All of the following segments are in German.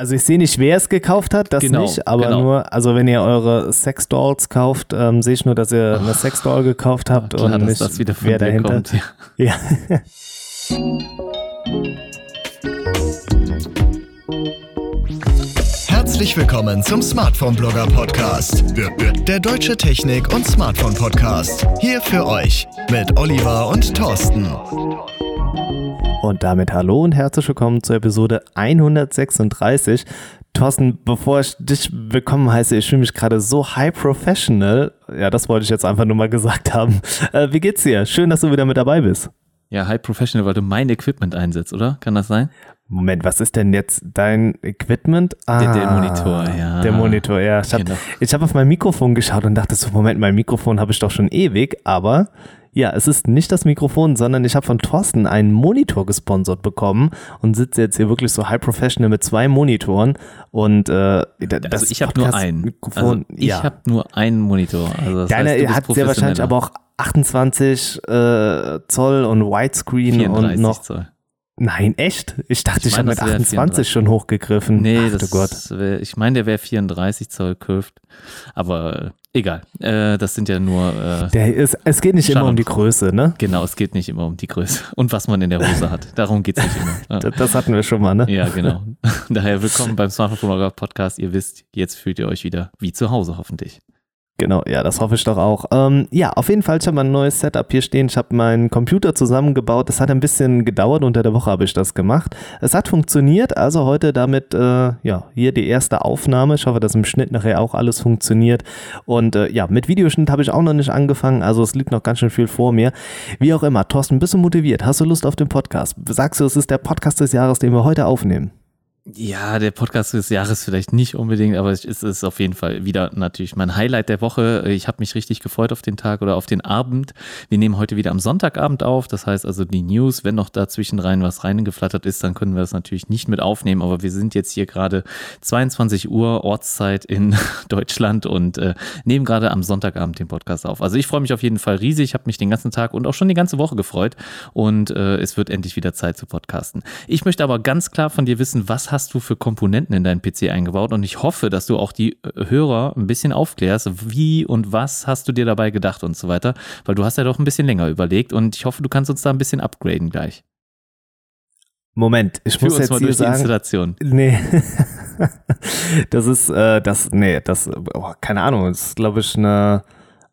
Also ich sehe nicht, wer es gekauft hat, das Genau, nicht, aber genau. nur, also wenn ihr eure Sexdolls kauft, ähm, sehe ich nur, dass ihr eine Sexdoll gekauft habt Klar, und nicht das wieder von wer dir dahinter. kommt. Ja. Ja. Herzlich willkommen zum Smartphone Blogger Podcast. Der deutsche Technik- und Smartphone Podcast. Hier für euch mit Oliver und Thorsten. Und damit hallo und herzlich willkommen zur Episode 136. Thorsten, bevor ich dich willkommen heiße, ich fühle mich gerade so high professional. Ja, das wollte ich jetzt einfach nur mal gesagt haben. Äh, wie geht's dir? Schön, dass du wieder mit dabei bist. ja, High Professional, weil du mein Equipment einsetzt, oder? Kann das sein? Moment, was ist denn jetzt dein Equipment? Ah, Der- der Monitor, ja. Der Monitor, ja. Ich habe Genau. hab auf mein Mikrofon geschaut und dachte so, Moment, mein Mikrofon habe ich doch schon ewig, aber ja, es ist nicht das Mikrofon, sondern ich habe von Thorsten einen Monitor gesponsert bekommen und sitze jetzt hier wirklich so high professional mit zwei Monitoren und äh, das Also ich habe nur einen. Mikrofon, Also ich ja. habe nur einen Monitor. Also das Deine heißt, hat sehr wahrscheinlich aber auch 28 äh, Zoll und Widescreen 34 und noch Zoll. Nein, echt? Ich dachte, Ich ich, habe mit das wär 28 schon hochgegriffen. Nee, Ach, das Gott. wär, ich meine, der wäre 34 Zoll curved. Aber äh, egal. Äh, das sind ja nur. Äh, Der ist, es geht nicht immer um die Größe, ne? genau, es geht nicht immer um die Größe und was man in der Hose hat. Darum geht es nicht immer. Das, das hatten wir schon mal, ne? Ja, genau. Daher willkommen beim Smartphone Blogger Podcast. Ihr wisst, jetzt fühlt ihr euch wieder wie zu Hause, hoffentlich. Genau, ja, das hoffe ich doch auch. Ähm, ja, auf jeden Fall, ich habe mein neues Setup hier stehen. Ich habe meinen Computer zusammengebaut. Das hat ein bisschen gedauert. Unter der Woche habe ich das gemacht. Es hat funktioniert. Also heute damit, äh, ja, hier die erste Aufnahme. Ich hoffe, dass im Schnitt nachher auch alles funktioniert. Und äh, ja, mit Videoschnitt habe ich auch noch nicht angefangen. Also es liegt noch ganz schön viel vor mir. Wie auch immer, Thorsten, bist du motiviert? Hast du Lust auf den Podcast? Sagst du, es ist der Podcast des Jahres, den wir heute aufnehmen? Ja, der Podcast des Jahres vielleicht nicht unbedingt, aber es ist auf jeden Fall wieder natürlich mein Highlight der Woche. Ich habe mich richtig gefreut auf den Tag oder auf den Abend. Wir nehmen heute wieder am Sonntagabend auf. Das heißt also die News, wenn noch dazwischen rein was reingeflattert ist, dann können wir das natürlich nicht mit aufnehmen. Aber wir sind jetzt hier gerade 22 Uhr Ortszeit in Deutschland und äh, nehmen gerade am Sonntagabend den Podcast auf. Also ich freue mich auf jeden Fall riesig. Ich habe mich den ganzen Tag und auch schon die ganze Woche gefreut und äh, es wird endlich wieder Zeit zu podcasten. Ich möchte aber ganz klar von dir wissen, was hast du für Komponenten in deinen PC eingebaut und ich hoffe, dass du auch die äh, Hörer ein bisschen aufklärst, wie und was hast du dir dabei gedacht und so weiter, weil du hast ja doch ein bisschen länger überlegt und ich hoffe, du kannst uns da ein bisschen upgraden gleich. Moment, ich Führ muss jetzt mal hier sagen, Installation. Nee. das ist, äh, das, nee, das, oh, keine Ahnung, das ist, glaube ich, eine,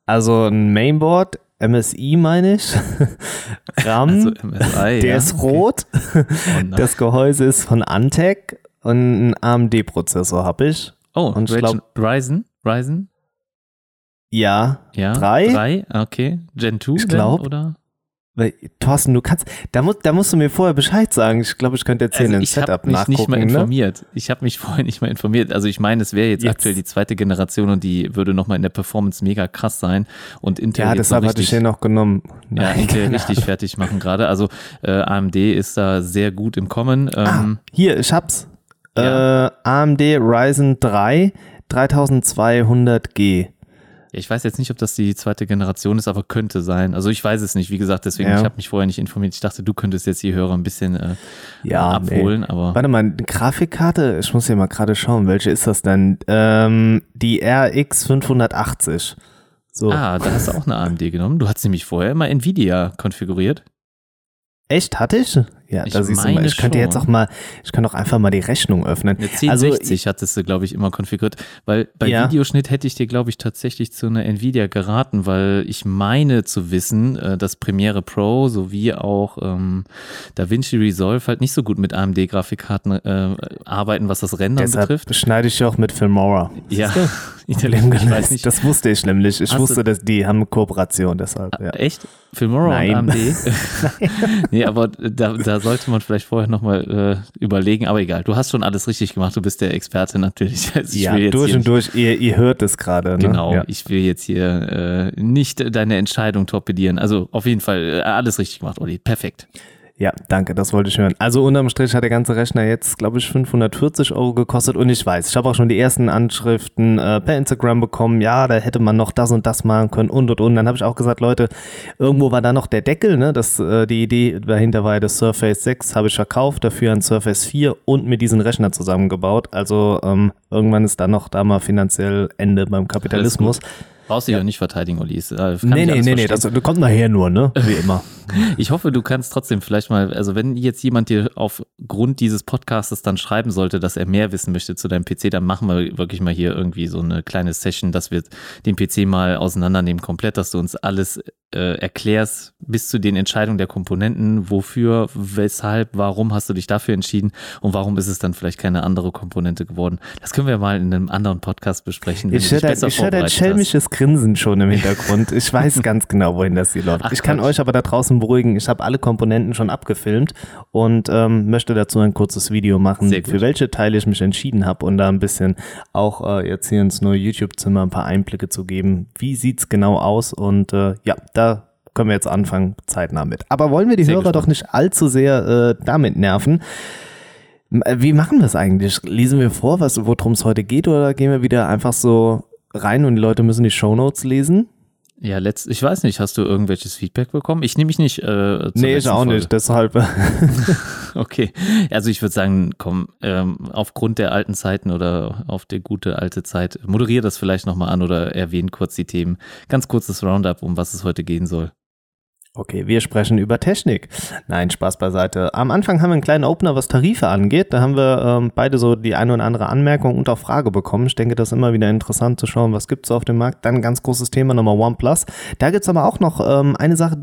also ein Mainboard, MSI meine ich. RAM, Also MSI, der ja. ist rot. Oh, nein. Das Gehäuse ist von Antec und ein AMD-Prozessor habe ich. oh, und ich Ryzen, glaub- Ryzen? Ryzen? Ja, Ja. Drei? Drei, okay. Gen 2 Ich glaub. oder? Weil, Thorsten, du kannst, da, mu da musst du mir vorher Bescheid sagen. Ich glaube, ich könnte jetzt hier Also ein ich Setup habe mich nachgucken. nicht mal ne? informiert. Ich habe mich vorher nicht mal informiert. Also ich meine, es wäre jetzt, Jetzt. aktuell die zweite Generation und die würde nochmal in der Performance mega krass sein. Und Intel Ja, deshalb noch hatte ich richtig, den noch genommen. ja, Nein, Intel keine richtig fertig machen gerade. Also äh, AMD ist da sehr gut im Kommen. Ah, Ähm, hier, ich hab's. Ja. Äh, AMD Ryzen 3 3200G. Ich weiß jetzt nicht, ob das die zweite Generation ist, aber könnte sein. Also ich weiß es nicht. Wie gesagt, deswegen, Ja. ich habe mich vorher nicht informiert. Ich dachte, du könntest jetzt die Hörer ein bisschen äh, Ja, abholen, aber Warte mal, die Grafikkarte, ich muss hier mal gerade schauen, welche ist das denn? Ähm, die RX 580. So. ah, da hast du auch eine AMD genommen. Du hast nämlich vorher immer Nvidia konfiguriert. Echt, hatte ich? Ja, Ich da siehst du mal, ich könnte jetzt schon. auch mal, ich kann doch einfach mal die Rechnung öffnen. Eine 1060 Also, hattest du, glaube ich, immer konfiguriert. Weil bei Ja. Videoschnitt hätte ich dir, glaube ich, tatsächlich zu einer Nvidia geraten, weil ich meine zu wissen, äh, dass Premiere Pro sowie auch ähm, DaVinci Resolve halt nicht so gut mit AMD-Grafikkarten äh, arbeiten, was das Rendern Deshalb betrifft. schneide ich auch mit Filmora. Ja, Problem ich weiß nicht. Das wusste ich nämlich. Ich Hast wusste, dass die haben eine Kooperation, deshalb, ja. Echt? Filmora Nein. und AMD? nee, aber da, da sollte man vielleicht vorher nochmal äh, überlegen. Aber egal, du hast schon alles richtig gemacht. Du bist der Experte natürlich. Also Ja, durch und durch, ihr, ihr hört es gerade. Ne? Genau, Ja. ich will jetzt hier äh, nicht deine Entscheidung torpedieren. Also auf jeden Fall äh, alles richtig gemacht, Olli. Perfekt. Ja, danke, das wollte ich hören. Also unterm Strich hat der ganze Rechner jetzt, glaube ich, 540 Euro gekostet und ich weiß, ich habe auch schon die ersten Anschriften äh, per Instagram bekommen, ja, da hätte man noch das und das machen können und und und. Dann habe ich auch gesagt, Leute, irgendwo war da noch der Deckel, ne? Das, äh, die Idee dahinter war ja das Surface 6, habe ich verkauft, dafür ein Surface 4 und mit diesen Rechner zusammengebaut. Also ähm, irgendwann ist da noch da mal finanziell Ende beim Kapitalismus. Brauchst du ja nicht verteidigen, Uli. Äh, nee, nee, nee, nee, das kommt nachher nur, ne? Wie immer. ich hoffe, du kannst trotzdem vielleicht mal, also wenn jetzt jemand dir aufgrund dieses Podcastes dann schreiben sollte, dass er mehr wissen möchte zu deinem PC, dann machen wir wirklich mal hier irgendwie so eine kleine Session, dass wir den PC mal auseinandernehmen komplett, dass du uns alles äh, erklärst bis zu den Entscheidungen der Komponenten, wofür, weshalb, warum hast du dich dafür entschieden und warum ist es dann vielleicht keine andere Komponente geworden. Das können wir mal in einem anderen Podcast besprechen. ich höre ein schelmisches Grinsen schon im Hintergrund. Ich weiß ganz genau, wohin das hier läuft. Ach, ich kann Quatsch. euch aber da draußen beruhigen. Ich habe alle Komponenten schon abgefilmt und ähm, möchte dazu ein kurzes Video machen, für welche Teile ich mich entschieden habe und da ein bisschen auch äh, jetzt hier ins neue YouTube-Zimmer ein paar Einblicke zu geben. Wie sieht es genau aus? Und äh, ja, da können wir jetzt anfangen, zeitnah mit. Aber wollen wir die sehr Hörer gespannt. doch nicht allzu sehr äh, damit nerven? Wie machen wir es eigentlich? Lesen wir vor, worum es heute geht, oder gehen wir wieder einfach so rein und die Leute müssen die Shownotes lesen? Ja, letzt, ich weiß nicht, hast du irgendwelches Feedback bekommen? Ich nehme mich nicht. Äh, nee, ich auch Folge. nicht, deshalb. okay, also ich würde sagen, komm, ähm, aufgrund der alten Zeiten oder auf der gute alte Zeit, moderiere das vielleicht nochmal an oder erwähne kurz die Themen. Ganz kurzes Roundup, um was es heute gehen soll. Okay, wir sprechen über Technik. Nein, Spaß beiseite. Am Anfang haben wir einen kleinen Opener, was Tarife angeht. Da haben wir ähm, beide so die eine oder andere Anmerkung und auch Frage bekommen. Ich denke, das ist immer wieder interessant zu schauen, was gibt's auf dem Markt. Dann ein ganz großes Thema Nummer OnePlus. Da gibt's aber auch noch ähm, eine Sache,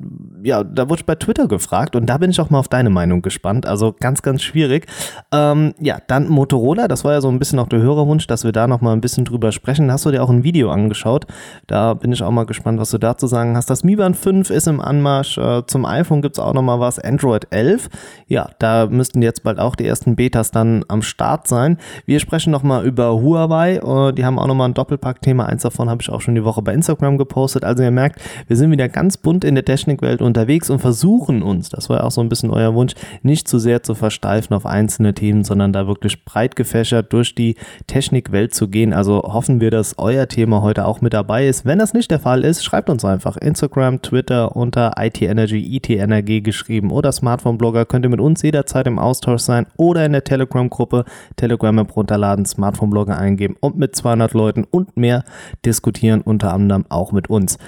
ja, da wurde ich bei Twitter gefragt und da bin ich auch mal auf deine Meinung gespannt. Also ganz, ganz schwierig. Ähm, ja, dann Motorola, das war ja so ein bisschen auch der Hörerwunsch, dass wir da noch mal ein bisschen drüber sprechen. Hast du dir auch ein Video angeschaut? Da bin ich auch mal gespannt, was du dazu sagen hast. Das Mi Band 5 ist im Anmarsch. Marsch. Äh, zum iPhone gibt es auch noch mal was, Android 11. Ja, da müssten jetzt bald auch die ersten Betas dann am Start sein. Wir sprechen noch mal über Huawei. Äh, die haben auch noch mal ein Doppelpack-Thema. Eins davon habe ich auch schon die Woche bei Instagram gepostet. Also ihr merkt, wir sind wieder ganz bunt in der Technikwelt unterwegs und versuchen uns, das war ja auch so ein bisschen euer Wunsch, nicht zu sehr zu versteifen auf einzelne Themen, sondern da wirklich breit gefächert durch die Technikwelt zu gehen. Also hoffen wir, dass euer Thema heute auch mit dabei ist. Wenn das nicht der Fall ist, schreibt uns einfach Instagram, Twitter unter IT IT Energy, IT Energy geschrieben oder Smartphone-Blogger, könnt ihr mit uns jederzeit im Austausch sein oder in der Telegram-Gruppe Telegram-App runterladen, Smartphone-Blogger eingeben und mit 200 Leuten und mehr diskutieren, unter anderem auch mit uns.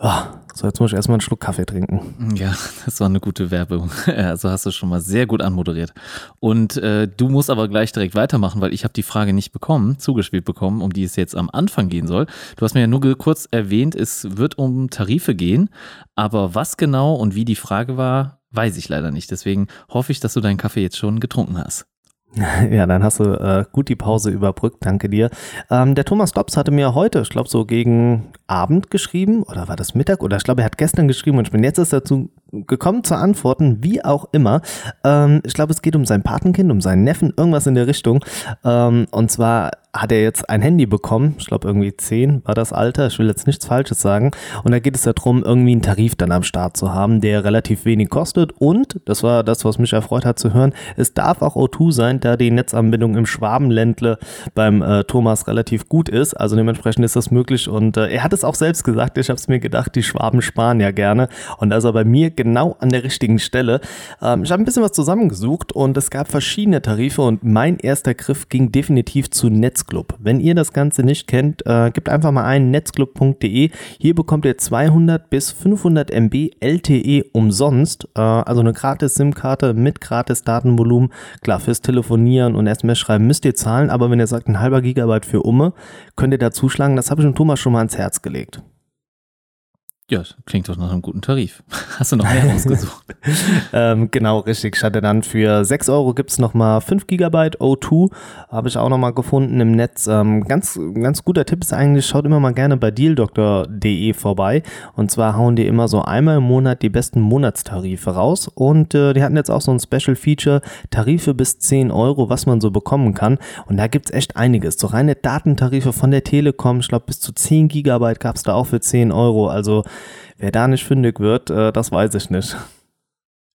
Oh, so, jetzt muss ich erstmal einen Schluck Kaffee trinken. Ja, das war eine gute Werbung. Also hast du schon mal sehr gut anmoderiert. Und äh, du musst aber gleich direkt weitermachen, weil ich habe die Frage nicht bekommen, zugespielt bekommen, um die es jetzt am Anfang gehen soll. Du hast mir ja nur kurz erwähnt, es wird um Tarife gehen, aber was genau und wie die Frage war, weiß ich leider nicht. Deswegen hoffe ich, dass du deinen Kaffee jetzt schon getrunken hast. Ja, dann hast du äh, gut die Pause überbrückt, danke dir. Ähm, der Thomas Dobbs hatte mir heute, ich glaube so gegen Abend geschrieben, oder war das Mittag, oder ich glaube, er hat gestern geschrieben und ich bin jetzt erst dazu gekommen zu antworten, wie auch immer. Ähm, ich glaube, es geht um sein Patenkind, um seinen Neffen, irgendwas in der Richtung. Ähm, und zwar hat er jetzt ein Handy bekommen, ich glaube irgendwie 10 war das Alter, ich will jetzt nichts Falsches sagen. Und da geht es darum, irgendwie einen Tarif dann am Start zu haben, der relativ wenig kostet. Und, das war das, was mich erfreut hat zu hören, es darf auch O2 sein, da die Netzanbindung im Schwabenländle beim äh, Thomas relativ gut ist. Also dementsprechend ist das möglich. Und äh, er hat es auch selbst gesagt, ich habe es mir gedacht, die Schwaben sparen ja gerne. Und also bei mir genau an der richtigen Stelle. Ähm, ich habe ein bisschen was zusammengesucht und es gab verschiedene Tarife und mein erster Griff ging definitiv zu Netzclub. Wenn ihr das Ganze nicht kennt, äh, gebt einfach mal ein netzclub.de. Hier bekommt ihr 200 bis 500 MB LTE umsonst, äh, also eine gratis SIM-Karte mit gratis Datenvolumen. Klar, fürs Telefonieren und SMS schreiben müsst ihr zahlen, aber wenn ihr sagt, ein halber Gigabyte für Umme, könnt ihr da zuschlagen. Das habe ich dem Thomas schon mal ans Herz gelegt. Ja, klingt doch nach einem guten Tarif. Hast du noch mehr ausgesucht? ähm, genau, richtig. Ich hatte dann für 6 Euro gibt es nochmal 5 GB O2. Habe ich auch nochmal gefunden im Netz. Ähm, ganz, ganz guter Tipp ist eigentlich, schaut immer mal gerne bei dealdoktor.de vorbei. Und zwar hauen die immer so einmal im Monat die besten Monatstarife raus. Und äh, die hatten jetzt auch so ein Special Feature, Tarife bis 10 Euro, was man so bekommen kann. Und da gibt es echt einiges. So reine Datentarife von der Telekom, ich glaube bis zu 10 GB gab es da auch für 10 Euro. Also Wer da nicht fündig wird, äh, das weiß ich nicht.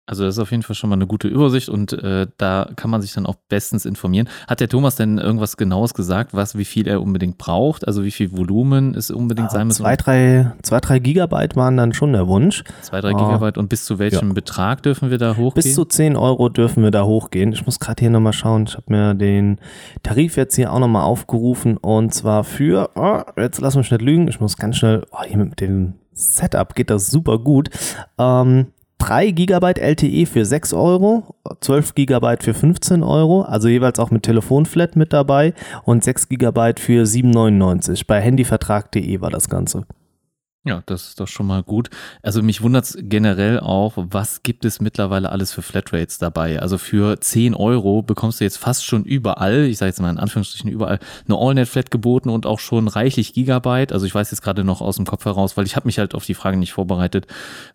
Also das ist auf jeden Fall schon mal eine gute Übersicht und äh, da kann man sich dann auch bestens informieren. Hat der Thomas denn irgendwas Genaues gesagt, was, wie viel er unbedingt braucht? Also wie viel Volumen es unbedingt Ja, sein muss? zwei, drei, zwei, drei Gigabyte waren dann schon der Wunsch. Zwei, drei Ah. Gigabyte und bis zu welchem Betrag dürfen wir da hochgehen? Bis zu 10 Euro dürfen wir da hochgehen. Ich muss gerade hier nochmal schauen. Ich habe mir den Tarif jetzt hier auch nochmal aufgerufen und zwar für, oh, jetzt lass mich nicht lügen, ich muss ganz schnell, oh, hier mit dem Setup geht das super gut. Ähm, 3 Gigabyte LTE für 6 Euro, 12 Gigabyte für 15 Euro, also jeweils auch mit Telefonflat mit dabei und 6 Gigabyte für 7,99. Bei handyvertrag.de war das Ganze. Ja, das ist doch schon mal gut. Also mich wundert es generell auch, was gibt es mittlerweile alles für Flatrates dabei? Also für 10 Euro bekommst du jetzt fast schon überall, ich sage jetzt mal in Anführungsstrichen überall, eine AllNet-Flat geboten und auch schon reichlich Gigabyte. Also ich weiß jetzt gerade noch aus dem Kopf heraus, weil ich habe mich halt auf die Frage nicht vorbereitet.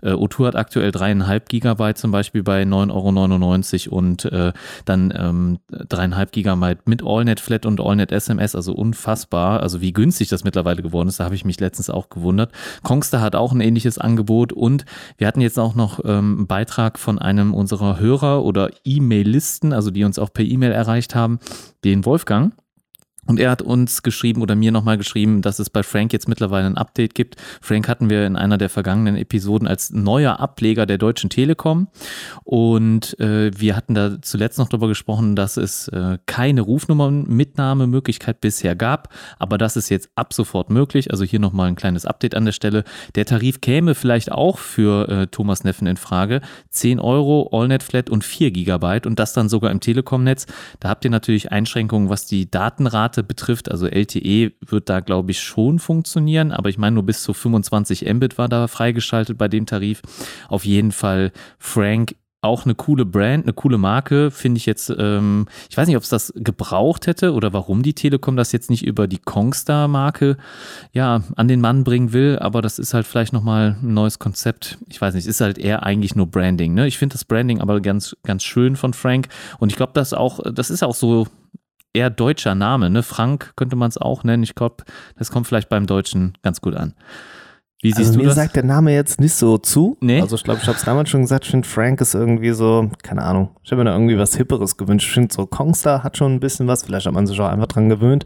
Äh, O2 hat aktuell dreieinhalb Gigabyte zum Beispiel bei 9,99 Euro und äh, dann ähm, dreieinhalb Gigabyte mit AllNet-Flat und AllNet-SMS, also unfassbar. Also wie günstig das mittlerweile geworden ist, da habe ich mich letztens auch gewundert. Kongster hat auch ein ähnliches Angebot und wir hatten jetzt auch noch ähm, einen Beitrag von einem unserer Hörer oder E-Mail-Listen, also die uns auch per E-Mail erreicht haben, den Wolfgang. Und er hat uns geschrieben oder mir nochmal geschrieben, dass es bei Frank jetzt mittlerweile ein Update gibt. Frank hatten wir in einer der vergangenen Episoden als neuer Ableger der Deutschen Telekom. Und äh, wir hatten da zuletzt noch darüber gesprochen, dass es äh, keine Rufnummernmitnahmemöglichkeit bisher gab. Aber das ist jetzt ab sofort möglich. Also hier nochmal ein kleines Update an der Stelle. Der Tarif käme vielleicht auch für äh, Thomas Neffen in Frage. 10 Euro, AllNet Flat und 4 Gigabyte und das dann sogar im Telekom-Netz. Da habt ihr natürlich Einschränkungen, was die Datenrate betrifft. Also LTE wird da, glaube ich, schon funktionieren, aber ich meine, nur bis zu 25 Mbit war da freigeschaltet bei dem Tarif. Auf jeden Fall Frank auch eine coole Brand, eine coole Marke, finde ich jetzt, ähm, ich weiß nicht, ob es das gebraucht hätte oder warum die Telekom das jetzt nicht über die Kongstar-Marke ja, an den Mann bringen will, aber das ist halt vielleicht nochmal ein neues Konzept. Ich weiß nicht, ist halt eher eigentlich nur Branding. Ne? Ich finde das Branding aber ganz, ganz schön von Frank und ich glaube, das auch, das ist auch so eher deutscher Name, ne? Frank könnte man es auch nennen. Ich glaube, das kommt vielleicht beim Deutschen ganz gut an. Wie siehst also du mir das? sagt der Name jetzt nicht so zu. Nee. Also ich glaube, ich habe es damals schon gesagt, ich finde Frank ist irgendwie so, keine Ahnung, ich habe mir da irgendwie was Hipperes gewünscht. Ich finde so Kongstar hat schon ein bisschen was, vielleicht hat man sich auch einfach dran gewöhnt.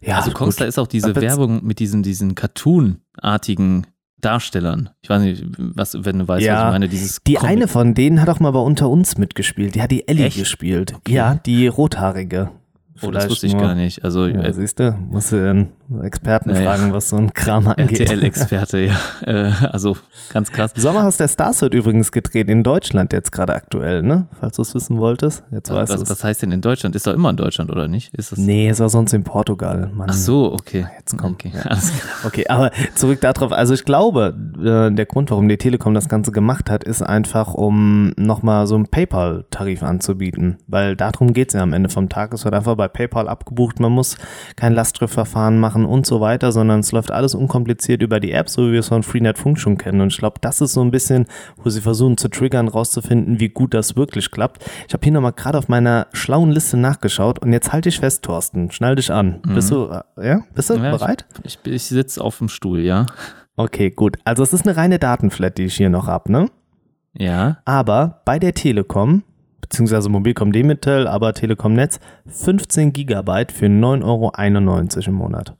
Ja, also gut. Kongstar ist auch diese Aber Werbung mit diesen, diesen Cartoon-artigen Darstellern. Ich weiß nicht, was, wenn du weißt, Ja, was ich meine, dieses Die Comic. eine von denen hat auch mal bei Unter uns mitgespielt. Die hat die Ellie Echt? gespielt. Ja, die rothaarige. Oh, das wusste ich nur- gar nicht. Also Ja, äh, siehst du, musst du den Experten Naja. fragen, was so ein Kram angeht. RTL-Experte, ja. Äh, also ganz krass. Sommerhaus der Stars wird übrigens gedreht in Deutschland jetzt gerade aktuell, ne? Falls du es wissen wolltest. Jetzt weißt du Was, es. was heißt denn in Deutschland? Ist doch immer in Deutschland, oder nicht? Ist das Nee, es war sonst in Portugal. Mann. Ach so, okay. Jetzt kommt- Okay, ja. Okay, aber zurück darauf. Also ich glaube, äh, der Grund, warum die Telekom das Ganze gemacht hat, ist einfach, um nochmal so einen PayPal-Tarif anzubieten. Weil darum geht's ja am Ende vom Tag. Es wird einfach bei PayPal abgebucht. Man muss kein Lastschriftverfahren machen und so weiter, sondern es läuft alles unkompliziert über die App, so wie wir es von Freenet Funk schon kennen. Und ich glaube, das ist so ein bisschen, wo sie versuchen zu triggern, rauszufinden, wie gut das wirklich klappt. Ich habe hier nochmal gerade auf meiner schlauen Liste nachgeschaut und jetzt halte ich fest, Thorsten. Schnall dich an. Bist du, äh, ja? Bist du Ja, bereit? Ich, ich sitze auf dem Stuhl, ja. Okay, gut. Also es ist eine reine Datenflat, die ich hier noch habe, ne? Ja. Aber bei der Telekom, beziehungsweise Mobilcom Demetel, aber Telekom Netz, 15 Gigabyte für 9,91 Euro im Monat.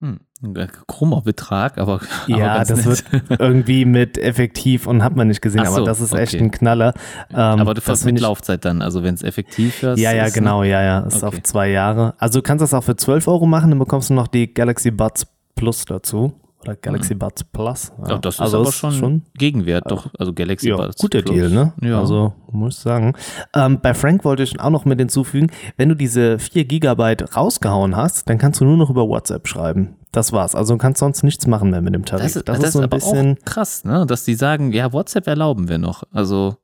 Hm. Ein krummer Betrag, aber, aber Ja, das nett. wird irgendwie mit effektiv und hat man nicht gesehen, so, aber das ist echt okay. ein Knaller. Ähm, aber du das fährst mit Laufzeit dann, also wenn es effektiv ist. Ja, ja, ist, genau, ja, ja. Ist Okay. auf zwei Jahre. Also du kannst das auch für 12 Euro machen, dann bekommst du noch die Galaxy Buds Plus dazu. Oder Galaxy Buds Plus. Ja, Ja. das ist also aber ist schon, Gegenwert, doch. Also Galaxy Ja, Buds guter Plus. Deal, ne? Ja. Also muss ich sagen. Ähm, bei Frank wollte ich auch noch mit hinzufügen, wenn du diese 4 Gigabyte rausgehauen hast, dann kannst du nur noch über WhatsApp schreiben. Das war's. Also du kannst sonst nichts machen mehr mit dem Tarif. das, ist- das ist so ein aber bisschen, auch krass, ne? dass die sagen, ja, WhatsApp erlauben wir noch. Also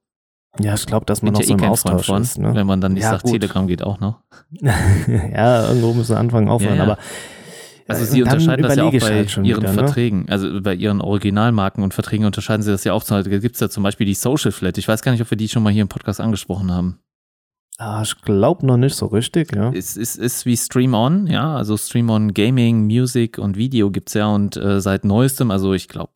ja, ich glaube, dass man noch ja so eh im Austausch von, ist. Ne? wenn man dann nicht Ja, sagt, gut. Telegram geht auch noch. ja, irgendwo müssen wir anfangen aufhören, Ja, ja. aber Also sie unterscheiden das ja auch bei halt ihren wieder, ne? Verträgen, also bei ihren Originalmarken und Verträgen unterscheiden sie das ja auch. Da gibt es ja zum Beispiel die Social Flat. Ich weiß gar nicht, ob wir die schon mal hier im Podcast angesprochen haben. Ah, ich glaube noch nicht so richtig, ja. Es ist, ist wie Stream On, ja, also Stream On Gaming, Music und Video gibt es ja und äh, seit neuestem, also ich glaube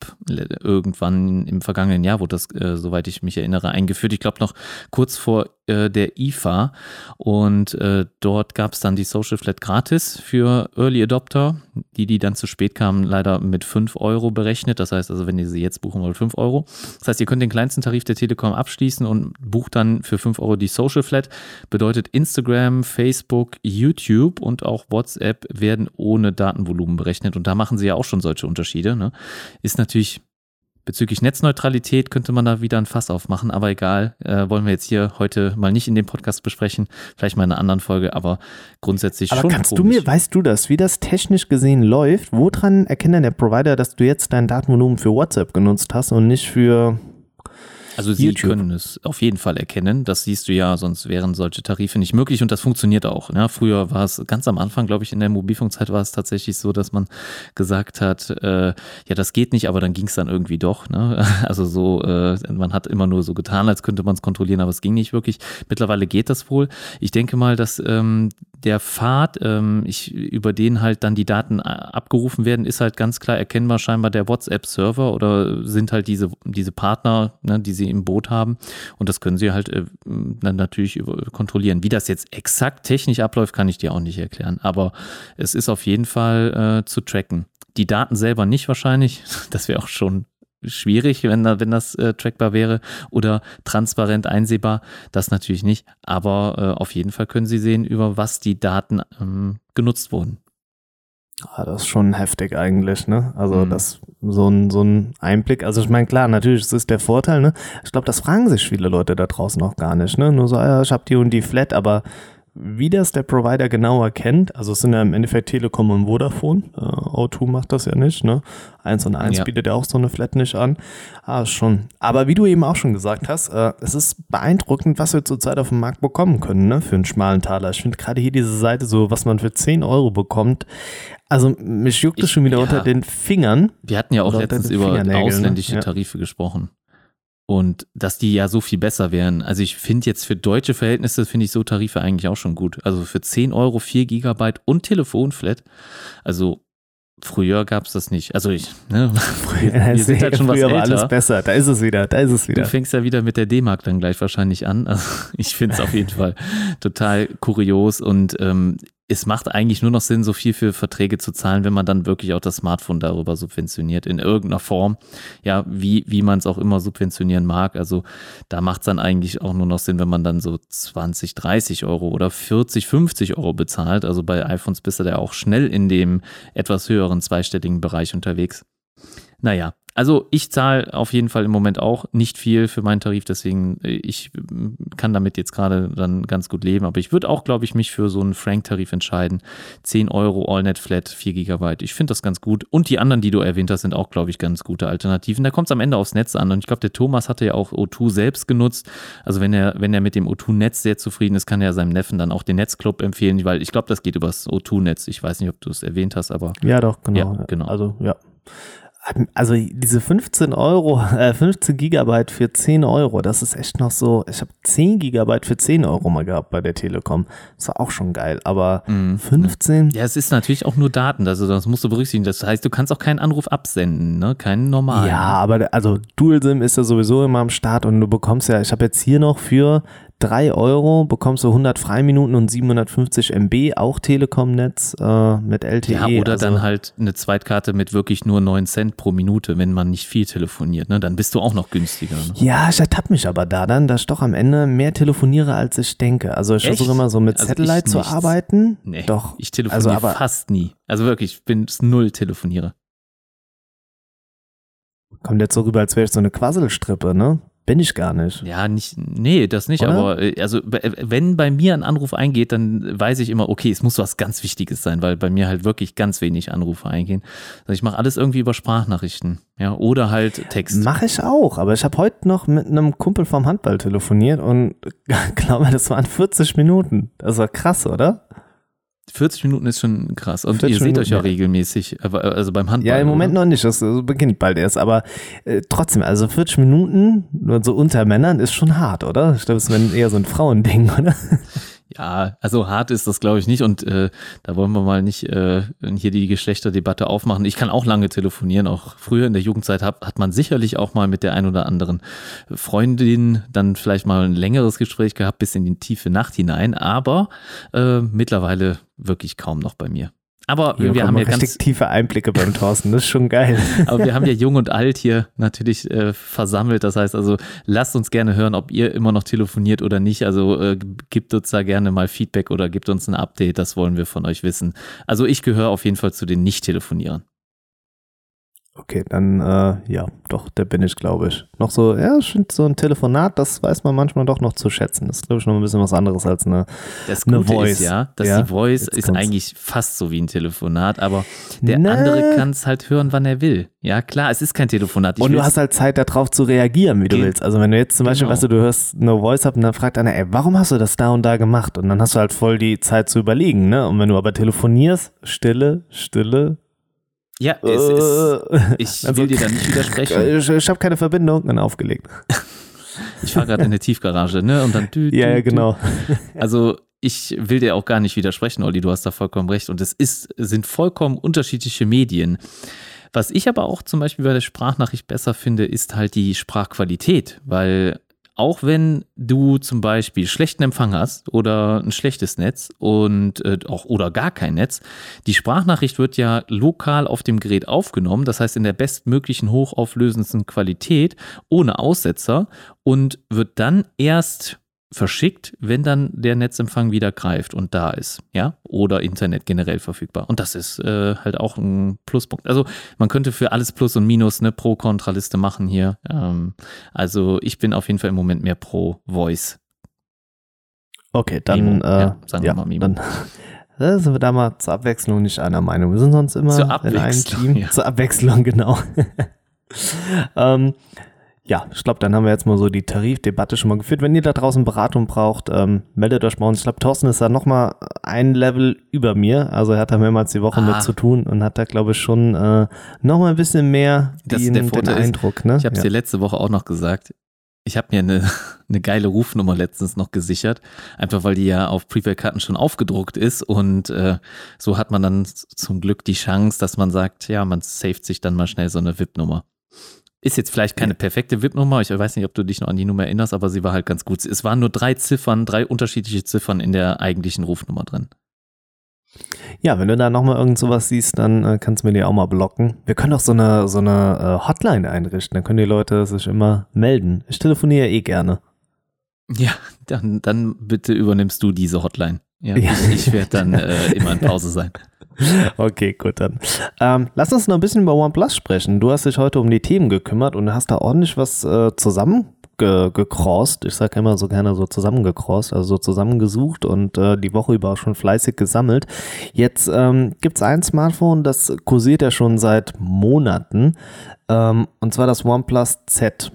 irgendwann im vergangenen Jahr wurde das, äh, soweit ich mich erinnere, eingeführt. Ich glaube noch kurz vor äh, der IFA und äh, dort gab es dann die Social Flat gratis für Early Adopter, die, die dann zu spät kamen, leider mit 5 Euro berechnet. Das heißt also, wenn ihr sie jetzt buchen wollt, 5 Euro. Das heißt, ihr könnt den kleinsten Tarif der Telekom abschließen und bucht dann für 5 Euro die Social Flat. Bedeutet Instagram, Facebook, YouTube und auch WhatsApp werden ohne Datenvolumen berechnet. Und da machen sie ja auch schon solche Unterschiede. Ne? Ist natürlich Bezüglich Netzneutralität könnte man da wieder ein Fass aufmachen, aber egal, äh, wollen wir jetzt hier heute mal nicht in dem Podcast besprechen, vielleicht mal in einer anderen Folge, aber grundsätzlich aber schon. Kannst komisch. du mir, weißt du das, wie das technisch gesehen läuft? Woran erkennt denn der Provider, dass du jetzt dein Datenvolumen für WhatsApp genutzt hast und nicht für also sie YouTube. können es auf jeden Fall erkennen. Das siehst du ja, sonst wären solche Tarife nicht möglich und das funktioniert auch. Ne? Früher war es ganz am Anfang, glaube ich, in der Mobilfunkzeit war es tatsächlich so, dass man gesagt hat, äh, ja, das geht nicht, aber dann ging es dann irgendwie doch. Ne? Also so, äh, man hat immer nur so getan, als könnte man es kontrollieren, aber es ging nicht wirklich. Mittlerweile geht das wohl. Ich denke mal, dass ähm, der Pfad, ähm, ich, über den halt dann die Daten abgerufen werden, ist halt ganz klar erkennbar scheinbar der WhatsApp-Server oder sind halt diese, diese Partner, ne, die sie im Boot haben. Und das können sie halt äh, dann natürlich kontrollieren. Wie das jetzt exakt technisch abläuft, kann ich dir auch nicht erklären. Aber es ist auf jeden Fall äh, zu tracken. Die Daten selber nicht wahrscheinlich. Das wäre auch schon schwierig, wenn, da, wenn das äh, trackbar wäre oder transparent einsehbar. Das natürlich nicht. Aber äh, auf jeden Fall können Sie sehen, über was die Daten ähm, genutzt wurden. Ah, das ist schon heftig eigentlich, ne? Also Mhm. das so ein, so ein Einblick. Also ich meine, klar, natürlich, das ist der Vorteil, ne? Ich glaube, das fragen sich viele Leute da draußen auch gar nicht, ne? Nur so, ja, ich habe die und die Flat, aber wie das der Provider genau erkennt, also es sind ja im Endeffekt Telekom und Vodafone, äh, O2 macht das ja nicht, ne? Eins und eins Ja. bietet ja auch so eine Flat nicht an. Ah, schon. Aber wie du eben auch schon gesagt hast, äh, es ist beeindruckend, was wir zurzeit auf dem Markt bekommen können, ne? Für einen schmalen Taler. Ich finde gerade hier diese Seite so, was man für 10 Euro bekommt. Also mich juckt es schon wieder ja. unter den Fingern. Wir hatten ja auch letztens über Fingernägeln, ne? ausländische Ja. Tarife gesprochen. Und dass die ja so viel besser wären. Also ich finde jetzt für deutsche Verhältnisse, finde ich so Tarife eigentlich auch schon gut. Also für 10 Euro 4 Gigabyte und Telefonflat. Also früher gab es das nicht. Also ich, ne, wir, wir sind halt schon was Früher war alles älter. besser. Da ist es wieder, da ist es Du wieder. fängst ja wieder mit der D-Mark dann gleich wahrscheinlich an. Also ich finde es auf jeden Fall total kurios und ähm, es macht eigentlich nur noch Sinn, so viel für Verträge zu zahlen, wenn man dann wirklich auch das Smartphone darüber subventioniert, in irgendeiner Form. Ja, wie, wie man es auch immer subventionieren mag. Also da macht es dann eigentlich auch nur noch Sinn, wenn man dann so 20, 30 Euro oder 40, 50 Euro bezahlt. Also bei iPhones bist du da auch schnell in dem etwas höheren zweistelligen Bereich unterwegs. Naja, also ich zahle auf jeden Fall im Moment auch nicht viel für meinen Tarif, deswegen äh, ich mm, kann damit jetzt gerade dann ganz gut leben, aber ich würde auch, glaube ich, mich für so einen Frank-Tarif entscheiden. 10 Euro AllNet Flat, 4 Gigabyte. Ich finde das ganz gut. Und die anderen, die du erwähnt hast, sind auch, glaube ich, ganz gute Alternativen. Da kommt es am Ende aufs Netz an. Und ich glaube, der Thomas hatte ja auch O2 selbst genutzt. Also wenn er, wenn er mit dem O2-Netz sehr zufrieden ist, kann er seinem Neffen dann auch den Netzclub empfehlen, weil ich glaube, das geht übers O2-Netz. Ich weiß nicht, ob du es erwähnt hast, aber Ja, doch, genau. Ja, genau. Also, ja. Also diese 15 Euro, äh, 15 Gigabyte für 10 Euro, das ist echt noch so, ich habe 10 Gigabyte für 10 Euro mal gehabt bei der Telekom. Das war auch schon geil, aber Mhm. 15? Ja, es ist natürlich auch nur Daten, also das musst du berücksichtigen. Das heißt, du kannst auch keinen Anruf absenden, ne? Keinen normalen. Ja, aber also Dual-SIM ist ja sowieso immer am Start und du bekommst ja, ich habe jetzt hier noch für 3 Euro bekommst du 100 Freiminuten und 750 MB, auch Telekom-Netz äh, mit LTE. Ja, oder also, dann halt eine Zweitkarte mit wirklich nur 9 Cent pro Minute, wenn man nicht viel telefoniert, ne? Dann bist du auch noch günstiger. Ne? Ja, ich ertappe mich aber da dann, dass ich doch am Ende mehr telefoniere, als ich denke. Also ich versuche immer so mit Also Satellite zu arbeiten. Nee, Doch. ich telefoniere Also aber fast nie. Also wirklich, ich bin null telefoniere. kommt jetzt so rüber, als wäre ich so eine Quasselstrippe, ne? Bin ich gar nicht. Ja, nicht, nee, das nicht, Oder? aber äh, also äh, wenn bei mir ein Anruf eingeht, dann weiß ich immer, okay, es muss was ganz Wichtiges sein, weil bei mir halt wirklich ganz wenig Anrufe eingehen. Also ich mache alles irgendwie über Sprachnachrichten, ja, oder halt Text. Mache ich auch, aber ich habe heute noch mit einem Kumpel vom Handball telefoniert und glaube, das waren 40 Minuten. Das war krass, oder? 40 Minuten ist schon krass. Und ihr seht Minuten, euch ja ja. regelmäßig, also beim Handball. Ja, im Moment oder? noch nicht, das beginnt bald erst, aber äh, trotzdem, also 40 Minuten so unter Männern ist schon hart, oder? Ich glaube, es ist eher so ein Frauending, oder? Ja, also hart ist das, glaube ich, nicht. Und äh, da wollen wir mal nicht äh, hier die Geschlechterdebatte aufmachen. Ich kann auch lange telefonieren. Auch früher in der Jugendzeit hat, hat man sicherlich auch mal mit der ein oder anderen Freundin dann vielleicht mal ein längeres Gespräch gehabt, bis in die tiefe Nacht hinein. Aber äh, mittlerweile wirklich kaum noch bei mir. Aber Hier wir haben ja ganz, tiefe Einblicke beim Thorsten, das ist schon geil. aber wir haben ja Jung und Alt hier natürlich äh, versammelt. Das heißt also, lasst uns gerne hören, ob ihr immer noch telefoniert oder nicht. Also äh, gebt uns da gerne mal Feedback oder gebt uns ein Update. Das wollen wir von euch wissen. Also ich gehöre auf jeden Fall zu den Nicht-Telefonierern. Okay, dann, äh, ja, doch, der bin ich, glaube ich. Noch so, ja, ich finde so ein Telefonat, das weiß man manchmal doch noch zu schätzen. Das ist, glaube ich, noch ein bisschen was anderes als eine. Das Eine Gute Voice. ist ja, dass Ja, die Voice jetzt ist kommt's. eigentlich fast so wie ein Telefonat, aber der Na. andere kann es halt hören, wann er will. Ja, klar, es ist kein Telefonat. Ich Und du hast halt Zeit, darauf zu reagieren, wie du willst. Also, wenn du jetzt zum Beispiel, Genau. weißt du, du hörst No Voice ab und dann fragt einer, ey, warum hast du das da und da gemacht? Und dann hast du halt voll die Zeit zu überlegen, ne? Und wenn du aber telefonierst, Stille, Stille. Ja, es ist, äh, ich also- will dir da nicht widersprechen. Ich, ich habe keine Verbindung, dann aufgelegt. Ich fahre gerade in eine Tiefgarage, ne? Und dann dü, dü, Ja, ja, dü. genau. Also ich will dir auch gar nicht widersprechen, Olli, du hast da vollkommen recht. Und es ist, sind vollkommen unterschiedliche Medien. Was ich aber auch zum Beispiel bei der Sprachnachricht besser finde, ist halt die Sprachqualität, weil auch wenn du zum Beispiel schlechten Empfang hast oder ein schlechtes Netz und äh, auch oder gar kein Netz, die Sprachnachricht wird ja lokal auf dem Gerät aufgenommen, das heißt in der bestmöglichen hochauflösendsten Qualität, ohne Aussetzer und wird dann erst verschickt, wenn dann der Netzempfang wieder greift und da ist, ja, oder Internet generell verfügbar. Und das ist äh, halt auch ein Pluspunkt. Also man könnte für alles Plus und Minus eine Pro-Kontra-Liste machen hier. Ähm, also ich bin auf jeden Fall im Moment mehr pro Voice. Okay, dann, Mimo, äh, ja, sagen wir ja, mal Mimo. dann da sind wir da mal zur Abwechslung nicht einer Meinung. Wir sind sonst immer in einem Team. ja. Zur Abwechslung, genau. ähm, ja, ich glaube, dann haben wir jetzt mal so die Tarifdebatte schon mal geführt. Wenn ihr da draußen Beratung braucht, ähm, meldet euch bei uns. Ich glaube, Thorsten ist da nochmal ein Level über mir. Also er hat da mehrmals die Woche Ah. mit zu tun und hat da, glaube ich, schon äh, nochmal ein bisschen mehr den, den ist, Eindruck. Ne? Ich habe es ja. dir letzte Woche auch noch gesagt. Ich habe mir eine, eine geile Rufnummer letztens noch gesichert, einfach weil die ja auf Prepaid-Karten schon aufgedruckt ist und äh, so hat man dann zum Glück die Chance, dass man sagt, ja, man saved sich dann mal schnell so eine VIP-Nummer. Ist jetzt vielleicht keine perfekte VIP-Nummer, ich weiß nicht, ob du dich noch an die Nummer erinnerst, aber sie war halt ganz gut. Es waren nur drei Ziffern, drei unterschiedliche Ziffern in der eigentlichen Rufnummer drin. Ja, wenn du da nochmal irgend sowas siehst, dann äh, kannst du mir die auch mal blocken. Wir können doch so eine, so eine äh, Hotline einrichten, dann können die Leute sich immer melden. Ich telefoniere eh gerne. Ja, dann, dann bitte übernimmst du diese Hotline. Ja, Ja. Ich, werde dann äh, immer in Pause sein. Okay, gut dann. Ähm, lass uns noch ein bisschen über OnePlus sprechen. Du hast dich heute um die Themen gekümmert und hast da ordentlich was äh, zusammengecrossed. Ich sage immer so gerne so zusammengecrossed, also so zusammengesucht und äh, die Woche über auch schon fleißig gesammelt. Jetzt ähm, gibt es ein Smartphone, das kursiert ja schon seit Monaten ähm, und zwar das OnePlus Z.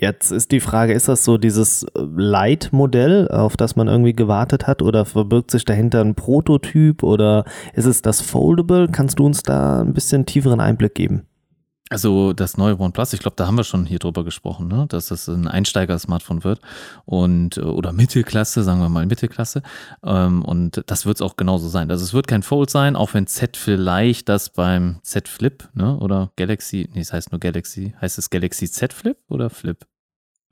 Jetzt ist die Frage, ist das so dieses äh, Light-Modell, auf das man irgendwie gewartet hat oder verbirgt sich dahinter ein Prototyp oder ist es das Foldable? Kannst du uns da ein bisschen tieferen Einblick geben? Also das neue OnePlus, ich glaube, da haben wir schon hier drüber gesprochen, ne? dass das ein Einsteiger-Smartphone wird und äh, oder Mittelklasse, sagen wir mal Mittelklasse. Ähm, und das wird es auch genauso sein. Also es wird kein Fold sein, auch wenn Z vielleicht das beim Z Flip, ne? Oder Galaxy, nee, es heißt nur Galaxy. Heißt es Galaxy Z Flip oder Flip?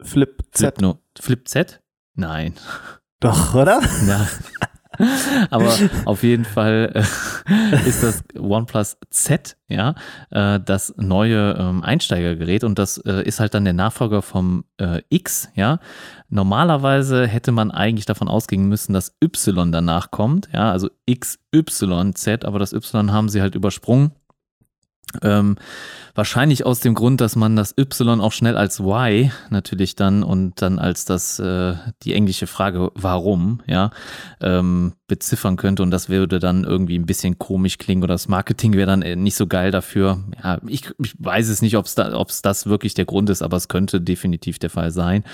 Flip Z. Flip, no, Flip Z? Nein. Doch, oder? Ja. Aber auf jeden Fall äh, ist das OnePlus Z, ja, äh, das neue ähm, Einsteigergerät und das äh, ist halt dann der Nachfolger vom äh, X, ja. Normalerweise hätte man eigentlich davon ausgehen müssen, dass Y danach kommt, ja, also XYZ, aber das Y haben sie halt übersprungen. Ähm, wahrscheinlich aus dem Grund, dass man das Y auch schnell als Y natürlich dann und dann als das äh, die englische Frage warum ja ähm, beziffern könnte und das würde dann irgendwie ein bisschen komisch klingen oder das Marketing wäre dann äh, nicht so geil dafür. Ja, ich, ich weiß es nicht, ob es da, das wirklich der Grund ist, aber es könnte definitiv der Fall sein.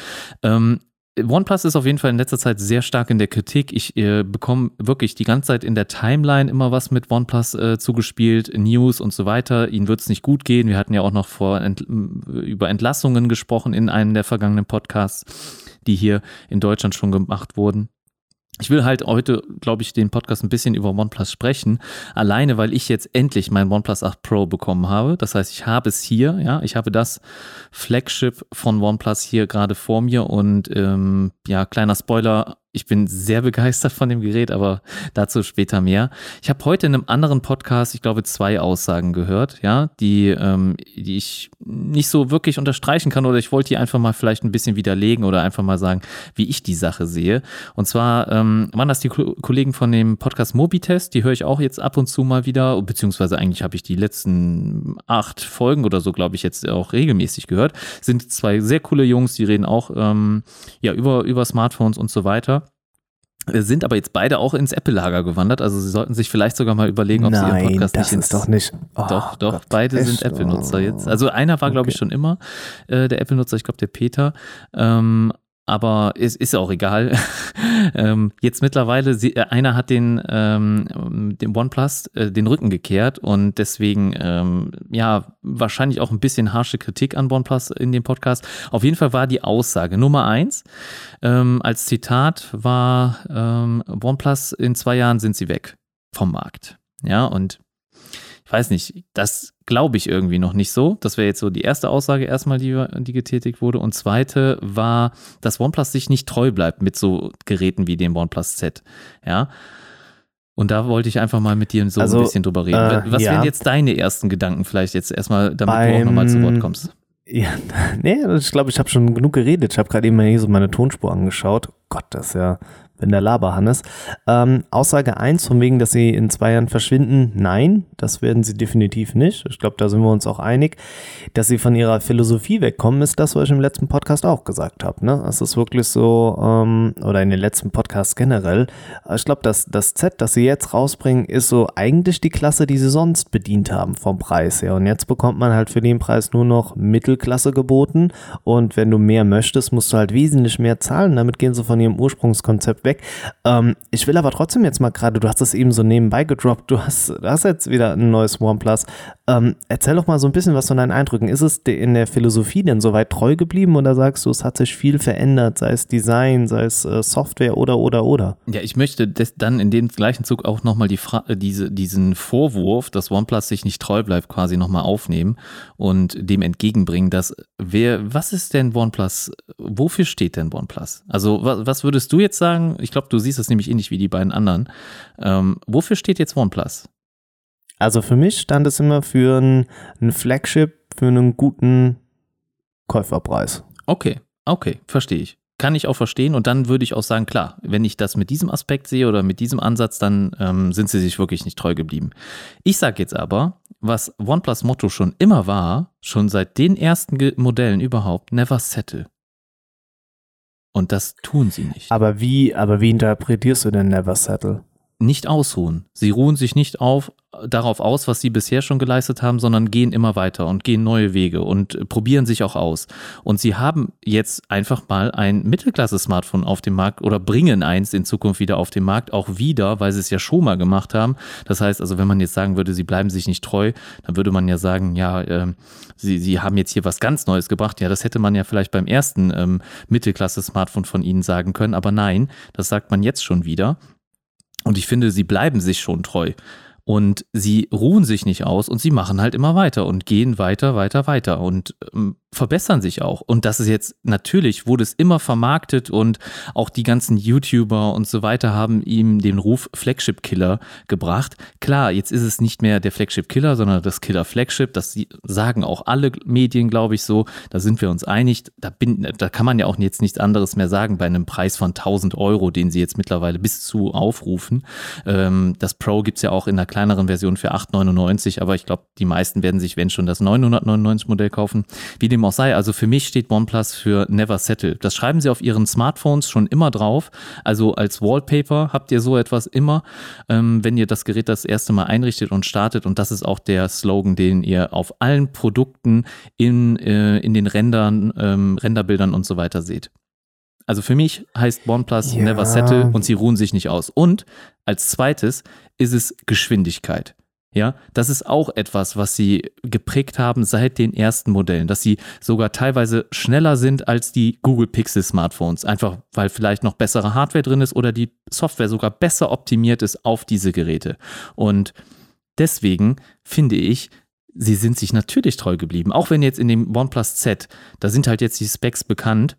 Ähm, OnePlus ist auf jeden Fall in letzter Zeit sehr stark in der Kritik. Ich äh, bekomme wirklich die ganze Zeit in der Timeline immer was mit OnePlus äh, zugespielt, News und so weiter. Ihnen wird es nicht gut gehen. Wir hatten ja auch noch vor Ent über Entlassungen gesprochen in einem der vergangenen Podcasts, die hier in Deutschland schon gemacht wurden. Ich will halt heute, glaube ich, den Podcast ein bisschen über OnePlus sprechen. Alleine, weil ich jetzt endlich mein OnePlus 8 Pro bekommen habe. Das heißt, ich habe es hier, ja, ich habe das Flagship von OnePlus hier gerade vor mir und ähm, ja, kleiner Spoiler, ich bin sehr begeistert von dem Gerät, aber dazu später mehr. Ich habe heute in einem anderen Podcast, ich glaube, zwei Aussagen gehört, ja, die, ähm, die ich nicht so wirklich unterstreichen kann oder ich wollte die einfach mal vielleicht ein bisschen widerlegen oder einfach mal sagen, wie ich die Sache sehe. Und zwar ähm, waren das die Kollegen von dem Podcast Mobitest, die höre ich auch jetzt ab und zu mal wieder, beziehungsweise eigentlich habe ich die letzten acht Folgen oder so, glaube ich, jetzt auch regelmäßig gehört. Sind zwei sehr coole Jungs, die reden auch ähm, ja, über, über Smartphones und so weiter sind aber jetzt beide auch ins Apple-Lager gewandert. Also sie sollten sich vielleicht sogar mal überlegen, ob Nein, sie ihren Podcast das nicht ins. ist doch nicht. Oh, doch, doch, Gott, beide echt? sind Apple-Nutzer Oh. jetzt. Also einer war, glaube ich, Okay. schon immer äh, der Apple-Nutzer, ich glaube, der Peter. Ähm, aber es ist auch egal. ähm, jetzt mittlerweile, sie, äh, einer hat den, ähm, dem OnePlus äh, den Rücken gekehrt und deswegen, ähm, ja, wahrscheinlich auch ein bisschen harsche Kritik an OnePlus in dem Podcast. Auf jeden Fall war die Aussage Nummer eins, ähm, als Zitat war, ähm, OnePlus in zwei Jahren sind sie weg vom Markt. Ja, und ich weiß nicht, das glaube ich irgendwie noch nicht so. Das wäre jetzt so die erste Aussage erstmal, die, die getätigt wurde. Und zweite war, dass OnePlus sich nicht treu bleibt mit so Geräten wie dem OnePlus Z. Ja. Und da wollte ich einfach mal mit dir so Also, ein bisschen drüber reden. äh, Was ja. wären jetzt deine ersten Gedanken vielleicht jetzt erstmal, damit du auch Beim- nochmal zu Wort kommst? Ja, nee, ich glaube, ich habe schon genug geredet. Ich habe gerade eben mal hier so meine Tonspur angeschaut. Gott, das ist ja bin der Laberhannes. Ähm, Aussage 1 von wegen, dass sie in zwei Jahren verschwinden, nein, das werden sie definitiv nicht. Ich glaube, da sind wir uns auch einig. Dass sie von ihrer Philosophie wegkommen, ist das, was ich im letzten Podcast auch gesagt habe. Ne? Es ist wirklich so, ähm, oder in den letzten Podcasts generell, ich glaube, dass das Z, das sie jetzt rausbringen, ist so eigentlich die Klasse, die sie sonst bedient haben vom Preis her. Und jetzt bekommt man halt für den Preis nur noch Mittelklasse geboten. Und wenn du mehr möchtest, musst du halt wesentlich mehr zahlen. Damit gehen sie von ihrem Ursprungskonzept weg. Ähm, ich will aber trotzdem jetzt mal gerade, du hast es eben so nebenbei gedroppt, du hast, du hast jetzt wieder ein neues OnePlus. Ähm, erzähl doch mal so ein bisschen was von deinen Eindrücken. Ist es in der Philosophie denn soweit treu geblieben oder sagst du, es hat sich viel verändert, sei es Design, sei es äh, Software oder oder oder? Ja, ich möchte das dann in dem gleichen Zug auch nochmal die äh, diese, diesen Vorwurf, dass OnePlus sich nicht treu bleibt, quasi nochmal aufnehmen und dem entgegenbringen, dass wer, was ist denn OnePlus, wofür steht denn OnePlus? Also was, was würdest du jetzt sagen? Ich glaube, du siehst es nämlich ähnlich wie die beiden anderen. Ähm, wofür steht jetzt OnePlus? Also für mich stand es immer für ein, ein Flagship für einen guten Käuferpreis. Okay, okay, verstehe ich. Kann ich auch verstehen und dann würde ich auch sagen, klar, wenn ich das mit diesem Aspekt sehe oder mit diesem Ansatz, dann ähm, sind sie sich wirklich nicht treu geblieben. Ich sage jetzt aber, was OnePlus Motto schon immer war, schon seit den ersten Modellen überhaupt, never settle. Und das tun sie nicht. Aber wie, aber wie interpretierst du denn Never Settle? Nicht ausruhen. Sie ruhen sich nicht auf, darauf aus, was sie bisher schon geleistet haben, sondern gehen immer weiter und gehen neue Wege und äh, probieren sich auch aus. Und sie haben jetzt einfach mal ein Mittelklasse-Smartphone auf den Markt oder bringen eins in Zukunft wieder auf den Markt, auch wieder, weil sie es ja schon mal gemacht haben. Das heißt also, wenn man jetzt sagen würde, sie bleiben sich nicht treu, dann würde man ja sagen, ja, ähm, sie, sie haben jetzt hier was ganz Neues gebracht. Ja, das hätte man ja vielleicht beim ersten ähm, Mittelklasse-Smartphone von ihnen sagen können, aber nein, das sagt man jetzt schon wieder. Und ich finde, sie bleiben sich schon treu. Und sie ruhen sich nicht aus und sie machen halt immer weiter und gehen weiter, weiter, weiter und ähm, verbessern sich auch. Und das ist jetzt natürlich, wurde es immer vermarktet und auch die ganzen YouTuber und so weiter haben ihm den Ruf Flagship-Killer gebracht. Klar, jetzt ist es nicht mehr der Flagship-Killer, sondern das Killer-Flagship. Das sagen auch alle Medien, glaube ich, so. Da sind wir uns einig. Da, bin, da kann man ja auch jetzt nichts anderes mehr sagen bei einem Preis von 1000 Euro, den sie jetzt mittlerweile bis zu aufrufen. Ähm, das Pro gibt es ja auch in einer kleineren Version für 8,99, aber ich glaube, die meisten werden sich, wenn schon, das 999 Modell kaufen. Wie dem auch sei, also für mich steht OnePlus für Never Settle. Das schreiben sie auf ihren Smartphones schon immer drauf. Also als Wallpaper habt ihr so etwas immer, ähm, wenn ihr das Gerät das erste Mal einrichtet und startet. Und das ist auch der Slogan, den ihr auf allen Produkten in, äh, in den Rendern, ähm, Renderbildern und so weiter seht. Also für mich heißt OnePlus Ja. Never Settle und sie ruhen sich nicht aus. Und als zweites ist es Geschwindigkeit. Ja, das ist auch etwas, was sie geprägt haben seit den ersten Modellen, dass sie sogar teilweise schneller sind als die Google Pixel Smartphones, einfach weil vielleicht noch bessere Hardware drin ist oder die Software sogar besser optimiert ist auf diese Geräte. Und deswegen finde ich, sie sind sich natürlich treu geblieben. Auch wenn jetzt in dem OnePlus Z, da sind halt jetzt die Specs bekannt,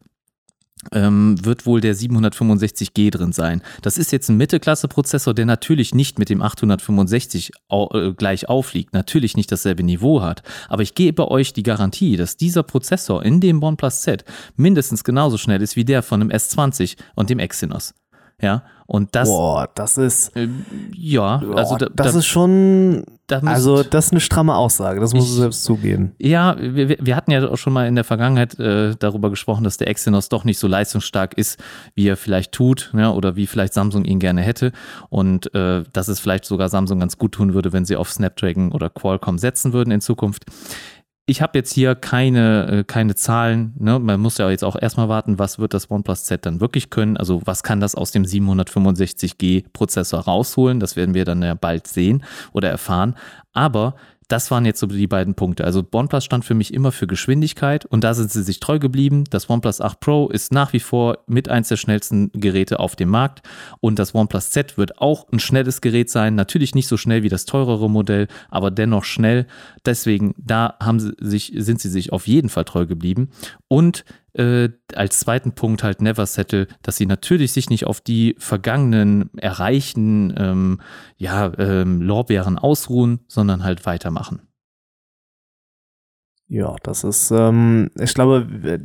wird wohl der 765G drin sein. Das ist jetzt ein Mittelklasse-Prozessor, der natürlich nicht mit dem 865 au äh, gleich aufliegt, natürlich nicht dasselbe Niveau hat. Aber ich gebe euch die Garantie, dass dieser Prozessor in dem OnePlus Z mindestens genauso schnell ist wie der von dem S20 und dem Exynos. Ja, und das, Boah, das ist, ähm, ja, also boah, da, das da, ist schon, da müsst- also das ist eine stramme Aussage, das musst du Ich- selbst zugeben. Ja, wir, wir- wir hatten ja auch schon mal in der Vergangenheit äh, darüber gesprochen, dass der Exynos doch nicht so leistungsstark ist, wie er vielleicht tut, ja, oder wie vielleicht Samsung ihn gerne hätte. Und äh, dass es vielleicht sogar Samsung ganz gut tun würde, wenn sie auf Snapdragon oder Qualcomm setzen würden in Zukunft. Ich habe jetzt hier keine, äh, keine Zahlen. Ne? Man muss ja jetzt auch erstmal warten, was wird das OnePlus Z dann wirklich können. Also was kann das aus dem 765G Prozessor rausholen? Das werden wir dann ja bald sehen oder erfahren. Aber das waren jetzt so die beiden Punkte. Also OnePlus stand für mich immer für Geschwindigkeit und da sind sie sich treu geblieben. Das OnePlus 8 Pro ist nach wie vor mit eins der schnellsten Geräte auf dem Markt und das OnePlus Z wird auch ein schnelles Gerät sein. Natürlich nicht so schnell wie das teurere Modell, aber dennoch schnell. Deswegen, da haben sie sich, sind sie sich auf jeden Fall treu geblieben. Und äh, als zweiten Punkt halt Never Settle, dass sie natürlich sich nicht auf die vergangenen erreichten ähm, ja, ähm, Lorbeeren ausruhen, sondern halt weitermachen. Ja, das ist, ähm, ich glaube, äh,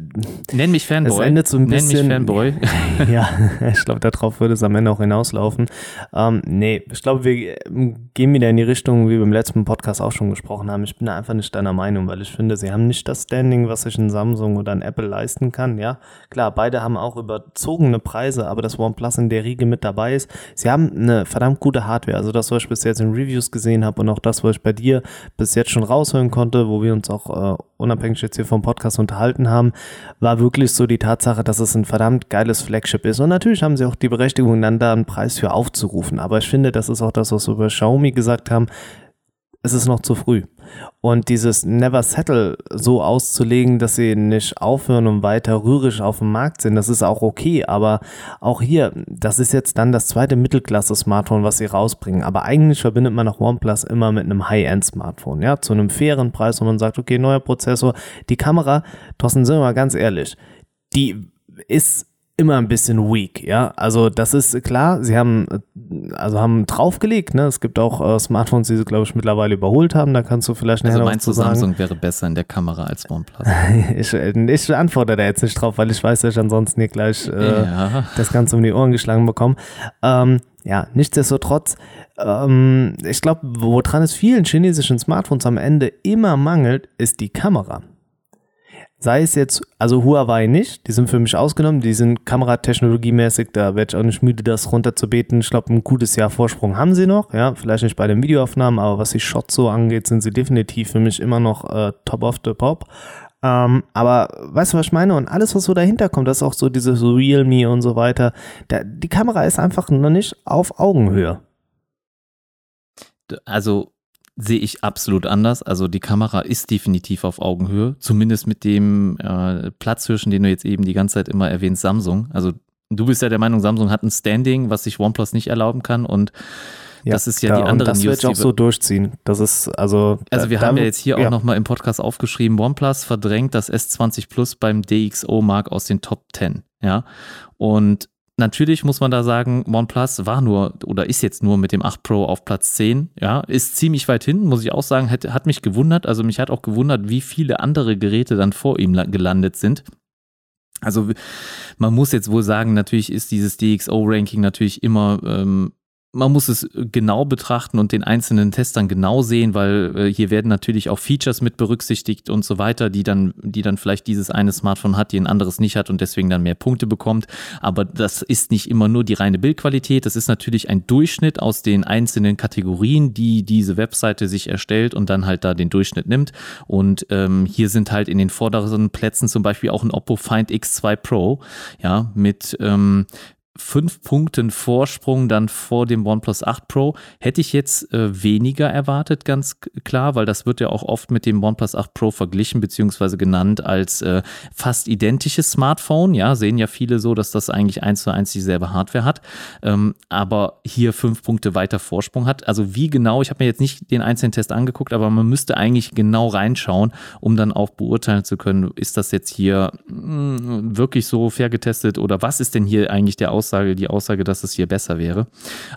Nenn mich es Fanboy. endet so ein Nenn mich bisschen. Fanboy. ja, ich glaube, darauf würde es am Ende auch hinauslaufen. Ähm, nee, ich glaube, wir ähm, gehen wieder in die Richtung, wie wir im letzten Podcast auch schon gesprochen haben. Ich bin da einfach nicht deiner Meinung, weil ich finde, sie haben nicht das Standing, was sich ein Samsung oder ein Apple leisten kann. Ja, klar, beide haben auch überzogene Preise, aber das OnePlus in der Riege mit dabei ist. Sie haben eine verdammt gute Hardware. Also das, was ich bis jetzt in Reviews gesehen habe und auch das, was ich bei dir bis jetzt schon raushören konnte, wo wir uns auch äh, unabhängig jetzt hier vom Podcast unterhalten haben, war wirklich so die Tatsache, dass es ein verdammt geiles Flagship ist. Und natürlich haben sie auch die Berechtigung, dann da einen Preis für aufzurufen. Aber ich finde, das ist auch das, was wir über Xiaomi gesagt haben. Es ist noch zu früh. Und dieses Never Settle so auszulegen, dass sie nicht aufhören und weiter rührig auf dem Markt sind, das ist auch okay. Aber auch hier, das ist jetzt dann das zweite Mittelklasse-Smartphone, was sie rausbringen. Aber eigentlich verbindet man auch OnePlus immer mit einem High-End-Smartphone, ja, zu einem fairen Preis, wo man sagt, okay, neuer Prozessor. Die Kamera, Thorsten, sind wir mal ganz ehrlich, die ist immer ein bisschen weak, ja. Also das ist klar, sie haben also haben draufgelegt, ne? Es gibt auch äh, Smartphones, die sie, glaube ich, mittlerweile überholt haben. Da kannst du vielleicht Also noch meinst du, sagen. Samsung wäre besser in der Kamera als OnePlus? Ich, ich antworte da jetzt nicht drauf, weil ich weiß, dass ich ansonsten hier gleich äh, ja. das Ganze um die Ohren geschlagen bekomme. Ähm, ja, nichtsdestotrotz, ähm, ich glaube, woran es vielen chinesischen Smartphones am Ende immer mangelt, ist die Kamera. Sei es jetzt, also Huawei nicht, die sind für mich ausgenommen, die sind kameratechnologiemäßig, da werde ich auch nicht müde, das runterzubeten. Ich glaube, ein gutes Jahr Vorsprung haben sie noch, ja, vielleicht nicht bei den Videoaufnahmen, aber was die Shots so angeht, sind sie definitiv für mich immer noch äh, top of the pop. Ähm, aber weißt du, was ich meine? Und alles, was so dahinter kommt, das ist auch so dieses Realme und so weiter. Da, die Kamera ist einfach noch nicht auf Augenhöhe. Also sehe ich absolut anders. Also die Kamera ist definitiv auf Augenhöhe, zumindest mit dem äh, Platzhirschen, den du jetzt eben die ganze Zeit immer erwähnst, Samsung. Also du bist ja der Meinung, Samsung hat ein Standing, was sich OnePlus nicht erlauben kann und das ist ja die und andere Das News, werde ich auch die so durchziehen. Das ist also. Also wir da- haben ja jetzt hier ja. auch nochmal im Podcast aufgeschrieben, OnePlus verdrängt das S20 Plus beim DxO-Mark aus den Top 10. Ja, und natürlich muss man da sagen, OnePlus war nur oder ist jetzt nur mit dem 8 Pro auf Platz 10. Ja, ist ziemlich weit hinten, muss ich auch sagen, hat, hat mich gewundert. Also mich hat auch gewundert, wie viele andere Geräte dann vor ihm la- gelandet sind. Also man muss jetzt wohl sagen, natürlich ist dieses DxO-Ranking natürlich immer ähm, man muss es genau betrachten und den einzelnen Testern genau sehen, weil äh, hier werden natürlich auch Features mit berücksichtigt und so weiter, die dann, die dann vielleicht dieses eine Smartphone hat, die ein anderes nicht hat und deswegen dann mehr Punkte bekommt. Aber das ist nicht immer nur die reine Bildqualität. Das ist natürlich ein Durchschnitt aus den einzelnen Kategorien, die diese Webseite sich erstellt und dann halt da den Durchschnitt nimmt. Und ähm, hier sind halt in den vorderen Plätzen zum Beispiel auch ein Oppo Find X2 Pro, ja, mit ähm, fünf Punkten Vorsprung dann vor dem OnePlus 8 Pro. Hätte ich jetzt äh, weniger erwartet, ganz klar, weil das wird ja auch oft mit dem OnePlus 8 Pro verglichen, beziehungsweise genannt als äh, fast identisches Smartphone. Ja, sehen ja viele so, dass das eigentlich eins zu eins dieselbe Hardware hat, ähm, aber hier fünf Punkte weiter Vorsprung hat. Also wie genau, ich habe mir jetzt nicht den einzelnen Test angeguckt, aber man müsste eigentlich genau reinschauen, um dann auch beurteilen zu können, ist das jetzt hier mh, hm, wirklich so fair getestet oder was ist denn hier eigentlich der Aus Aussage, die Aussage, dass es hier besser wäre.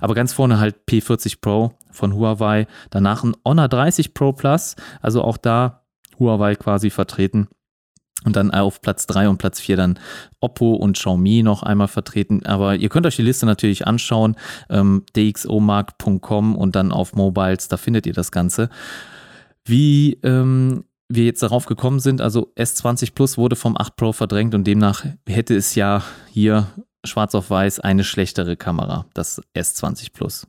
Aber ganz vorne halt P40 Pro von Huawei, danach ein Honor 30 Pro Plus, also auch da Huawei quasi vertreten. Und dann auf Platz 3 und Platz 4 dann Oppo und Xiaomi noch einmal vertreten. Aber ihr könnt euch die Liste natürlich anschauen, ähm, dxomark.com und dann auf Mobiles, da findet ihr das Ganze. Wie ähm, wir jetzt darauf gekommen sind, also S20 Plus wurde vom 8 Pro verdrängt und demnach hätte es ja hier schwarz auf weiß eine schlechtere Kamera, das S20 Plus.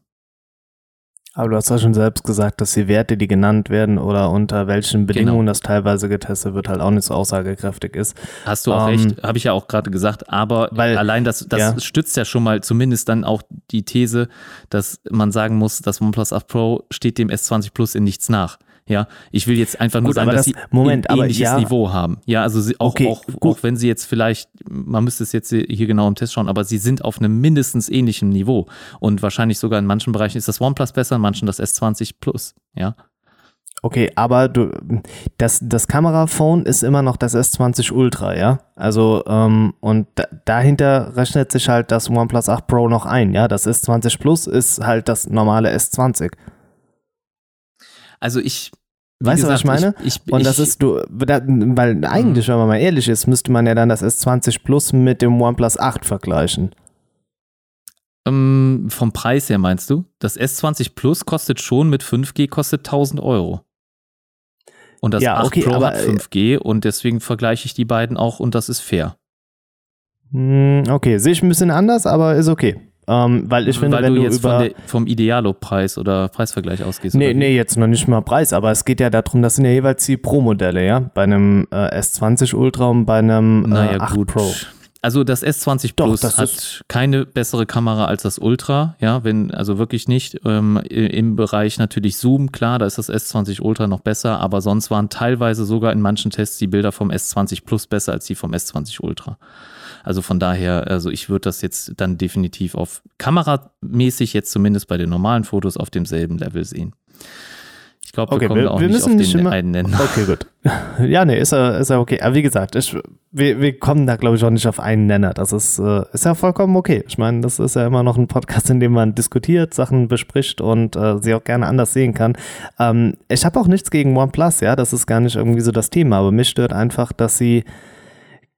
Aber du hast ja schon selbst gesagt, dass die Werte, die genannt werden oder unter welchen Bedingungen genau. das teilweise getestet wird, halt auch nicht so aussagekräftig ist. Hast du auch ähm, recht, habe ich ja auch gerade gesagt, aber weil, allein das, das ja. stützt ja schon mal zumindest dann auch die These, dass man sagen muss, das OnePlus 8 Pro steht dem S20 Plus in nichts nach. Ja, ich will jetzt einfach nur gut, sagen, dass das, sie Moment, ein ähnliches ja. Niveau haben. Ja, also sie, auch, okay, auch, auch wenn sie jetzt vielleicht, man müsste es jetzt hier genau im Test schauen, aber sie sind auf einem mindestens ähnlichen Niveau. Und wahrscheinlich sogar in manchen Bereichen ist das OnePlus besser, in manchen das S20 Plus. Ja. Okay, aber du, das, das Kameraphone ist immer noch das S20 Ultra, ja? Also, ähm, und da, dahinter rechnet sich halt das OnePlus 8 Pro noch ein, ja? Das S20 Plus ist halt das normale S20. Also ich. Weißt gesagt, du, was ich meine? Ich, ich, und das ist, du, weil eigentlich, wenn man mal ehrlich ist, müsste man ja dann das S20 Plus mit dem OnePlus 8 vergleichen. Ähm, vom Preis her meinst du? Das S20 Plus kostet schon mit 5G kostet 1000 Euro. Und das ja, 8 okay, Pro aber, hat 5G und deswegen vergleiche ich die beiden auch und das ist fair. Hm, okay, sehe ich ein bisschen anders, aber ist okay. Ähm, weil ich finde, weil wenn du, jetzt über, der, vom Idealo-Preis oder Preisvergleich ausgehst. Nee, nee, jetzt noch nicht mal Preis, aber es geht ja darum, das sind ja jeweils die Pro-Modelle, ja? Bei einem äh, S20 Ultra und bei einem äh, naja, 8 gut. Pro. Also das S20 Plus Doch, das hat keine bessere Kamera als das Ultra, ja, wenn, also wirklich nicht. Ähm, Im Bereich natürlich Zoom, klar, da ist das S20 Ultra noch besser, aber sonst waren teilweise sogar in manchen Tests die Bilder vom S20 Plus besser als die vom S20 Ultra. Also von daher, also ich würde das jetzt dann definitiv auf kameramäßig jetzt zumindest bei den normalen Fotos auf demselben Level sehen. Ich glaube, wir okay, kommen wir, auch wir nicht auf den nicht immer, einen nennen. Okay, gut. Ja, nee, ist ja, ist ja okay. Aber wie gesagt, ich, wir, wir kommen da, glaube ich, auch nicht auf einen Nenner. Das ist, äh, ist ja vollkommen okay. Ich meine, das ist ja immer noch ein Podcast, in dem man diskutiert, Sachen bespricht und äh, sie auch gerne anders sehen kann. Ähm, ich habe auch nichts gegen OnePlus, ja, das ist gar nicht irgendwie so das Thema, aber mich stört einfach, dass sie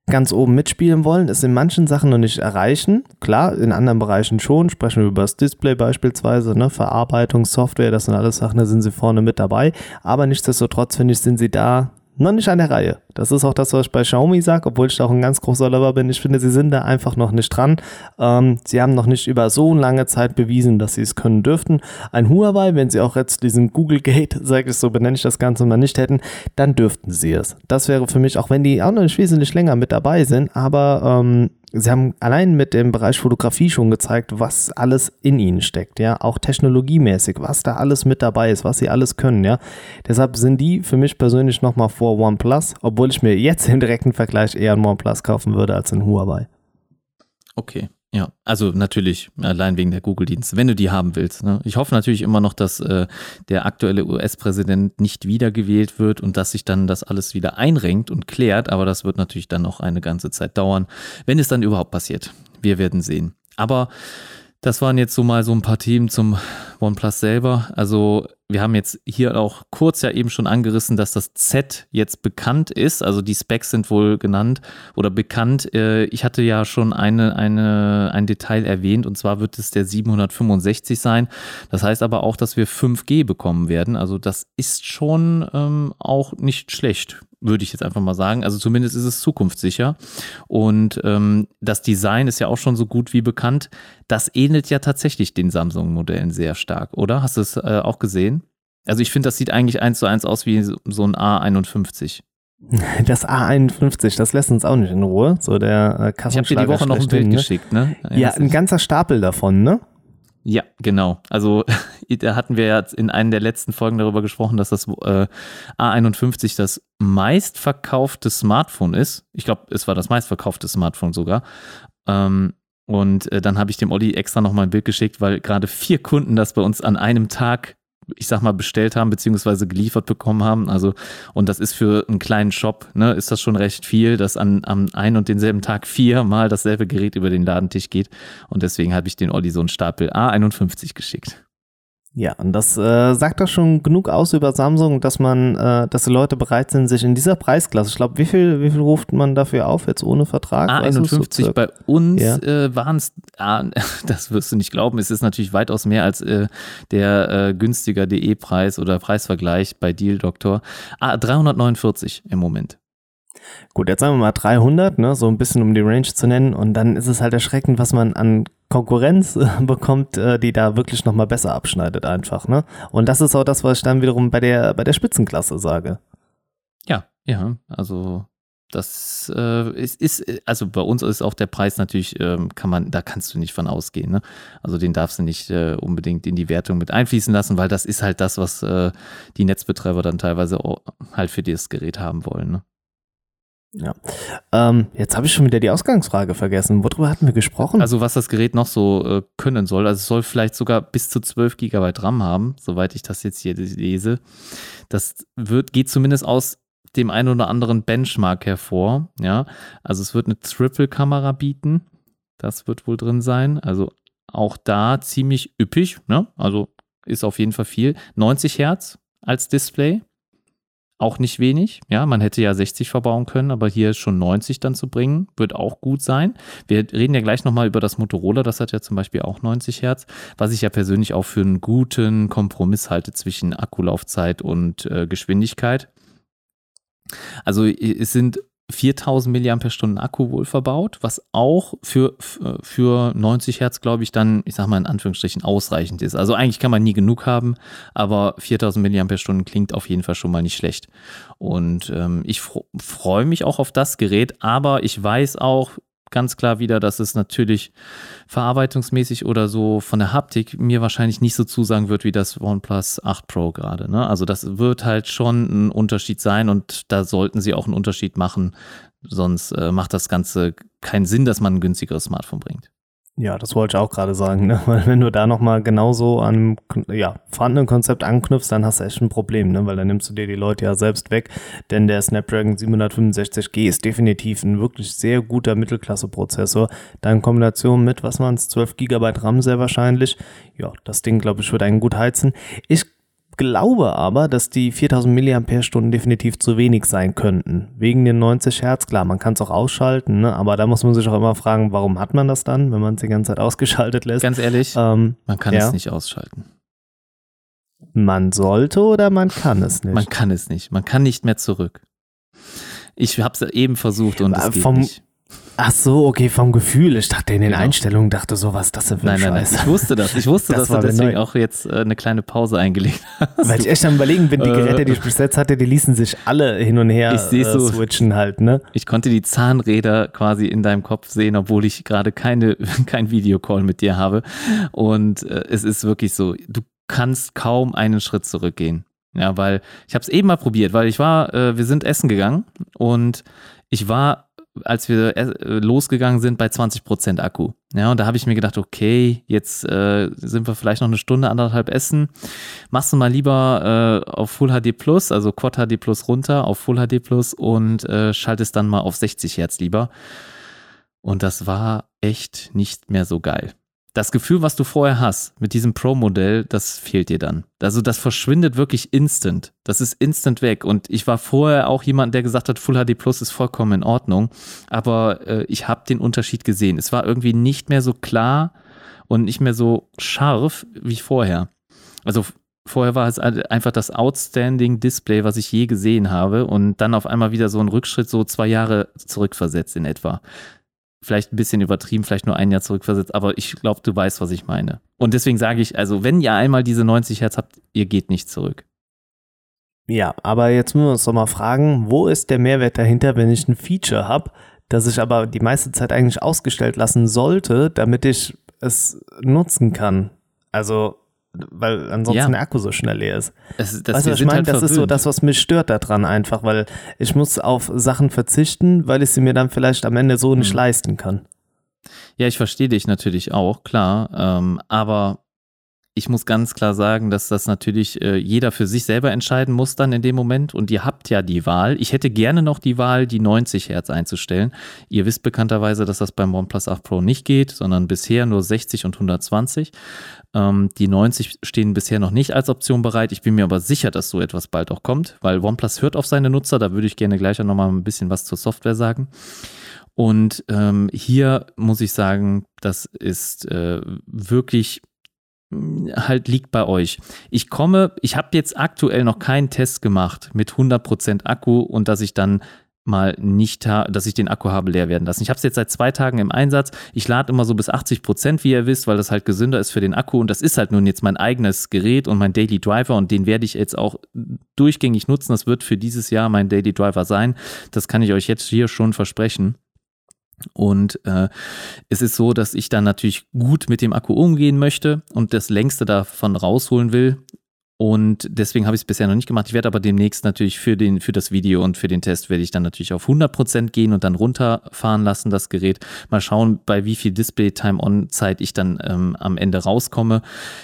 ganz oben mitspielen wollen, es in manchen Sachen noch nicht erreichen. Klar, in anderen Bereichen schon. Sprechen wir über das Display beispielsweise, ne? Verarbeitung, Software, das sind alles Sachen, da sind sie vorne mit dabei. Aber nichtsdestotrotz, finde ich, sind sie da noch nicht an der Reihe. Das ist auch das, was ich bei Xiaomi sage, obwohl ich da auch ein ganz großer Lover bin. Ich finde, sie sind da einfach noch nicht dran. Ähm, sie haben noch nicht über so lange Zeit bewiesen, dass sie es können dürften. Ein Huawei, wenn sie auch jetzt diesen Google Gate, sage ich so, benenne ich das Ganze mal nicht hätten, dann dürften sie es. Das wäre für mich, auch wenn die auch noch nicht wesentlich länger mit dabei sind, aber ähm, Sie haben allein mit dem Bereich Fotografie schon gezeigt, was alles in ihnen steckt, ja, auch technologiemäßig, was da alles mit dabei ist, was sie alles können, ja. Deshalb sind die für mich persönlich nochmal vor OnePlus, obwohl ich mir jetzt im direkten Vergleich eher ein OnePlus kaufen würde als ein Huawei. Okay. Ja, also natürlich allein wegen der Google-Dienste, wenn du die haben willst. Ne? Ich hoffe natürlich immer noch, dass äh, der aktuelle US-Präsident nicht wiedergewählt wird und dass sich dann das alles wieder einrenkt und klärt, aber das wird natürlich dann noch eine ganze Zeit dauern, wenn es dann überhaupt passiert. Wir werden sehen. Aber Das waren jetzt so mal so ein paar Themen zum OnePlus selber. Also wir haben jetzt hier auch kurz ja eben schon angerissen, dass das Z jetzt bekannt ist. Also die Specs sind wohl genannt oder bekannt. Äh, ich hatte ja schon eine, eine, ein Detail erwähnt und zwar wird es der 765 sein. Das heißt aber auch, dass wir 5G bekommen werden. Also das ist schon ähm, auch nicht schlecht würde ich jetzt einfach mal sagen. Also zumindest ist es zukunftssicher. Und ähm, das Design ist ja auch schon so gut wie bekannt. Das ähnelt ja tatsächlich den Samsung-Modellen sehr stark, oder? Hast du es äh, auch gesehen? Also ich finde, das sieht eigentlich eins zu eins aus wie so ein A51. Das A51, das lässt uns auch nicht in Ruhe. So der äh, Ich habe dir die Woche noch ein Bild ne? geschickt, ne? Ja, ein ganzer Stapel davon, ne? Ja, genau. Also da hatten wir ja in einer der letzten Folgen darüber gesprochen, dass das äh, A51 das meistverkaufte Smartphone ist. Ich glaube, es war das meistverkaufte Smartphone sogar. Ähm, und äh, dann habe ich dem Olli extra nochmal ein Bild geschickt, weil gerade vier Kunden das bei uns an einem Tag ich sag mal, bestellt haben, beziehungsweise geliefert bekommen haben. Also, und das ist für einen kleinen Shop, ne, ist das schon recht viel, dass an, am einen und denselben Tag viermal dasselbe Gerät über den Ladentisch geht. Und deswegen habe ich den Olli so einen Stapel A51 geschickt. Ja, und das äh, sagt doch schon genug aus über Samsung, dass man, äh, dass die Leute bereit sind, sich in dieser Preisklasse, ich glaube, wie viel, wie viel ruft man dafür auf, jetzt ohne Vertrag? A51 so bei uns ja. äh, waren es, ah, das wirst du nicht glauben, es ist natürlich weitaus mehr als äh, der äh, günstiger DE-Preis oder Preisvergleich bei Deal Doctor. Ah, 349 im Moment. Gut, jetzt sagen wir mal 300, ne, so ein bisschen um die Range zu nennen und dann ist es halt erschreckend, was man an Konkurrenz äh, bekommt, äh, die da wirklich nochmal besser abschneidet einfach, ne? Und das ist auch das, was ich dann wiederum bei der, bei der Spitzenklasse sage. Ja, ja, also das äh, ist, ist, also bei uns ist auch der Preis natürlich, ähm, kann man, da kannst du nicht von ausgehen. Ne? Also den darfst du nicht äh, unbedingt in die Wertung mit einfließen lassen, weil das ist halt das, was äh, die Netzbetreiber dann teilweise halt für dieses Gerät haben wollen. Ne? Ja. Ähm, jetzt habe ich schon wieder die Ausgangsfrage vergessen. Worüber hatten wir gesprochen? Also was das Gerät noch so äh, können soll. Also es soll vielleicht sogar bis zu 12 GB RAM haben, soweit ich das jetzt hier lese. Das wird, geht zumindest aus dem einen oder anderen Benchmark hervor. Ja, also es wird eine Triple-Kamera bieten. Das wird wohl drin sein. Also auch da ziemlich üppig. Ne? Also ist auf jeden Fall viel. 90 Hertz als Display auch nicht wenig. Ja, man hätte ja 60 verbauen können, aber hier schon 90 dann zu bringen, wird auch gut sein. Wir reden ja gleich nochmal über das Motorola, das hat ja zum Beispiel auch 90 Hertz, was ich ja persönlich auch für einen guten Kompromiss halte zwischen Akkulaufzeit und äh, Geschwindigkeit. Also es sind 4000 mAh Akku wohl verbaut, was auch für, für 90 Hertz, glaube ich, dann, ich sage mal in Anführungsstrichen, ausreichend ist. Also eigentlich kann man nie genug haben, aber 4000 mAh klingt auf jeden Fall schon mal nicht schlecht. Und ähm, ich freue mich auch auf das Gerät, aber ich weiß auch, ganz klar wieder, dass es natürlich verarbeitungsmäßig oder so von der Haptik mir wahrscheinlich nicht so zusagen wird wie das OnePlus 8 Pro gerade. Ne? Also das wird halt schon ein Unterschied sein und da sollten sie auch einen Unterschied machen. Sonst äh, macht das Ganze keinen Sinn, dass man ein günstigeres Smartphone bringt. Ja, das wollte ich auch gerade sagen, ne? weil wenn du da nochmal genauso an ja, vorhandenen Konzept anknüpfst, dann hast du echt ein Problem, ne? weil dann nimmst du dir die Leute ja selbst weg, denn der Snapdragon 765G ist definitiv ein wirklich sehr guter Mittelklasse-Prozessor. Da in Kombination mit, was waren es, 12 GB RAM sehr wahrscheinlich, ja, das Ding, glaube ich, wird einen gut heizen. Ich glaube aber, dass die 4000 mAh definitiv zu wenig sein könnten. Wegen den 90 Hertz, klar, man kann es auch ausschalten, ne? aber da muss man sich auch immer fragen, warum hat man das dann, wenn man es die ganze Zeit ausgeschaltet lässt? Ganz ehrlich, ähm, man kann ja. es nicht ausschalten. Man sollte oder man kann es nicht? Man kann es nicht. Man kann nicht mehr zurück. Ich habe es eben versucht und es geht vom, nicht. Ach so, okay, vom Gefühl. Ich dachte in den genau. Einstellungen, dachte so, was das denn für ein Nein, nein, nein, ich wusste das. Ich wusste, das dass du deswegen neu. auch jetzt äh, eine kleine Pause eingelegt hast. Weil ich echt am überlegen bin, die äh. Geräte, die ich bis jetzt hatte, die ließen sich alle hin und her ich äh, so, switchen halt, ne? Ich konnte die Zahnräder quasi in deinem Kopf sehen, obwohl ich gerade keine, kein Videocall mit dir habe. Und äh, es ist wirklich so, du kannst kaum einen Schritt zurückgehen. Ja, weil ich habe es eben mal probiert, weil ich war, äh, wir sind essen gegangen und ich war als wir äh, losgegangen sind, bei 20% Akku. Ja, und da habe ich mir gedacht, okay, jetzt äh, sind wir vielleicht noch eine Stunde, anderthalb essen. Machst du mal lieber äh, auf Full HD Plus, also Quad HD Plus runter, auf Full HD Plus und äh, schaltest dann mal auf 60 Hertz lieber. Und das war echt nicht mehr so geil. Das Gefühl, was du vorher hast mit diesem Pro-Modell, das fehlt dir dann. Also das verschwindet wirklich instant. Das ist instant weg. Und ich war vorher auch jemand, der gesagt hat, Full HD Plus ist vollkommen in Ordnung. Aber äh, ich habe den Unterschied gesehen. Es war irgendwie nicht mehr so klar und nicht mehr so scharf wie vorher. Also vorher war es einfach das outstanding Display, was ich je gesehen habe und dann auf einmal wieder so ein Rückschritt, so zwei Jahre zurückversetzt in etwa. Vielleicht ein bisschen übertrieben, vielleicht nur ein Jahr zurückversetzt, aber ich glaube, du weißt, was ich meine. Und deswegen sage ich, also wenn ihr einmal diese 90 Hertz habt, ihr geht nicht zurück. Ja, aber jetzt müssen wir uns doch mal fragen, wo ist der Mehrwert dahinter, wenn ich ein Feature habe, das ich aber die meiste Zeit eigentlich ausgestellt lassen sollte, damit ich es nutzen kann? Also weil ansonsten ja. der Akku so schnell leer ist. Es, das, weißt du, was ich meine? Halt das verwöhnt. ist so das, was mich stört daran einfach, weil ich muss auf Sachen verzichten, weil ich sie mir dann vielleicht am Ende so nicht hm. leisten kann. Ja, ich verstehe dich natürlich auch, klar. Ähm, aber ich muss ganz klar sagen, dass das natürlich äh, jeder für sich selber entscheiden muss dann in dem Moment. Und ihr habt ja die Wahl. Ich hätte gerne noch die Wahl, die 90 Hertz einzustellen. Ihr wisst bekannterweise, dass das beim OnePlus 8 Pro nicht geht, sondern bisher nur 60 und 120. Ähm, die 90 stehen bisher noch nicht als Option bereit. Ich bin mir aber sicher, dass so etwas bald auch kommt, weil OnePlus hört auf seine Nutzer. Da würde ich gerne gleich noch mal ein bisschen was zur Software sagen. Und ähm, hier muss ich sagen, das ist äh, wirklich halt liegt bei euch. Ich komme, ich habe jetzt aktuell noch keinen Test gemacht mit 100% Akku und dass ich dann mal nicht, dass ich den Akku habe leer werden lassen. Ich habe es jetzt seit zwei Tagen im Einsatz. Ich lade immer so bis 80 Prozent, wie ihr wisst, weil das halt gesünder ist für den Akku. Und das ist halt nun jetzt mein eigenes Gerät und mein Daily Driver und den werde ich jetzt auch durchgängig nutzen. Das wird für dieses Jahr mein Daily Driver sein. Das kann ich euch jetzt hier schon versprechen. Und äh, es ist so, dass ich dann natürlich gut mit dem Akku umgehen möchte und das längste davon rausholen will. Und deswegen habe ich es bisher noch nicht gemacht. Ich werde aber demnächst natürlich für, den, für das Video und für den Test werde ich dann natürlich auf 100% gehen und dann runterfahren lassen, das Gerät. Mal schauen, bei wie viel Display-Time-On-Zeit ich dann ähm, am Ende rauskomme.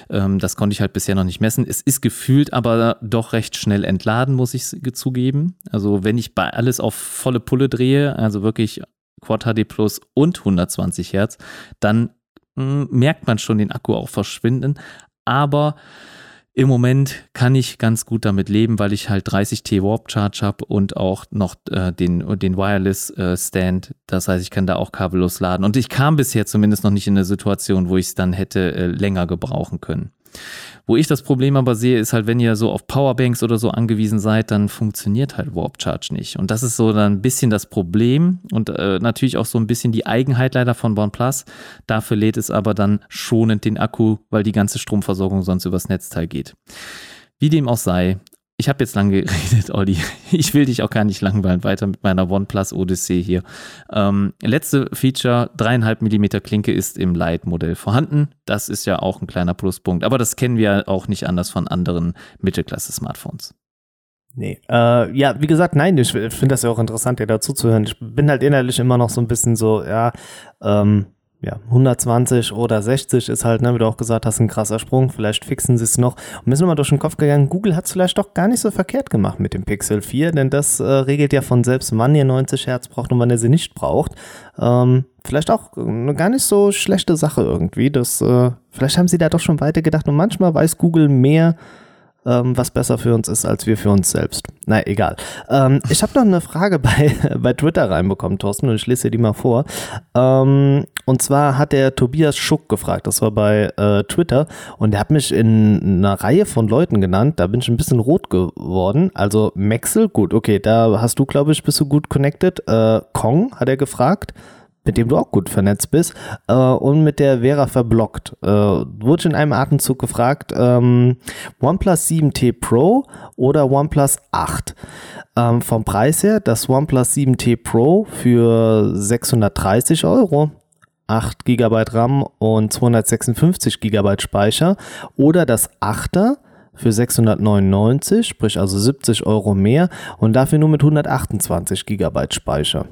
Ähm, das konnte ich halt bisher noch nicht messen. Es ist gefühlt aber doch recht schnell entladen, muss ich zugeben. Also wenn ich bei alles auf volle Pulle drehe, also wirklich Quad HD Plus und 120 Hertz, dann mh, hm, merkt man schon den Akku auch verschwinden. Aber im Moment kann ich ganz gut damit leben, weil ich halt 30T Warp Charge habe und auch noch äh, den, den Wireless äh, Stand. Das heißt, ich kann da auch kabellos laden. Und ich kam bisher zumindest noch nicht in eine Situation, wo ich es dann hätte äh, länger gebrauchen können. Wo ich das Problem aber sehe, ist halt, wenn ihr so auf Powerbanks oder so angewiesen seid, dann funktioniert halt Warp Charge nicht. Und das ist so dann ein bisschen das Problem und äh, natürlich auch so ein bisschen die Eigenheit leider von OnePlus. Dafür lädt es aber dann schonend den Akku, weil die ganze Stromversorgung sonst übers Netzteil geht. Wie dem auch sei, ich habe jetzt lange geredet, Olli. Ich will dich auch gar nicht langweilen weiter mit meiner OnePlus Odyssey hier. Ähm, letzte Feature, 3,5 mm Klinke ist im Lite-Modell vorhanden. Das ist ja auch ein kleiner Pluspunkt. Aber das kennen wir auch nicht anders von anderen Mittelklasse-Smartphones. Nee. Äh, ja, wie gesagt, nein, ich finde das ja auch interessant, dir dazu zu hören. Ich bin halt innerlich immer noch so ein bisschen so, ja, ähm, ja, 120 oder 60 ist halt, ne, wie du auch gesagt hast, ein krasser Sprung. Vielleicht fixen sie es noch. Und mir ist mal durch den Kopf gegangen, Google hat es vielleicht doch gar nicht so verkehrt gemacht mit dem Pixel 4, denn das äh, regelt ja von selbst, wann ihr 90 Hertz braucht und wann ihr sie nicht braucht. Ähm, vielleicht auch eine gar nicht so schlechte Sache irgendwie. Das, äh, vielleicht haben sie da doch schon weitergedacht und manchmal weiß Google mehr, ähm, was besser für uns ist, als wir für uns selbst. Na, egal. Ähm, ich habe noch eine Frage bei, bei Twitter reinbekommen, Thorsten, und ich lese dir die mal vor. Ähm, und zwar hat der Tobias Schuck gefragt, das war bei äh, Twitter, und er hat mich in einer Reihe von Leuten genannt, da bin ich ein bisschen rot geworden. Also Maxel, gut, okay, da hast du, glaube ich, bist du gut connected. Äh, Kong hat er gefragt mit dem du auch gut vernetzt bist, äh, und mit der Vera verblockt. Äh, wurde in einem Atemzug gefragt, ähm, OnePlus 7T Pro oder OnePlus 8? Ähm, vom Preis her, das OnePlus 7T Pro für 630 Euro. 8 GB RAM und 256 GB Speicher oder das 8er für 699, sprich also 70 Euro mehr und dafür nur mit 128 GB Speicher.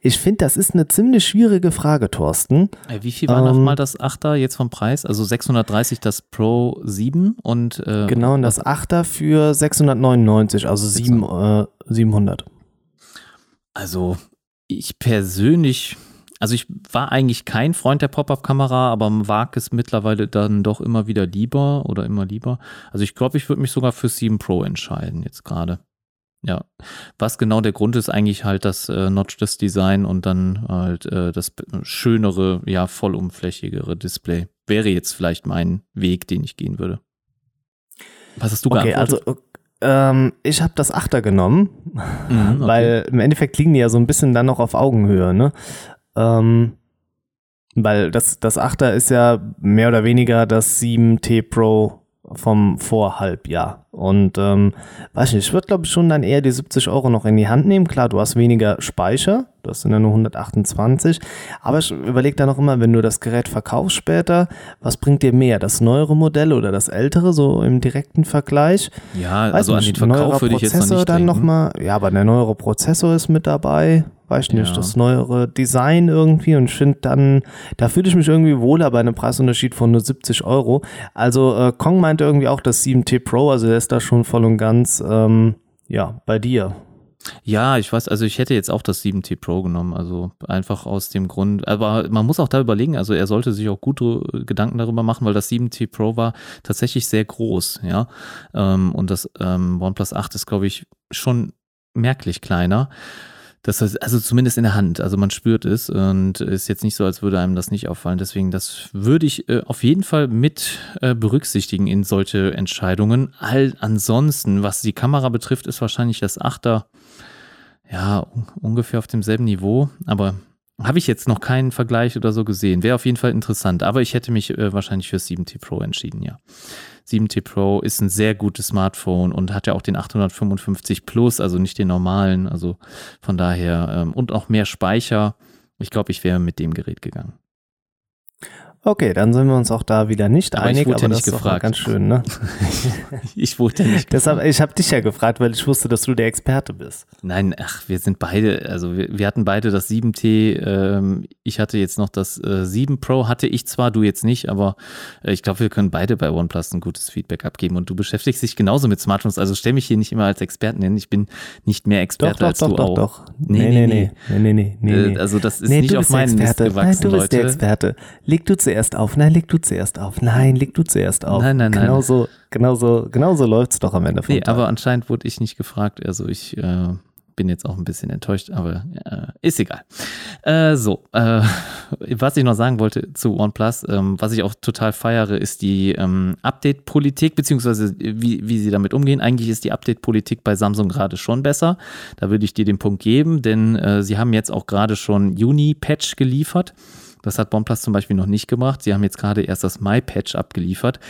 Ich finde, das ist eine ziemlich schwierige Frage, Thorsten. Äh, wie viel war ähm, nochmal das 8er jetzt vom Preis? Also 630 das Pro 7 und. Äh, genau, und das 8er für 699, also 7, äh, 700. Also, ich persönlich also ich war eigentlich kein Freund der Pop-Up-Kamera, aber mag es mittlerweile dann doch immer wieder lieber oder immer lieber. Also ich glaube, ich würde mich sogar für 7 Pro entscheiden jetzt gerade. Ja, was genau der Grund ist, eigentlich halt das äh, Notchless Design und dann halt äh, das schönere, ja, vollumflächigere Display. Wäre jetzt vielleicht mein Weg, den ich gehen würde. Was hast du okay, geantwortet? Also ähm, ich habe das Achter genommen, mhm, okay. weil im Endeffekt liegen die ja so ein bisschen dann noch auf Augenhöhe, ne? Ähm, weil das, das Achter ist ja mehr oder weniger das 7T Pro vom Vorhalbjahr. Und ähm, weiß nicht, ich würde glaube ich schon dann eher die 70 Euro noch in die Hand nehmen. Klar, du hast weniger Speicher, das sind ja nur 128. Aber ich überlege da noch immer, wenn du das Gerät verkaufst später, was bringt dir mehr? Das neuere Modell oder das ältere, so im direkten Vergleich? Ja, weiß also nicht, an den Verkauf würde ich jetzt noch nicht dann denken. noch mal, Ja, aber der neuere Prozessor ist mit dabei weiß nicht, ja. das neuere Design irgendwie und ich finde dann, da fühle ich mich irgendwie wohler bei einem Preisunterschied von nur 70 Euro. Also äh, Kong meinte irgendwie auch das 7T Pro, also der ist da schon voll und ganz, ähm, ja, bei dir. Ja, ich weiß, also ich hätte jetzt auch das 7T Pro genommen, also einfach aus dem Grund, aber man muss auch da überlegen, also er sollte sich auch gute Gedanken darüber machen, weil das 7T Pro war tatsächlich sehr groß, ja, ähm, und das ähm, OnePlus 8 ist, glaube ich, schon merklich kleiner. Das heißt, also zumindest in der Hand, also man spürt es und ist jetzt nicht so, als würde einem das nicht auffallen. Deswegen, das würde ich äh, auf jeden Fall mit äh, berücksichtigen in solche Entscheidungen. All ansonsten, was die Kamera betrifft, ist wahrscheinlich das Achter ja ungefähr auf demselben Niveau, aber habe ich jetzt noch keinen Vergleich oder so gesehen. Wäre auf jeden Fall interessant, aber ich hätte mich äh, wahrscheinlich für 7T Pro entschieden, ja. 7T Pro ist ein sehr gutes Smartphone und hat ja auch den 855 Plus, also nicht den normalen. Also von daher ähm, und auch mehr Speicher. Ich glaube, ich wäre mit dem Gerät gegangen. Okay, dann sind wir uns auch da wieder nicht aber einig, ich wurde aber ja nicht das gefragt. ist ganz schön, ne? ich wurde ja nicht Deshalb, ich habe dich ja gefragt, weil ich wusste, dass du der Experte bist. Nein, ach, wir sind beide, also wir, wir hatten beide das 7T, ähm, ich hatte jetzt noch das äh, 7 Pro, hatte ich zwar, du jetzt nicht, aber äh, ich glaube, wir können beide bei OnePlus ein gutes Feedback abgeben und du beschäftigst dich genauso mit Smartphones, also stell mich hier nicht immer als Experten hin, ich bin nicht mehr Experte doch, doch, als doch, du doch, auch. Doch, doch, Nee, nee, nee, nee, nee, nee, nee, äh, Also das ist nee, nicht auf meinen Mist gewachsen, Nein, du bist Leute. der Experte. Leg du zuerst auf auf. Nein, leg du zuerst auf. Nein, leg du zuerst auf. Nein, nein, nein. Genauso, genauso, genauso läuft es doch am Ende vom nee, Tag. aber anscheinend wurde ich nicht gefragt. Also ich äh, bin jetzt auch ein bisschen enttäuscht, aber äh, ist egal. Äh, so, äh, was ich noch sagen wollte zu OnePlus, ähm, was ich auch total feiere, ist die ähm, Update-Politik, beziehungsweise wie, wie sie damit umgehen. Eigentlich ist die Update-Politik bei Samsung gerade schon besser. Da würde ich dir den Punkt geben, denn äh, sie haben jetzt auch gerade schon Juni-Patch geliefert. Das hat OnePlus zum Beispiel noch nicht gemacht. Sie haben jetzt gerade erst das My-Patch abgeliefert.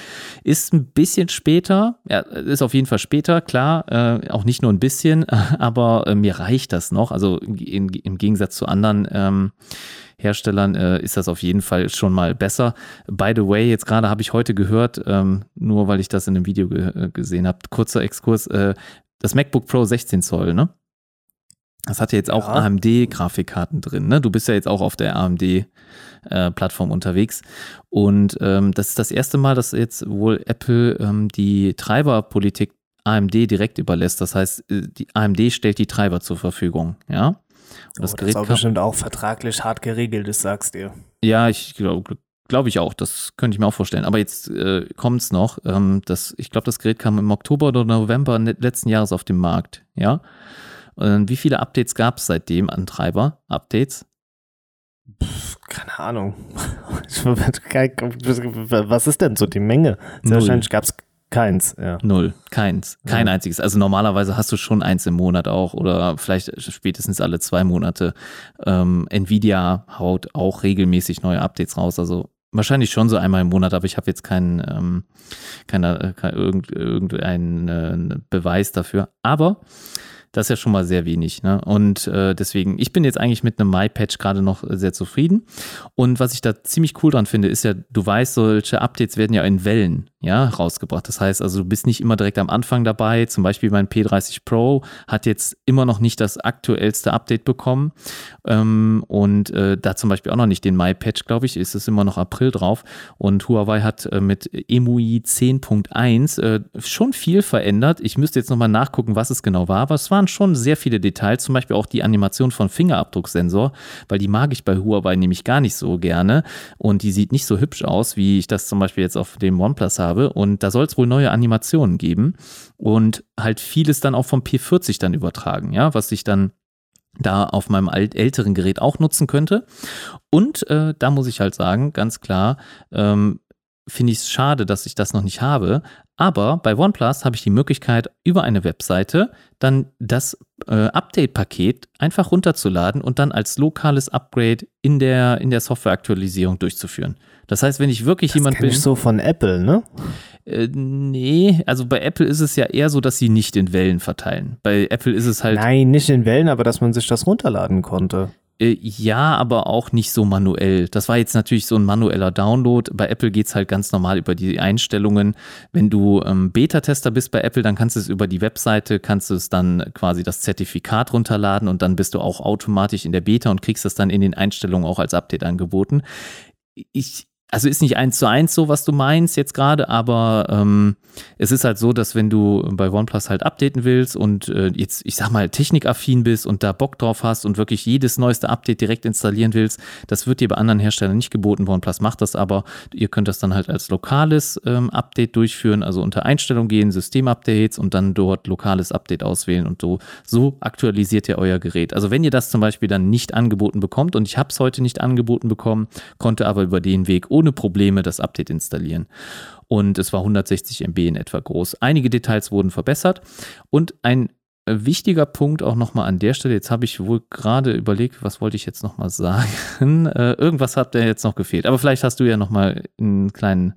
Ist ein bisschen später, ja, ist auf jeden Fall später, klar, äh, auch nicht nur ein bisschen, aber äh, mir reicht das noch. Also in, im Gegensatz zu anderen ähm, Herstellern äh, ist das auf jeden Fall schon mal besser. By the way, jetzt gerade habe ich heute gehört, ähm, nur weil ich das in einem Video ge gesehen habe, kurzer Exkurs, äh, das MacBook Pro 16 Zoll, ne? Das hat ja jetzt auch ja. AMD-Grafikkarten drin. Ne? Du bist ja jetzt auch auf der AMD-Plattform äh, unterwegs. Und ähm, das ist das erste Mal, dass jetzt wohl Apple ähm, die Treiberpolitik AMD direkt überlässt. Das heißt, äh, die AMD stellt die Treiber zur Verfügung. Ja. Und das, oh, Gerät das ist auch bestimmt auch vertraglich hart geregelt ist, sagst du. Ja, ich glaube glaube ich auch. Das könnte ich mir auch vorstellen. Aber jetzt äh, kommt es noch. Ähm, das, ich glaube, das Gerät kam im Oktober oder November letzten Jahres auf den Markt. Ja. Und wie viele Updates gab es seitdem an Treiber-Updates? Keine Ahnung. Was ist denn so die Menge? Sehr wahrscheinlich gab es keins. Ja. Null, keins. Kein ja. einziges. Also normalerweise hast du schon eins im Monat auch oder vielleicht spätestens alle zwei Monate. Ähm, Nvidia haut auch regelmäßig neue Updates raus. Also wahrscheinlich schon so einmal im Monat, aber ich habe jetzt keinen ähm, keiner, kein, irgendeinen äh, Beweis dafür. Aber das ist ja schon mal sehr wenig. Ne? Und äh, deswegen, ich bin jetzt eigentlich mit einem My-Patch gerade noch sehr zufrieden. Und was ich da ziemlich cool dran finde, ist ja, du weißt, solche Updates werden ja in Wellen ja, rausgebracht. Das heißt also, du bist nicht immer direkt am Anfang dabei. Zum Beispiel mein P30 Pro hat jetzt immer noch nicht das aktuellste Update bekommen. Ähm, und äh, da zum Beispiel auch noch nicht den My-Patch, glaube ich, ist es immer noch April drauf. Und Huawei hat äh, mit EMUI 10.1 äh, schon viel verändert. Ich müsste jetzt nochmal nachgucken, was es genau war, aber es waren schon sehr viele Details, zum Beispiel auch die Animation von Fingerabdrucksensor, weil die mag ich bei Huawei nämlich gar nicht so gerne und die sieht nicht so hübsch aus, wie ich das zum Beispiel jetzt auf dem OnePlus habe und da soll es wohl neue Animationen geben und halt vieles dann auch vom P40 dann übertragen, ja, was sich dann da auf meinem älteren Gerät auch nutzen könnte. Und äh, da muss ich halt sagen, ganz klar, ähm, finde ich es schade, dass ich das noch nicht habe. Aber bei OnePlus habe ich die Möglichkeit, über eine Webseite dann das äh, Update-Paket einfach runterzuladen und dann als lokales Upgrade in der, in der Softwareaktualisierung durchzuführen. Das heißt, wenn ich wirklich das jemand bin. Ich so von Apple, ne? Äh, nee, also bei Apple ist es ja eher so, dass sie nicht in Wellen verteilen. Bei Apple ist es halt. Nein, nicht in Wellen, aber dass man sich das runterladen konnte. Äh, ja, aber auch nicht so manuell. Das war jetzt natürlich so ein manueller Download. Bei Apple geht es halt ganz normal über die Einstellungen. Wenn du ähm, Beta-Tester bist bei Apple, dann kannst du es über die Webseite, kannst du es dann quasi das Zertifikat runterladen und dann bist du auch automatisch in der Beta und kriegst es dann in den Einstellungen auch als Update angeboten. Ich, also ist nicht eins zu eins so, was du meinst jetzt gerade, aber ähm, es ist halt so, dass wenn du bei OnePlus halt updaten willst und äh, jetzt, ich sag mal, technikaffin bist und da Bock drauf hast und wirklich jedes neueste Update direkt installieren willst, das wird dir bei anderen Herstellern nicht geboten. OnePlus macht das aber. Ihr könnt das dann halt als lokales ähm, Update durchführen, also unter Einstellung gehen, Systemupdates und dann dort lokales Update auswählen und so, so aktualisiert ihr euer Gerät. Also wenn ihr das zum Beispiel dann nicht angeboten bekommt und ich habe es heute nicht angeboten bekommen, konnte aber über den Weg ohne Probleme das Update installieren. Und es war 160 MB in etwa groß. Einige Details wurden verbessert und ein äh, wichtiger Punkt auch nochmal an der Stelle, jetzt habe ich wohl gerade überlegt, was wollte ich jetzt nochmal sagen? Äh, irgendwas hat der jetzt noch gefehlt. Aber vielleicht hast du ja nochmal einen kleinen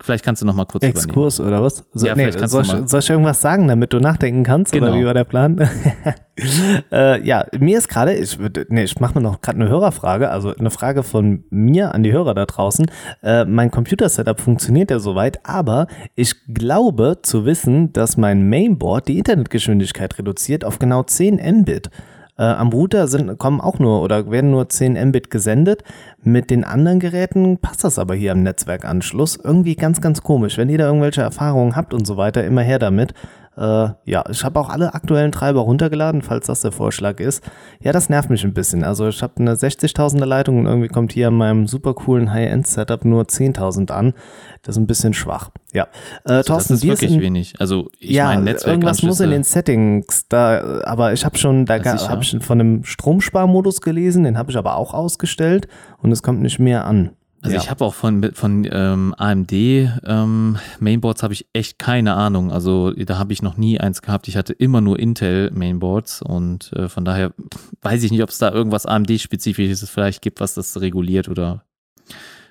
Vielleicht kannst du noch mal kurz Exkurs übernehmen. oder was? So, ja, nee, soll, ich, soll ich irgendwas sagen, damit du nachdenken kannst? Genau. Oder wie war der Plan? äh, ja, mir ist gerade, ich, nee, ich mache mir noch gerade eine Hörerfrage, also eine Frage von mir an die Hörer da draußen. Äh, mein Computer-Setup funktioniert ja soweit, aber ich glaube zu wissen, dass mein Mainboard die Internetgeschwindigkeit reduziert auf genau 10 Mbit. Äh, am Router sind, kommen auch nur oder werden nur 10 Mbit gesendet. Mit den anderen Geräten passt das aber hier am Netzwerkanschluss. Irgendwie ganz, ganz komisch. Wenn ihr da irgendwelche Erfahrungen habt und so weiter, immer her damit. Äh, ja, ich habe auch alle aktuellen Treiber runtergeladen, falls das der Vorschlag ist. Ja, das nervt mich ein bisschen. Also ich habe eine 60.000er Leitung und irgendwie kommt hier an meinem super coolen High-End-Setup nur 10.000 an. Das ist ein bisschen schwach. Ja, äh, also Thorsten, das ist wirklich in, wenig. Also ich ja, meine Netzwerk irgendwas muss in den Settings da, aber ich habe schon, da habe ich von einem Stromsparmodus gelesen, den habe ich aber auch ausgestellt und es kommt nicht mehr an. Also ja. ich habe auch von, von ähm, AMD ähm, Mainboards habe ich echt keine Ahnung. Also da habe ich noch nie eins gehabt. Ich hatte immer nur Intel Mainboards und äh, von daher weiß ich nicht, ob es da irgendwas AMD-spezifisches vielleicht gibt, was das reguliert oder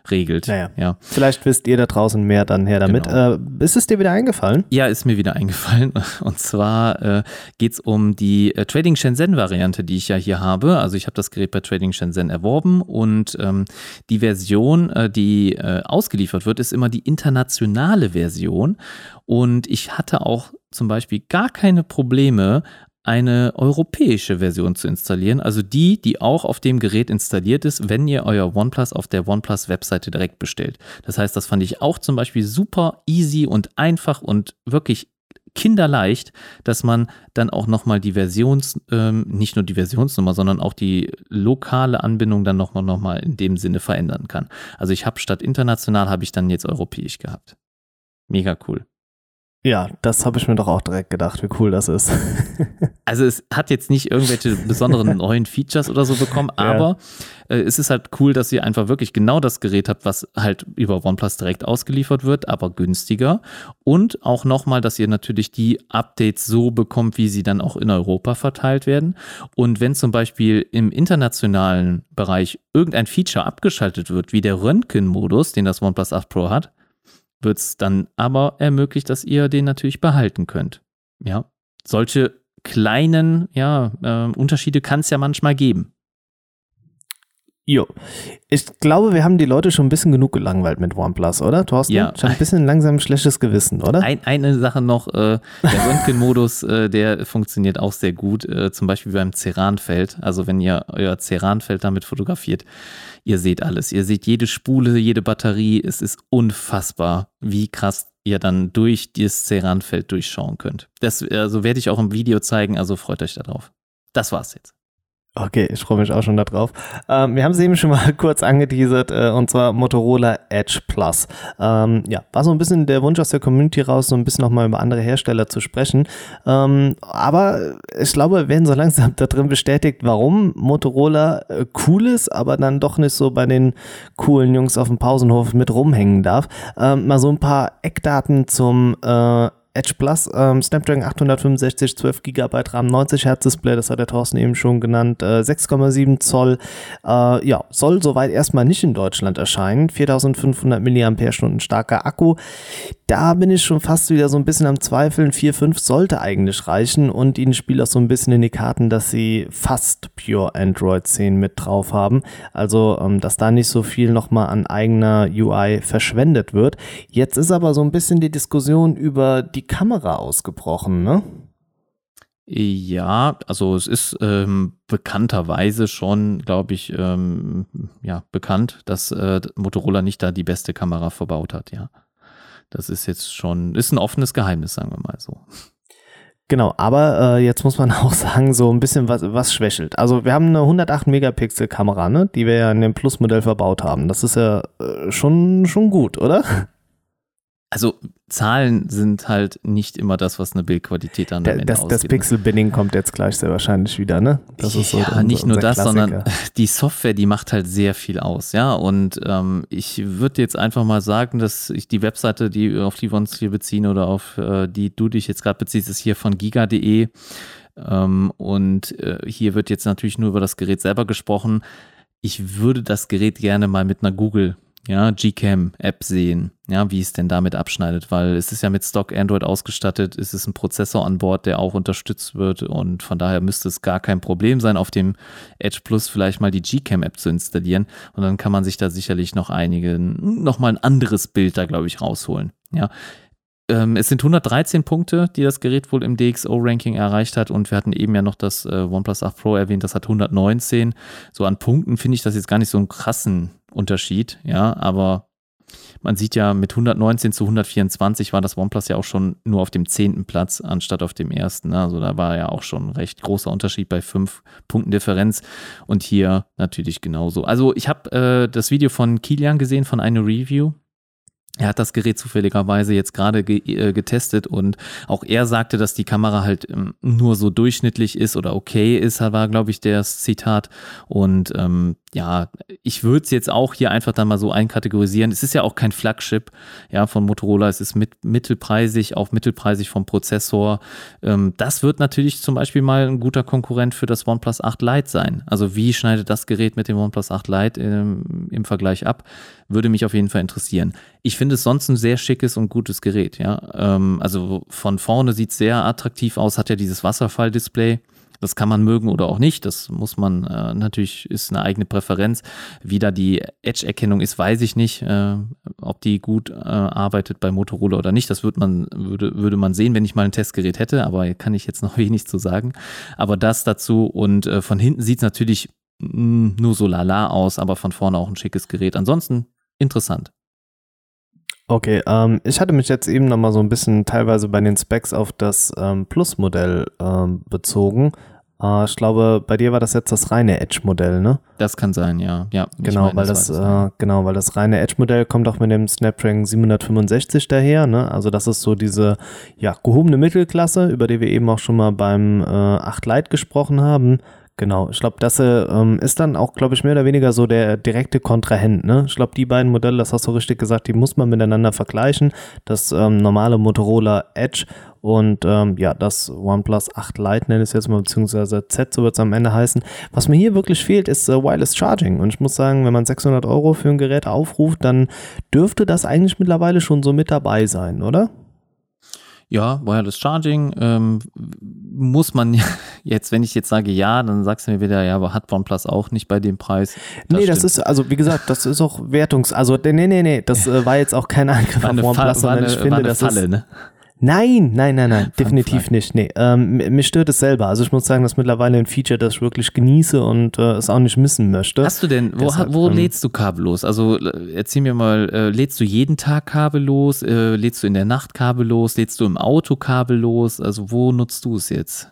regelt. Naja. Ja. Vielleicht wisst ihr da draußen mehr dann her damit. Genau. Äh, ist es dir wieder eingefallen? Ja, ist mir wieder eingefallen. Und zwar äh, geht es um die äh, Trading Shenzhen-Variante, die ich ja hier habe. Also ich habe das Gerät bei Trading Shenzhen erworben und ähm, die Version, äh, die äh, ausgeliefert wird, ist immer die internationale Version. Und ich hatte auch zum Beispiel gar keine Probleme, eine europäische Version zu installieren, also die, die auch auf dem Gerät installiert ist, wenn ihr euer OnePlus auf der OnePlus-Webseite direkt bestellt. Das heißt, das fand ich auch zum Beispiel super easy und einfach und wirklich kinderleicht, dass man dann auch nochmal die Versions, ähm, nicht nur die Versionsnummer, sondern auch die lokale Anbindung dann nochmal noch mal in dem Sinne verändern kann. Also ich habe statt international, habe ich dann jetzt europäisch gehabt. Mega cool. Ja, das habe ich mir doch auch direkt gedacht, wie cool das ist. also es hat jetzt nicht irgendwelche besonderen neuen Features oder so bekommen, ja. aber äh, es ist halt cool, dass ihr einfach wirklich genau das Gerät habt, was halt über OnePlus direkt ausgeliefert wird, aber günstiger. Und auch nochmal, dass ihr natürlich die Updates so bekommt, wie sie dann auch in Europa verteilt werden. Und wenn zum Beispiel im internationalen Bereich irgendein Feature abgeschaltet wird, wie der Röntgenmodus, den das OnePlus 8 Pro hat, wird es dann aber ermöglicht, dass ihr den natürlich behalten könnt. Ja, solche kleinen ja, äh, Unterschiede kann es ja manchmal geben. Jo. Ich glaube, wir haben die Leute schon ein bisschen genug gelangweilt mit OnePlus, oder, Thorsten? Ja. Habe ein bisschen langsam ein schlechtes Gewissen, oder? Ein, eine Sache noch, äh, der Röntgenmodus, äh, der funktioniert auch sehr gut, äh, zum Beispiel beim Ceranfeld. Also wenn ihr euer Ceranfeld damit fotografiert, ihr seht alles. Ihr seht jede Spule, jede Batterie. Es ist unfassbar, wie krass ihr dann durch dieses Ceranfeld durchschauen könnt. Das also werde ich auch im Video zeigen, also freut euch darauf. Das war's jetzt. Okay, ich freue mich auch schon darauf. Ähm, wir haben es eben schon mal kurz angeteasert, äh, und zwar Motorola Edge Plus. Ähm, ja, war so ein bisschen der Wunsch aus der Community raus, so ein bisschen nochmal über andere Hersteller zu sprechen. Ähm, aber ich glaube, wir werden so langsam da drin bestätigt, warum Motorola äh, cool ist, aber dann doch nicht so bei den coolen Jungs auf dem Pausenhof mit rumhängen darf. Ähm, mal so ein paar Eckdaten zum äh, Edge Plus, ähm, Snapdragon 865, 12 GB RAM, 90 Hertz Display, das hat der Thorsten eben schon genannt, äh, 6,7 Zoll, äh, ja, soll soweit erstmal nicht in Deutschland erscheinen, 4500 mAh starker Akku, da bin ich schon fast wieder so ein bisschen am Zweifeln, 4,5 sollte eigentlich reichen und ihnen spielt auch so ein bisschen in die Karten, dass sie fast Pure Android 10 mit drauf haben, also ähm, dass da nicht so viel nochmal an eigener UI verschwendet wird. Jetzt ist aber so ein bisschen die Diskussion über die die Kamera ausgebrochen, ne? Ja, also es ist ähm, bekannterweise schon, glaube ich, ähm, ja, bekannt, dass äh, Motorola nicht da die beste Kamera verbaut hat, ja. Das ist jetzt schon, ist ein offenes Geheimnis, sagen wir mal so. Genau, aber äh, jetzt muss man auch sagen, so ein bisschen was, was schwächelt. Also wir haben eine 108 Megapixel Kamera, ne, die wir ja in dem Plus-Modell verbaut haben. Das ist ja äh, schon, schon gut, oder? also Zahlen sind halt nicht immer das, was eine Bildqualität an der Ende das. Das ne? Pixel-Binning kommt jetzt gleich sehr wahrscheinlich wieder, ne? Das ist so ja, nicht nur das, Klassiker. sondern die Software, die macht halt sehr viel aus, ja. Und ähm, ich würde jetzt einfach mal sagen, dass ich die Webseite, die auf die wir uns hier beziehen oder auf äh, die du dich jetzt gerade beziehst, ist hier von giga.de. Ähm, und äh, hier wird jetzt natürlich nur über das Gerät selber gesprochen. Ich würde das Gerät gerne mal mit einer Google ja, Gcam-App sehen, ja, wie es denn damit abschneidet, weil es ist ja mit Stock Android ausgestattet, es ist ein Prozessor an Bord, der auch unterstützt wird und von daher müsste es gar kein Problem sein, auf dem Edge Plus vielleicht mal die Gcam-App zu installieren und dann kann man sich da sicherlich noch einige, noch mal ein anderes Bild da, glaube ich, rausholen, ja. Ähm, es sind 113 Punkte, die das Gerät wohl im DxO-Ranking erreicht hat und wir hatten eben ja noch das äh, OnePlus 8 Pro erwähnt, das hat 119. So an Punkten finde ich das jetzt gar nicht so einen krassen Unterschied, ja, aber man sieht ja, mit 119 zu 124 war das OnePlus ja auch schon nur auf dem zehnten Platz anstatt auf dem ersten. Ne? Also da war ja auch schon ein recht großer Unterschied bei fünf Punkten Differenz und hier natürlich genauso. Also ich habe äh, das Video von Kilian gesehen von einer Review er hat das Gerät zufälligerweise jetzt gerade ge äh, getestet und auch er sagte, dass die Kamera halt ähm, nur so durchschnittlich ist oder okay ist, war, glaube ich, das Zitat. Und ähm, ja, ich würde es jetzt auch hier einfach dann mal so einkategorisieren. Es ist ja auch kein Flagship ja, von Motorola, es ist mit, mittelpreisig, auch mittelpreisig vom Prozessor. Ähm, das wird natürlich zum Beispiel mal ein guter Konkurrent für das OnePlus 8 Lite sein. Also wie schneidet das Gerät mit dem OnePlus 8 Lite ähm, im Vergleich ab? Würde mich auf jeden Fall interessieren. Ich finde es sonst ein sehr schickes und gutes Gerät, ja. Ähm, also von vorne sieht es sehr attraktiv aus, hat ja dieses Wasserfall-Display. Das kann man mögen oder auch nicht. Das muss man äh, natürlich, ist eine eigene Präferenz. Wie da die Edge-Erkennung ist, weiß ich nicht. Äh, ob die gut äh, arbeitet bei Motorola oder nicht, das würde man, würde, würde man sehen, wenn ich mal ein Testgerät hätte, aber kann ich jetzt noch wenig zu sagen. Aber das dazu und äh, von hinten sieht es natürlich mh, nur so lala aus, aber von vorne auch ein schickes Gerät. Ansonsten interessant. Okay, ähm, ich hatte mich jetzt eben nochmal so ein bisschen teilweise bei den Specs auf das ähm, Plus-Modell ähm, bezogen. Äh, ich glaube, bei dir war das jetzt das reine Edge-Modell, ne? Das kann sein, ja. ja genau, meine, weil das, das äh, genau, weil das reine Edge-Modell kommt auch mit dem Snapdragon 765 daher, ne? Also das ist so diese ja, gehobene Mittelklasse, über die wir eben auch schon mal beim äh, 8 Lite gesprochen haben. Genau, ich glaube, das äh, ist dann auch, glaube ich, mehr oder weniger so der direkte Kontrahent. Ne? Ich glaube, die beiden Modelle, das hast du richtig gesagt, die muss man miteinander vergleichen. Das ähm, normale Motorola Edge und ähm, ja, das OnePlus 8 Lite nenne ich es jetzt mal, beziehungsweise Z, so wird es am Ende heißen. Was mir hier wirklich fehlt, ist äh, Wireless Charging. Und ich muss sagen, wenn man 600 Euro für ein Gerät aufruft, dann dürfte das eigentlich mittlerweile schon so mit dabei sein, oder? Ja, Wireless Charging ähm, muss man jetzt, wenn ich jetzt sage ja, dann sagst du mir wieder, ja, aber hat OnePlus auch nicht bei dem Preis. Das nee, das stimmt. ist, also wie gesagt, das ist auch Wertungs-, also nee, nee, nee, das äh, war jetzt auch kein Angriff auf OnePlus, sondern ich finde, das Falle, ist, ne? Nein, nein, nein, nein, definitiv nicht. Nee, ähm, mich stört es selber. Also ich muss sagen, das ist mittlerweile ein Feature, das ich wirklich genieße und äh, es auch nicht missen möchte. Hast du denn, wo, Deshalb, wo ähm, lädst du kabellos? Also äh, erzähl mir mal, äh, lädst du jeden Tag kabellos? Äh, lädst du in der Nacht kabellos? Lädst du im Auto kabellos? Also wo nutzt du es jetzt?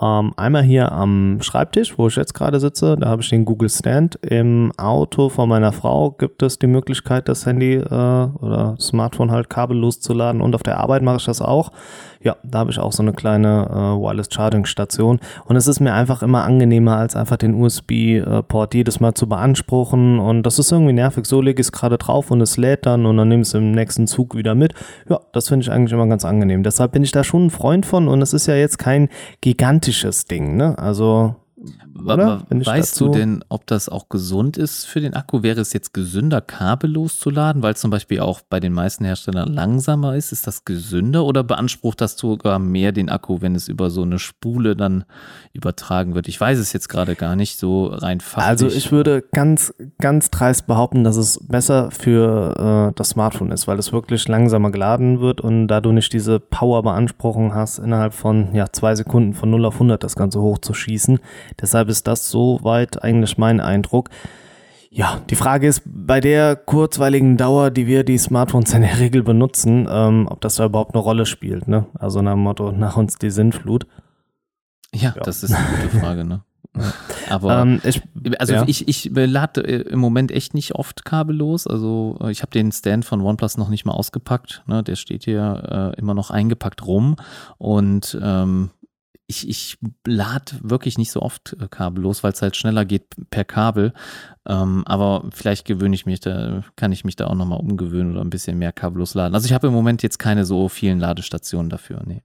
Ähm, einmal hier am Schreibtisch, wo ich jetzt gerade sitze, da habe ich den Google Stand. Im Auto von meiner Frau gibt es die Möglichkeit, das Handy äh, oder Smartphone halt kabellos zu laden und auf der Arbeit mache ich das auch. Ja, da habe ich auch so eine kleine äh, Wireless Charging Station und es ist mir einfach immer angenehmer, als einfach den USB-Port jedes Mal zu beanspruchen und das ist irgendwie nervig. So lege ich es gerade drauf und es lädt dann und dann nehme ich es im nächsten Zug wieder mit. Ja, das finde ich eigentlich immer ganz angenehm. Deshalb bin ich da schon ein Freund von und es ist ja jetzt kein gigantisches Ding, ne? Also Oder? Weißt du denn, ob das auch gesund ist für den Akku? Wäre es jetzt gesünder, kabellos zu laden, weil es zum Beispiel auch bei den meisten Herstellern langsamer ist? Ist das gesünder oder beansprucht das sogar mehr den Akku, wenn es über so eine Spule dann übertragen wird? Ich weiß es jetzt gerade gar nicht so rein fachlich. Also ich würde ganz, ganz dreist behaupten, dass es besser für äh, das Smartphone ist, weil es wirklich langsamer geladen wird und da du nicht diese Power-Beanspruchung hast, innerhalb von ja, zwei Sekunden von 0 auf 100 das Ganze hochzuschießen. Deshalb ist das soweit eigentlich mein Eindruck. Ja, die Frage ist, bei der kurzweiligen Dauer, die wir die Smartphones in der Regel benutzen, ähm, ob das da überhaupt eine Rolle spielt. Ne? Also nach dem Motto, nach uns die Sinnflut. ja, ja. das ist eine gute Frage, ne? Aber Ähm, ich, Also Ja. ich, ich lade äh, im Moment echt nicht oft kabellos. Also äh, ich habe den Stand von OnePlus noch nicht mal ausgepackt. Ne? Der steht hier äh, immer noch eingepackt rum. Und ähm, ich, ich lade wirklich nicht so oft äh, kabellos, weil es halt schneller geht per Kabel. Ähm, aber vielleicht gewöhne ich mich da, kann ich mich da auch nochmal umgewöhnen oder ein bisschen mehr kabellos laden. Also ich habe im Moment jetzt keine so vielen Ladestationen dafür. Nee.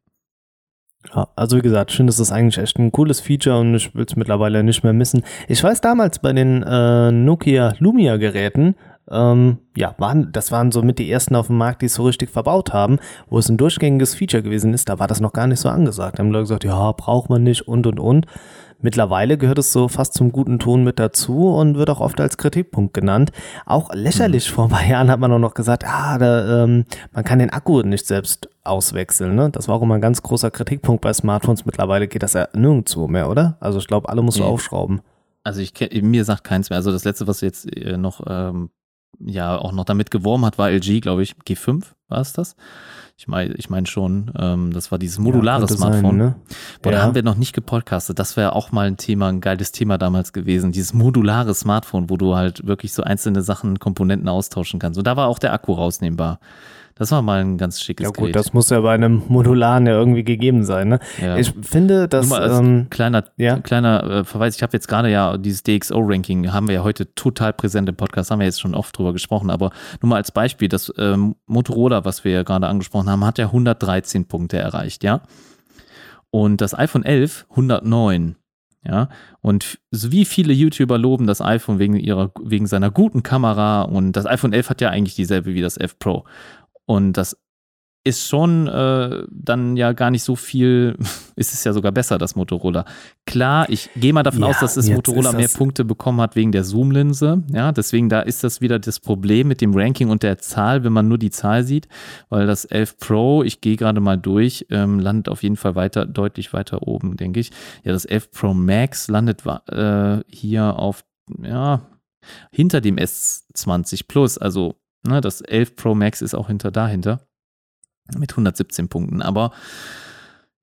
Ja, also wie gesagt, finde, das ist eigentlich echt ein cooles Feature und ich will es mittlerweile nicht mehr missen. Ich weiß damals bei den äh, Nokia Lumia Geräten, ähm, ja, waren, das waren so mit die ersten auf dem Markt, die es so richtig verbaut haben, wo es ein durchgängiges Feature gewesen ist, da war das noch gar nicht so angesagt. Da haben Leute gesagt, ja, braucht man nicht und und und. Mittlerweile gehört es so fast zum guten Ton mit dazu und wird auch oft als Kritikpunkt genannt. Auch lächerlich vor ein paar Jahren hat man auch noch gesagt, ah, da, ähm, man kann den Akku nicht selbst auswechseln. Ne? Das war auch immer ein ganz großer Kritikpunkt bei Smartphones. Mittlerweile geht das ja nirgendwo mehr, oder? Also ich glaube, alle musst du Nee. aufschrauben. Also ich mir sagt keins mehr. Also das letzte, was jetzt äh, noch ähm, ja auch noch damit geworben hat, war LG, glaube ich. G5 war es das? Ich meine, ich meine schon. Ähm, das war dieses modulare Ja, Smartphone. Sein, ne? Boah, da Ja. haben wir noch nicht gepodcastet. Das wäre auch mal ein Thema, ein geiles Thema damals gewesen. Dieses modulare Smartphone, wo du halt wirklich so einzelne Sachen, Komponenten austauschen kannst. Und da war auch der Akku rausnehmbar. Das war mal ein ganz schickes Ja gut, Gerät. das muss ja bei einem Modularen ja irgendwie gegeben sein. Ne? Ja. Ich finde, dass Nur mal als ähm, kleiner, ja. kleiner äh, Verweis, ich habe jetzt gerade ja dieses DxO-Ranking, haben wir ja heute total präsent im Podcast, haben wir jetzt schon oft drüber gesprochen, aber nur mal als Beispiel, das ähm, Motorola, was wir ja gerade angesprochen haben, hat ja 113 Punkte erreicht, ja. Und das iPhone 11 109. Ja, und so wie viele YouTuber loben das iPhone wegen ihrer, wegen seiner guten Kamera und das iPhone 11 hat ja eigentlich dieselbe wie das 11 Pro. Und das ist schon äh, dann ja gar nicht so viel, ist es ja sogar besser, das Motorola. Klar, ich gehe mal davon Ja, aus, dass das Motorola ist mehr das- Punkte bekommen hat wegen der Zoom-Linse. Ja, deswegen da ist das wieder das Problem mit dem Ranking und der Zahl, wenn man nur die Zahl sieht, weil das 11 Pro, ich gehe gerade mal durch, ähm, landet auf jeden Fall weiter, deutlich weiter oben, denke ich. Ja, das 11 Pro Max landet äh, hier auf, ja, hinter dem S20 Plus, also ne, das 11 Pro Max ist auch hinter dahinter mit 117 Punkten. Aber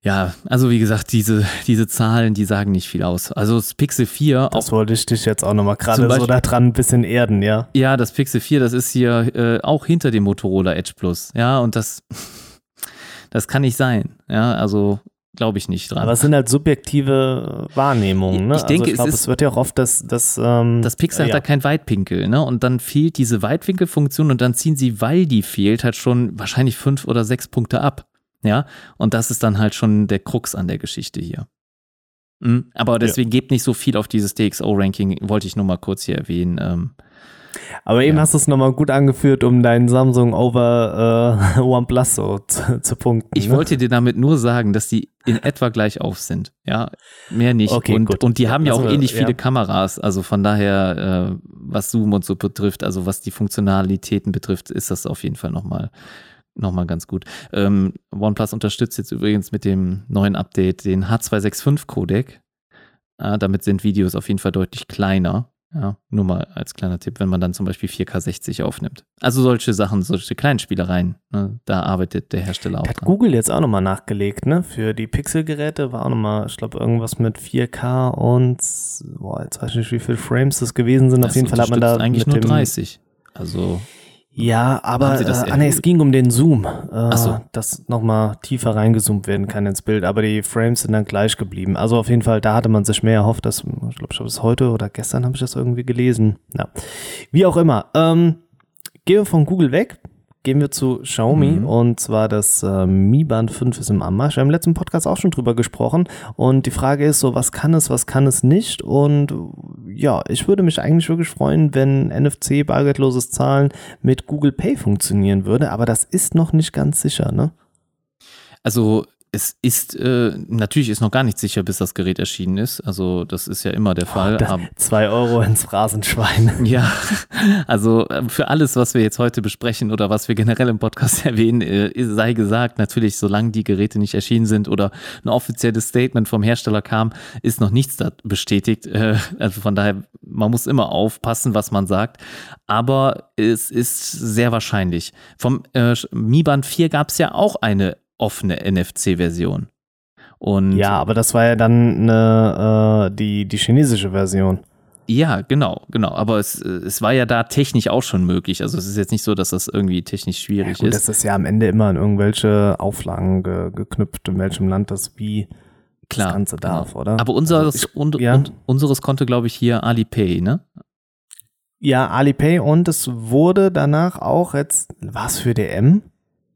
ja, also wie gesagt, diese, diese Zahlen, die sagen nicht viel aus. Also das Pixel 4, auch, das wollte ich dich jetzt auch nochmal gerade so Beispiel- da dran ein bisschen erden, ja. ja, das Pixel 4, das ist hier äh, auch hinter dem Motorola Edge Plus. Ja, und das, das kann nicht sein. Ja, also glaube ich nicht dran. Aber es sind halt subjektive Wahrnehmungen. Ne? Ich denke, also ich es glaube, ist- es wird ja auch oft das, das, ähm, Das Pixel hat ja. da kein Weitwinkel, ne? Und dann fehlt diese Weitwinkelfunktion und dann ziehen sie, weil die fehlt, halt schon wahrscheinlich fünf oder sechs Punkte ab. Ja. Und das ist dann halt schon der Krux an der Geschichte hier. Mhm. Aber deswegen gebt nicht so viel auf dieses DxO-Ranking, wollte ich nur mal kurz hier erwähnen. Ähm, Aber eben Ja. hast du es nochmal gut angeführt, um deinen Samsung over äh, OnePlus so zu, zu punkten. ich ne? wollte dir damit nur sagen, dass die in etwa gleich auf sind. Ja, mehr nicht. Okay, und, gut. und die haben ja Also, auch ähnlich ja. viele Kameras. Also von daher, äh, was Zoom und so betrifft, also was die Funktionalitäten betrifft, ist das auf jeden Fall nochmal nochmal ganz gut. Ähm, OnePlus unterstützt jetzt übrigens mit dem neuen Update den H265-Codec. Äh, damit sind Videos auf jeden Fall deutlich kleiner. Ja, nur mal als kleiner Tipp, wenn man dann zum Beispiel 4K60 aufnimmt. Also solche Sachen, solche kleinen Spielereien, ne, da arbeitet der Hersteller auch. Hat dran. Google jetzt auch nochmal nachgelegt, ne? Für die Pixel-Geräte war auch nochmal, ich glaube, irgendwas mit 4K und, boah, jetzt weiß ich nicht, wie viele Frames das gewesen sind. Das Auf jeden Fall hat man da. eigentlich nur 30. Also. Ja, aber äh, ah, nee, es ging um den Zoom, äh, so. dass nochmal tiefer reingezoomt werden kann ins Bild, aber die Frames sind dann gleich geblieben. Also auf jeden Fall, da hatte man sich mehr erhofft, dass, ich glaube, ich habe es heute oder gestern habe ich das irgendwie gelesen. Ja. Wie auch immer. Ähm, gehen wir von Google weg gehen wir zu Xiaomi mhm. und zwar das äh, Mi Band 5 ist im Anmarsch. Wir haben im letzten Podcast auch schon drüber gesprochen und die Frage ist so, was kann es, was kann es nicht und ja, ich würde mich eigentlich wirklich freuen, wenn NFC, bargeldloses Zahlen mit Google Pay funktionieren würde, aber das ist noch nicht ganz sicher, ne? Also es ist, äh, natürlich ist noch gar nicht sicher, bis das Gerät erschienen ist. Also das ist ja immer der Fall. Oh, zwei Euro ins Phrasenschwein. Ja, also äh, für alles, was wir jetzt heute besprechen oder was wir generell im Podcast erwähnen, äh, sei gesagt, natürlich, solange die Geräte nicht erschienen sind oder ein offizielles Statement vom Hersteller kam, ist noch nichts da bestätigt. Äh, also von daher, man muss immer aufpassen, was man sagt. Aber es ist sehr wahrscheinlich. Vom äh, Mi Band 4 gab es ja auch eine offene NFC-Version. Und ja, aber das war ja dann eine, äh, die, die chinesische Version. Ja, genau, genau. Aber es, es war ja da technisch auch schon möglich. Also es ist jetzt nicht so, dass das irgendwie technisch schwierig ja, gut, ist. Das ist ja am Ende immer an irgendwelche Auflagen ge geknüpft, in welchem Land das wie Klar, das Ganze genau. darf, oder? Aber unseres, also ich, und, ja. und, unseres konnte, glaube ich, hier Alipay, ne? Ja, Alipay und es wurde danach auch jetzt, was für DM?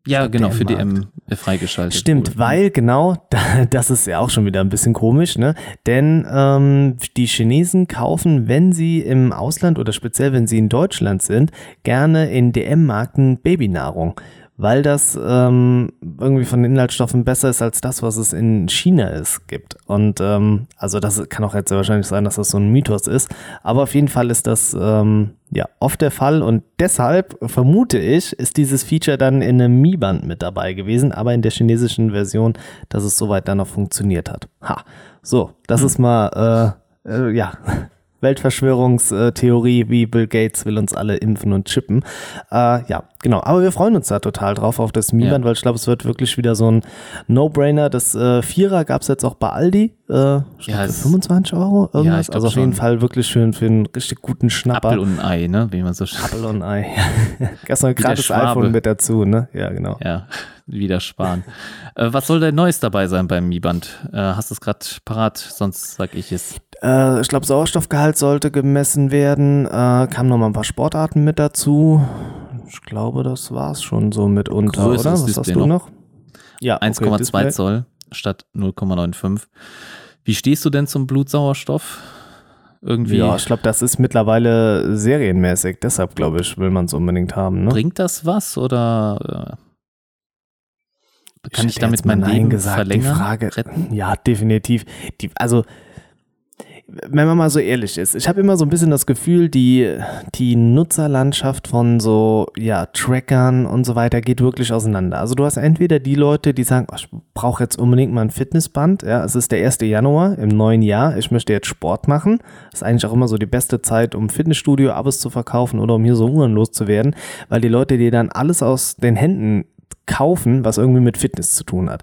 Ja, genau, für DM freigeschaltet. Stimmt, wurde. weil genau, das ist ja auch schon wieder ein bisschen komisch, ne? Denn ähm, die Chinesen kaufen, wenn sie im Ausland oder speziell wenn sie in Deutschland sind, gerne in DM-Marken Babynahrung weil das ähm, irgendwie von den Inhaltsstoffen besser ist als das, was es in China ist, gibt. Und ähm, also das kann auch jetzt sehr wahrscheinlich sein, dass das so ein Mythos ist. Aber auf jeden Fall ist das ähm, ja oft der Fall und deshalb vermute ich, ist dieses Feature dann in einem Mi-Band mit dabei gewesen, aber in der chinesischen Version, dass es soweit dann noch funktioniert hat. Ha, so, das hm. ist mal äh, äh, ja Weltverschwörungstheorie, wie Bill Gates will uns alle impfen und chippen. Äh, ja, genau. Aber wir freuen uns da total drauf auf das Milan, ja. weil ich glaube, es wird wirklich wieder so ein No-Brainer. Das äh, Vierer gab es jetzt auch bei Aldi. Äh, ja, glaub, für 25 Euro irgendwas. Ja, also auf jeden Fall wirklich schön für einen richtig guten Schnapper. Apfel und Ei, ne? Wie man so Apfel und ein Ei. Gestern ein gratis iPhone mit dazu, ne? Ja, genau. Ja, wieder sparen. äh, was soll denn Neues dabei sein beim Mi-Band? Äh, hast du es gerade parat? Sonst sag ich es. Äh, ich glaube, Sauerstoffgehalt sollte gemessen werden. Äh, kamen noch mal ein paar Sportarten mit dazu. Ich glaube, das war es schon so mitunter, Größeres oder? Was Display hast du noch? noch? Ja, 1,2 okay, Zoll statt 0,95. Wie stehst du denn zum Blutsauerstoff? Irgendwie. Ja, ich glaube, das ist mittlerweile serienmäßig. Deshalb, glaube ich, will man es unbedingt haben. Ne? Bringt das was oder äh, kann ich, ich damit mein Leben gesagt, verlängern? Die Frage, retten? Ja, definitiv. Die, also wenn man mal so ehrlich ist, ich habe immer so ein bisschen das Gefühl, die, die Nutzerlandschaft von so ja, Trackern und so weiter geht wirklich auseinander. Also du hast entweder die Leute, die sagen, oh, ich brauche jetzt unbedingt mal ein Fitnessband, ja, es ist der 1. Januar im neuen Jahr, ich möchte jetzt Sport machen. Das ist eigentlich auch immer so die beste Zeit, um Fitnessstudio-Abos zu verkaufen oder um hier so Uhren loszuwerden, weil die Leute dir dann alles aus den Händen kaufen, was irgendwie mit Fitness zu tun hat.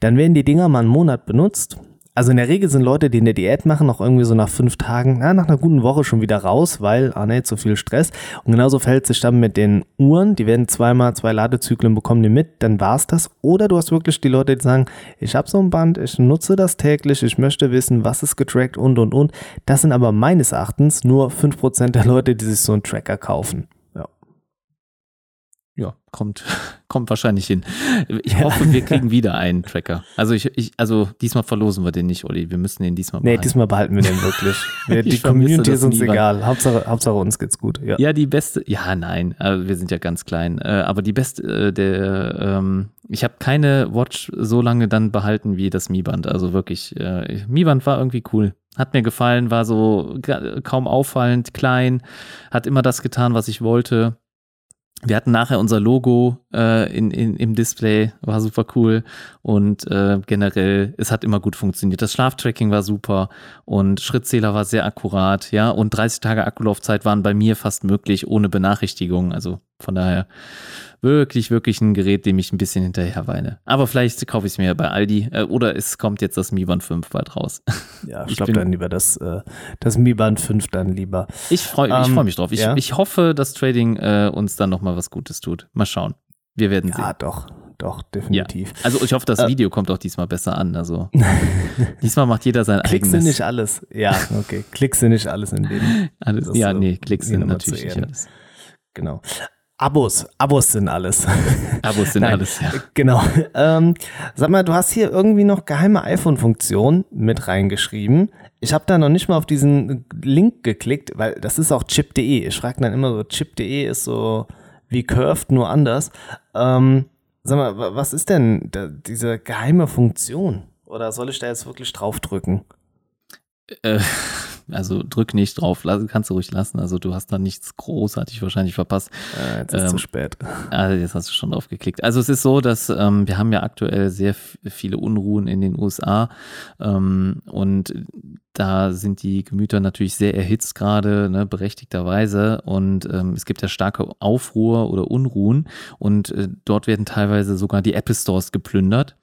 Dann werden die Dinger mal einen Monat benutzt also in der Regel sind Leute, die eine Diät machen, noch irgendwie so nach fünf Tagen, na, nach einer guten Woche schon wieder raus, weil, ah ne, zu viel Stress. Und genauso verhält sich dann mit den Uhren. Die werden zweimal zwei Ladezyklen bekommen die mit, dann war's das. Oder du hast wirklich die Leute, die sagen, ich habe so ein Band, ich nutze das täglich, ich möchte wissen, was ist getrackt und und und. Das sind aber meines Erachtens nur fünf Prozent der Leute, die sich so einen Tracker kaufen. Kommt, kommt wahrscheinlich hin. Ich hoffe, wir kriegen wieder einen Tracker. Also ich, ich, also diesmal verlosen wir den nicht, Olli. Wir müssen den diesmal behalten. Nee, diesmal behalten wir den wirklich. Wir, die Community ist uns egal. Hauptsache, Hauptsache uns geht's gut. Ja. ja, die beste, ja, nein, also wir sind ja ganz klein. Äh, aber die beste, äh, der, ähm, ich habe keine Watch so lange dann behalten wie das Mi-Band. Also wirklich, äh, Mi-Band war irgendwie cool. Hat mir gefallen, war so kaum auffallend, klein, hat immer das getan, was ich wollte wir hatten nachher unser Logo äh, in, in, im Display, war super cool und äh, generell, es hat immer gut funktioniert. Das Schlaftracking war super und Schrittzähler war sehr akkurat, ja, und 30 Tage Akkulaufzeit waren bei mir fast möglich ohne Benachrichtigung. Also von daher wirklich, wirklich ein Gerät, dem ich ein bisschen hinterher weine. Aber vielleicht kaufe ich es mir bei Aldi äh, oder es kommt jetzt das Mi Band 5 bald raus. Ja, ich glaube dann lieber das, äh, das Mi Band 5 dann lieber. Ich freue ähm, freu mich drauf. Ich, ja? ich hoffe, dass Trading äh, uns dann nochmal was Gutes tut. Mal schauen. Wir werden ja, sehen. Ja, doch. Doch, definitiv. Ja. Also ich hoffe, das äh, Video kommt auch diesmal besser an. Also diesmal macht jeder sein Klickst eigenes. Klickst du nicht alles? Ja, okay. Klickst du nicht alles in dem. Alles, ja, nee, klickst du natürlich nicht alles. Genau. Abos, Abos sind alles. Abos sind Nein, alles, ja. Genau. Ähm, sag mal, du hast hier irgendwie noch geheime iPhone-Funktionen mit reingeschrieben. Ich habe da noch nicht mal auf diesen Link geklickt, weil das ist auch chip.de. Ich frage dann immer so, chip.de ist so wie Curved, nur anders. Ähm, sag mal, was ist denn da, diese geheime Funktion? Oder soll ich da jetzt wirklich draufdrücken? Äh, also drück nicht drauf, kannst du ruhig lassen. Also du hast da nichts großartig wahrscheinlich verpasst. Äh, jetzt ist ähm, zu spät. Also jetzt hast du schon drauf geklickt. Also es ist so, dass ähm, wir haben ja aktuell sehr viele Unruhen in den USA ähm, und da sind die Gemüter natürlich sehr erhitzt gerade, ne, berechtigterweise. Und ähm, es gibt ja starke Aufruhr oder Unruhen. Und äh, dort werden teilweise sogar die Apple Stores geplündert.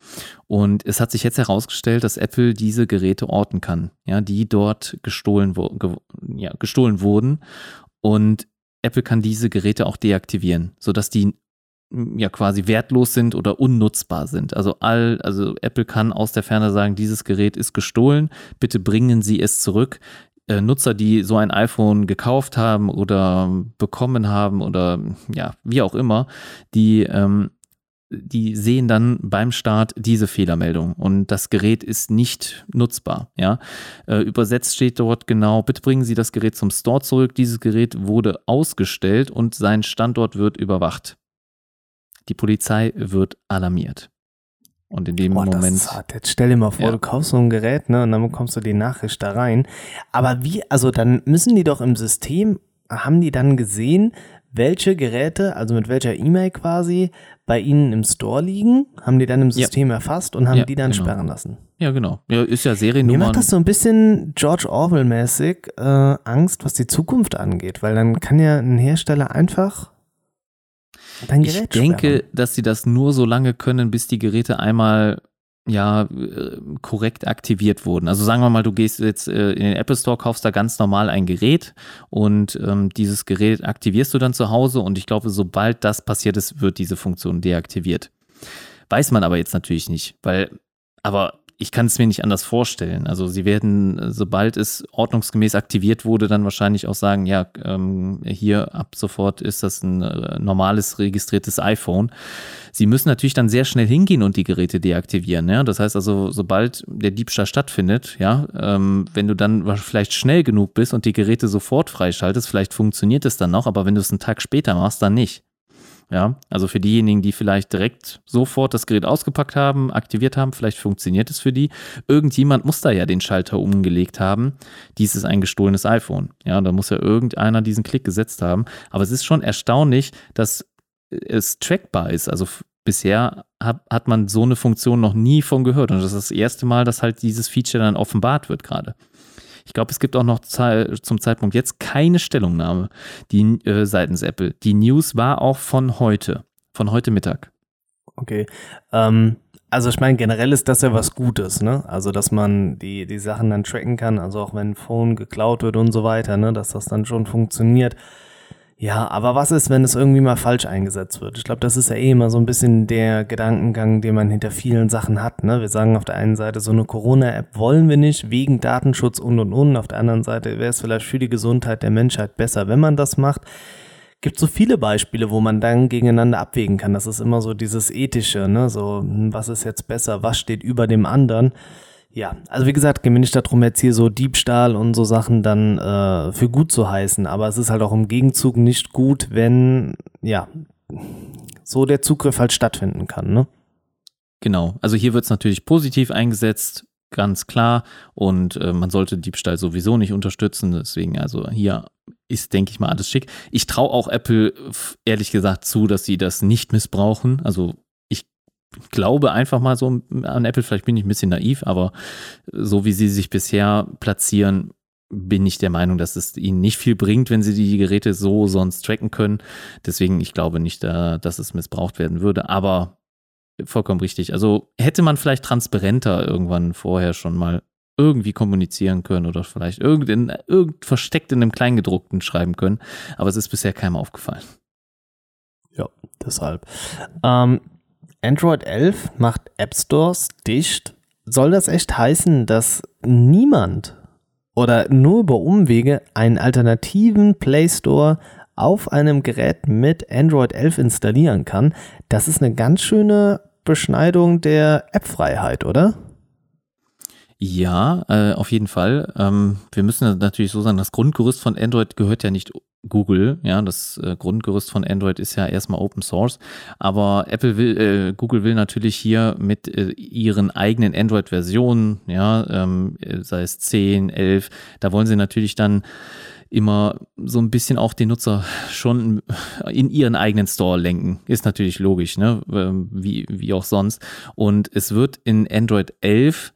Und es hat sich jetzt herausgestellt, dass Apple diese Geräte orten kann, ja, die dort gestohlen, wo, ge, ja, gestohlen wurden. Und Apple kann diese Geräte auch deaktivieren, sodass die ja quasi wertlos sind oder unnutzbar sind. Also all, also Apple kann aus der Ferne sagen, dieses Gerät ist gestohlen, bitte bringen Sie es zurück. Äh, Nutzer, die so ein iPhone gekauft haben oder bekommen haben oder ja, wie auch immer, die ähm, die sehen dann beim Start diese Fehlermeldung und das Gerät ist nicht nutzbar. Ja? Äh, übersetzt steht dort genau, bitte bringen Sie das Gerät zum Store zurück. Dieses Gerät wurde ausgestellt und sein Standort wird überwacht. Die Polizei wird alarmiert. Und in dem Boah, Moment. Jetzt stell dir mal vor, ja. du kaufst so ein Gerät, ne, und dann bekommst du die Nachricht da rein. Aber wie, also dann müssen die doch im System, haben die dann gesehen, welche Geräte, also mit welcher E-Mail quasi, bei ihnen im Store liegen, haben die dann im System ja. erfasst und haben ja, die dann genau. sperren lassen. Ja, genau. Ja, ist ja Seriennummer. Mir macht das so ein bisschen George Orwell-mäßig äh, Angst, was die Zukunft angeht, weil dann kann ja ein Hersteller einfach Dein Gerät ich denke, dass sie das nur so lange können, bis die Geräte einmal ja äh, korrekt aktiviert wurden. Also sagen wir mal, du gehst jetzt äh, in den Apple Store, kaufst da ganz normal ein Gerät und ähm, dieses Gerät aktivierst du dann zu Hause und ich glaube, sobald das passiert ist, wird diese Funktion deaktiviert. Weiß man aber jetzt natürlich nicht, weil aber ich kann es mir nicht anders vorstellen. Also sie werden, sobald es ordnungsgemäß aktiviert wurde, dann wahrscheinlich auch sagen, ja, ähm, hier ab sofort ist das ein äh, normales registriertes iPhone. Sie müssen natürlich dann sehr schnell hingehen und die Geräte deaktivieren. Ja? Das heißt also, sobald der Diebstahl stattfindet, ja, ähm, wenn du dann vielleicht schnell genug bist und die Geräte sofort freischaltest, vielleicht funktioniert es dann noch, aber wenn du es einen Tag später machst, dann nicht. Ja, also für diejenigen, die vielleicht direkt sofort das Gerät ausgepackt haben, aktiviert haben, vielleicht funktioniert es für die. Irgendjemand muss da ja den Schalter umgelegt haben. Dies ist ein gestohlenes iPhone. Ja, da muss ja irgendeiner diesen Klick gesetzt haben. Aber es ist schon erstaunlich, dass es trackbar ist. Also bisher hat, hat man so eine Funktion noch nie von gehört. Und das ist das erste Mal, dass halt dieses Feature dann offenbart wird gerade. Ich glaube, es gibt auch noch zum Zeitpunkt jetzt keine Stellungnahme die, äh, seitens Apple. Die News war auch von heute, von heute Mittag. Okay. Ähm, also ich meine, generell ist das ja was Gutes, ne? Also, dass man die, die Sachen dann tracken kann, also auch wenn ein Phone geklaut wird und so weiter, ne? Dass das dann schon funktioniert. Ja, aber was ist, wenn es irgendwie mal falsch eingesetzt wird? Ich glaube, das ist ja eh immer so ein bisschen der Gedankengang, den man hinter vielen Sachen hat. Ne? Wir sagen auf der einen Seite, so eine Corona-App wollen wir nicht, wegen Datenschutz und und und. Auf der anderen Seite wäre es vielleicht für die Gesundheit der Menschheit besser, wenn man das macht. Gibt so viele Beispiele, wo man dann gegeneinander abwägen kann. Das ist immer so dieses Ethische, ne? So, hm, was ist jetzt besser, was steht über dem anderen? Ja, also wie gesagt, gehen wir nicht darum, jetzt hier so Diebstahl und so Sachen dann äh, für gut zu heißen, aber es ist halt auch im Gegenzug nicht gut, wenn, ja, so der Zugriff halt stattfinden kann, ne? Genau, also hier wird es natürlich positiv eingesetzt, ganz klar, und äh, man sollte Diebstahl sowieso nicht unterstützen, deswegen also hier ist, denke ich mal, alles schick. Ich traue auch Apple ehrlich gesagt zu, dass sie das nicht missbrauchen. Also glaube einfach mal so an Apple, vielleicht bin ich ein bisschen naiv, aber so wie sie sich bisher platzieren, bin ich der Meinung, dass es ihnen nicht viel bringt, wenn sie die Geräte so sonst tracken können. Deswegen, ich glaube nicht, dass es missbraucht werden würde. Aber vollkommen richtig. Also hätte man vielleicht transparenter irgendwann vorher schon mal irgendwie kommunizieren können oder vielleicht irgend, irgend versteckt in einem Kleingedruckten schreiben können. Aber es ist bisher keinem aufgefallen. Ja, deshalb. Ähm, Android 11 macht App Stores dicht. Soll das echt heißen, dass niemand oder nur über Umwege einen alternativen Play Store auf einem Gerät mit Android 11 installieren kann? Das ist eine ganz schöne Beschneidung der App-Freiheit, oder? Ja, äh, auf jeden Fall. Ähm, wir müssen natürlich so sagen, das Grundgerüst von Android gehört ja nicht Google. Ja, das äh, Grundgerüst von Android ist ja erstmal Open Source. Aber Apple will, äh, Google will natürlich hier mit äh, ihren eigenen Android-Versionen, ja, ähm, sei es 10, 11, da wollen sie natürlich dann immer so ein bisschen auch den Nutzer schon in ihren eigenen Store lenken. Ist natürlich logisch, ne? Ähm, wie, wie auch sonst. Und es wird in Android 11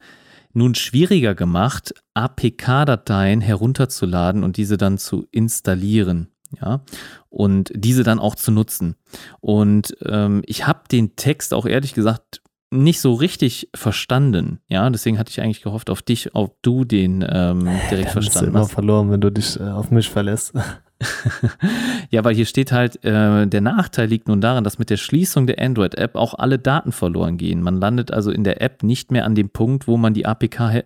nun schwieriger gemacht, APK-Dateien herunterzuladen und diese dann zu installieren. Ja, und diese dann auch zu nutzen. Und ähm, ich habe den Text auch ehrlich gesagt nicht so richtig verstanden. Ja, deswegen hatte ich eigentlich gehofft auf dich, ob du den ähm, direkt Dann verstanden immer hast. verloren, wenn du dich äh, auf mich verlässt. ja, weil hier steht halt, äh, der Nachteil liegt nun daran, dass mit der Schließung der Android-App auch alle Daten verloren gehen. Man landet also in der App nicht mehr an dem Punkt, wo man die APK he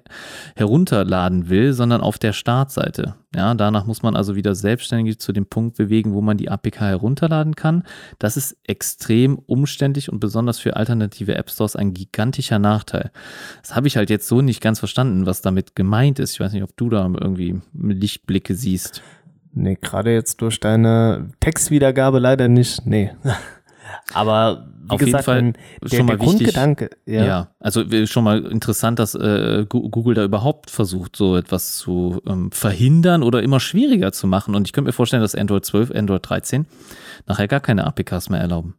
herunterladen will, sondern auf der Startseite. Ja, danach muss man also wieder selbstständig zu dem Punkt bewegen, wo man die APK herunterladen kann. Das ist extrem umständlich und besonders für alternative App Stores ein gigantischer Nachteil. Das habe ich halt jetzt so nicht ganz verstanden, was damit gemeint ist. Ich weiß nicht, ob du da irgendwie Lichtblicke siehst. Nee, gerade jetzt durch deine Textwiedergabe leider nicht. Nee. Aber wie Auf gesagt, jeden Fall der, schon der mal wichtig. Grundgedanke, ja. Ja. also schon mal interessant, dass äh, Google da überhaupt versucht, so etwas zu ähm, verhindern oder immer schwieriger zu machen. Und ich könnte mir vorstellen, dass Android 12, Android 13 nachher gar keine APKs mehr erlauben.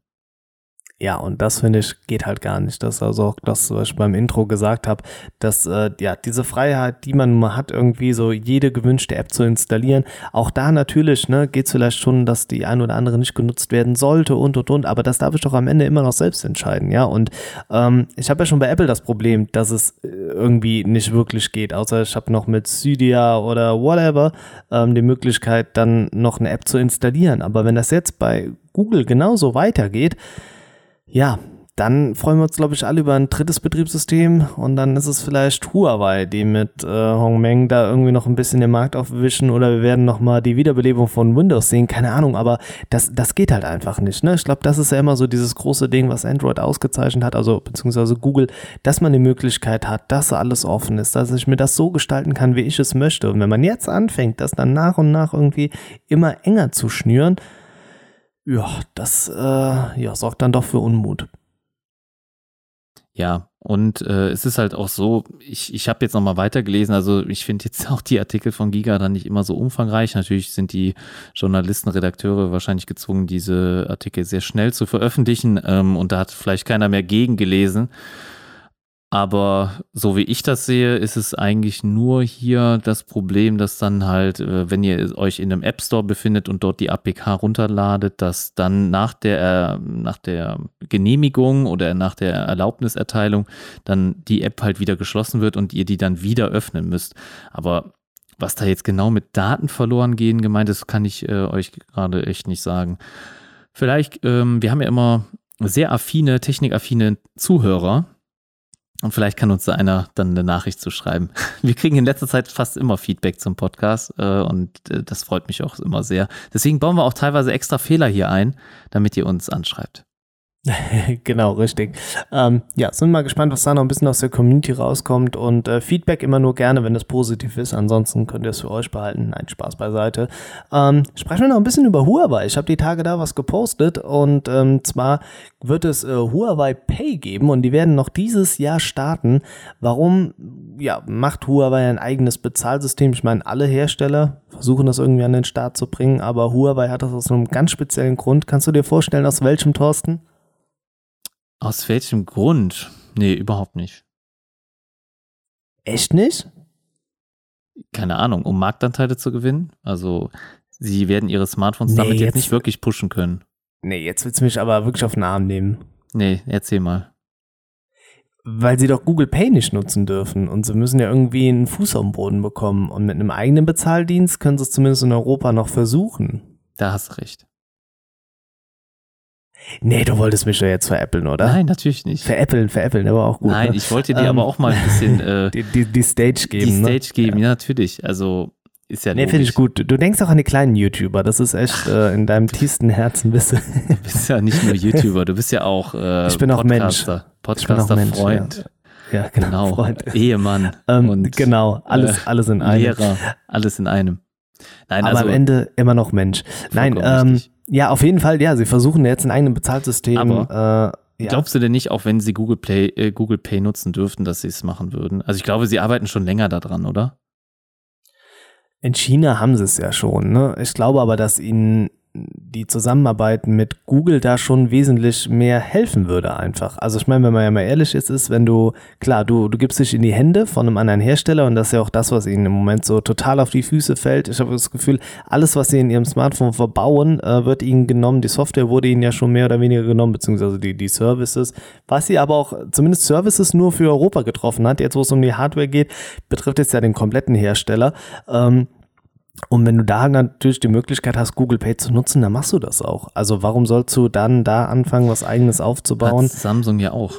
Ja, und das finde ich geht halt gar nicht. Das ist also auch das, was ich beim Intro gesagt habe, dass äh, ja diese Freiheit, die man mal hat, irgendwie so jede gewünschte App zu installieren. Auch da natürlich, ne, geht es vielleicht schon, dass die ein oder andere nicht genutzt werden sollte und und und, aber das darf ich doch am Ende immer noch selbst entscheiden, ja. Und ähm, ich habe ja schon bei Apple das Problem, dass es äh, irgendwie nicht wirklich geht, außer ich habe noch mit Cydia oder whatever ähm, die Möglichkeit, dann noch eine App zu installieren. Aber wenn das jetzt bei Google genauso weitergeht, ja, dann freuen wir uns, glaube ich, alle über ein drittes Betriebssystem und dann ist es vielleicht Huawei, die mit äh, Hongmeng da irgendwie noch ein bisschen den Markt aufwischen oder wir werden nochmal die Wiederbelebung von Windows sehen, keine Ahnung, aber das, das geht halt einfach nicht. Ne? Ich glaube, das ist ja immer so dieses große Ding, was Android ausgezeichnet hat, also beziehungsweise Google, dass man die Möglichkeit hat, dass alles offen ist, dass ich mir das so gestalten kann, wie ich es möchte. Und wenn man jetzt anfängt, das dann nach und nach irgendwie immer enger zu schnüren, ja, das äh, ja, sorgt dann doch für Unmut. Ja, und äh, es ist halt auch so, ich, ich habe jetzt nochmal weitergelesen, also ich finde jetzt auch die Artikel von Giga dann nicht immer so umfangreich. Natürlich sind die Journalisten, Redakteure wahrscheinlich gezwungen, diese Artikel sehr schnell zu veröffentlichen ähm, und da hat vielleicht keiner mehr gegen gelesen. Aber so wie ich das sehe, ist es eigentlich nur hier das Problem, dass dann halt, äh, wenn ihr euch in einem App Store befindet und dort die APK runterladet, dass dann nach der, nach der Genehmigung oder nach der Erlaubniserteilung dann die App halt wieder geschlossen wird und ihr die dann wieder öffnen müsst. Aber was da jetzt genau mit Daten verloren gehen gemeint ist, kann ich äh, euch gerade echt nicht sagen. Vielleicht, ähm, wir haben ja immer sehr affine, technikaffine Zuhörer. Und vielleicht kann uns da einer dann eine Nachricht zu schreiben. Wir kriegen in letzter Zeit fast immer Feedback zum Podcast äh, und äh, das freut mich auch immer sehr. Deswegen bauen wir auch teilweise extra Fehler hier ein, damit ihr uns anschreibt. genau, richtig. Ähm, ja, sind mal gespannt, was da noch ein bisschen aus der Community rauskommt und äh, Feedback immer nur gerne, wenn es positiv ist. Ansonsten könnt ihr es für euch behalten. Nein, Spaß beiseite. Ähm, sprechen wir noch ein bisschen über Huawei. Ich habe die Tage da was gepostet und ähm, zwar wird es äh, Huawei Pay geben und die werden noch dieses Jahr starten. Warum ja, macht Huawei ein eigenes Bezahlsystem? Ich meine, alle Hersteller versuchen das irgendwie an den Start zu bringen, aber Huawei hat das aus einem ganz speziellen Grund. Kannst du dir vorstellen, aus welchem, Thorsten? Aus welchem Grund? Nee, überhaupt nicht. Echt nicht? Keine Ahnung, um Marktanteile zu gewinnen. Also, sie werden ihre Smartphones nee, damit jetzt, jetzt, nicht wirklich pushen können. Nee, jetzt willst du mich aber wirklich auf den Arm nehmen. Nee, erzähl mal. Weil sie doch Google Pay nicht nutzen dürfen und sie müssen ja irgendwie einen Fuß auf den Boden bekommen. Und mit einem eigenen Bezahldienst können sie es zumindest in Europa noch versuchen. Da hast du recht. Nee, du wolltest mich doch jetzt veräppeln, oder? Nein, natürlich nicht. Veräppeln, veräppeln, war auch gut. Nein, ne? ich wollte dir ähm, aber auch mal ein bisschen äh, die, die, die, Stage geben. Die ne? Stage ne? geben, ja. ja, natürlich. Also ist ja Nee, finde ich gut. Du denkst auch an die kleinen YouTuber. Das ist echt äh, in deinem tiefsten Herzen bist du. du bist ja nicht nur YouTuber, du bist ja auch äh, ich bin auch Podcaster. Mensch. Podcaster, Mensch, Freund. Ja. ja genau. genau. Freund. Ehemann. Ähm, und, genau, alles, äh, alles in einem. Lehrer, alles in einem. Nein, Aber also, am Ende immer noch Mensch. Nein, ähm, ja, auf jeden Fall, ja, sie versuchen jetzt ein eigenes Bezahlsystem. Aber äh, ja. Glaubst du denn nicht, auch wenn sie Google Play, äh, Google Pay nutzen dürften, dass sie es machen würden? Also ich glaube, sie arbeiten schon länger daran, oder? In China haben sie es ja schon. Ne? Ich glaube aber, dass ihnen die Zusammenarbeit mit Google da schon wesentlich mehr helfen würde einfach. Also ich meine, wenn man ja mal ehrlich ist, ist, wenn du, klar, du, du gibst dich in die Hände von einem anderen Hersteller und das ist ja auch das, was ihnen im Moment so total auf die Füße fällt. Ich habe das Gefühl, alles, was sie in ihrem Smartphone verbauen, äh, wird ihnen genommen. Die Software wurde ihnen ja schon mehr oder weniger genommen, beziehungsweise die, die Services. Was sie aber auch, zumindest Services nur für Europa getroffen hat, jetzt wo es um die Hardware geht, betrifft jetzt ja den kompletten Hersteller. Ähm, und wenn du da natürlich die Möglichkeit hast, Google Pay zu nutzen, dann machst du das auch. Also warum sollst du dann da anfangen, was eigenes aufzubauen? Hat Samsung ja auch.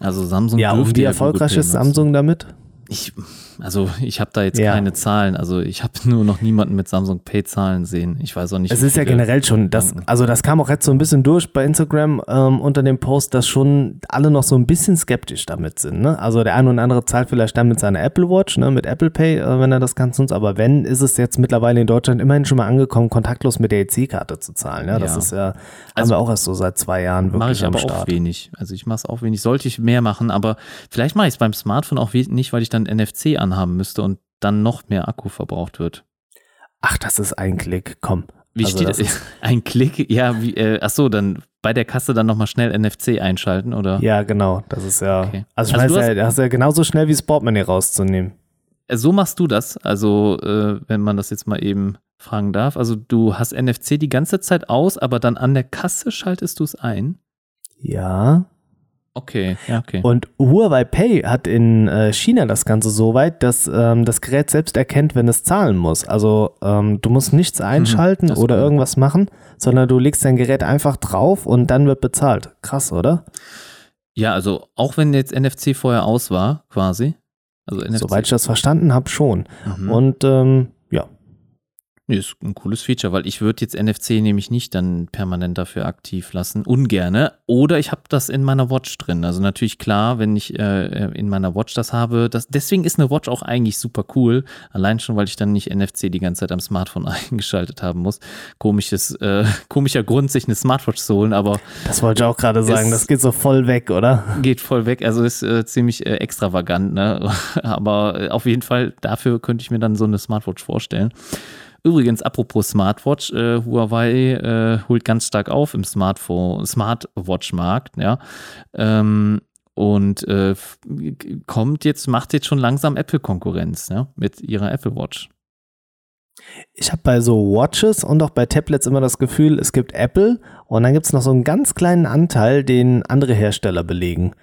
Also Samsung ja, und wie erfolgreich ist Samsung damit? Ich, also ich habe da jetzt ja. keine Zahlen. Also ich habe nur noch niemanden mit Samsung Pay Zahlen sehen. Ich weiß auch nicht. Es ist ja generell schon, das, also das kam auch jetzt so ein bisschen durch bei Instagram ähm, unter dem Post, dass schon alle noch so ein bisschen skeptisch damit sind. Ne? Also der eine und andere zahlt vielleicht dann mit seiner Apple Watch, ne, mit Apple Pay, äh, wenn er das Ganze nutzt. Aber wenn, ist es jetzt mittlerweile in Deutschland immerhin schon mal angekommen, kontaktlos mit der EC-Karte zu zahlen. Ja? Das ja. ist ja, haben also, wir auch erst so seit zwei Jahren wirklich mache ich aber Start. auch wenig. Also ich mache es auch wenig. Sollte ich mehr machen, aber vielleicht mache ich es beim Smartphone auch nicht, weil ich dann NFC anhabe haben müsste und dann noch mehr Akku verbraucht wird. Ach, das ist ein Klick, komm. Wie also steht das? Ein Klick? Ja, wie, äh, ach so, dann bei der Kasse dann nochmal schnell NFC einschalten, oder? Ja, genau. Das ist ja. Okay. Also, ich also weiß ja, das ist ja genauso schnell wie das Portemonnaie rauszunehmen. Äh, so machst du das, also äh, wenn man das jetzt mal eben fragen darf. Also du hast NFC die ganze Zeit aus, aber dann an der Kasse schaltest du es ein? Ja. Okay, ja, okay. Und Huawei Pay hat in äh, China das Ganze so weit, dass ähm, das Gerät selbst erkennt, wenn es zahlen muss. Also ähm, du musst nichts mhm, einschalten mhm, oder cool. irgendwas machen, sondern du legst dein Gerät einfach drauf und dann wird bezahlt. Krass, oder? Ja, also auch wenn jetzt NFC vorher aus war, quasi. Also NFC. Soweit ich das verstanden habe, schon. Mhm. Und ähm, Nee, ist ein cooles Feature, weil ich würde jetzt NFC nämlich nicht dann permanent dafür aktiv lassen, ungerne. Oder ich habe das in meiner Watch drin. Also natürlich klar, wenn ich äh, in meiner Watch das habe. Das, deswegen ist eine Watch auch eigentlich super cool. Allein schon, weil ich dann nicht NFC die ganze Zeit am Smartphone eingeschaltet haben muss. Komisches, äh, komischer Grund, sich eine Smartwatch zu holen, aber. Das wollte ich auch gerade sagen. Das geht so voll weg, oder? Geht voll weg. Also ist äh, ziemlich äh, extravagant, ne? aber äh, auf jeden Fall dafür könnte ich mir dann so eine Smartwatch vorstellen. Übrigens, apropos Smartwatch, äh, Huawei äh, holt ganz stark auf im Smartwatch-Markt, ja. Ähm, und äh, kommt jetzt, macht jetzt schon langsam Apple-Konkurrenz, ja, mit ihrer Apple Watch. Ich habe bei so Watches und auch bei Tablets immer das Gefühl, es gibt Apple und dann gibt es noch so einen ganz kleinen Anteil, den andere Hersteller belegen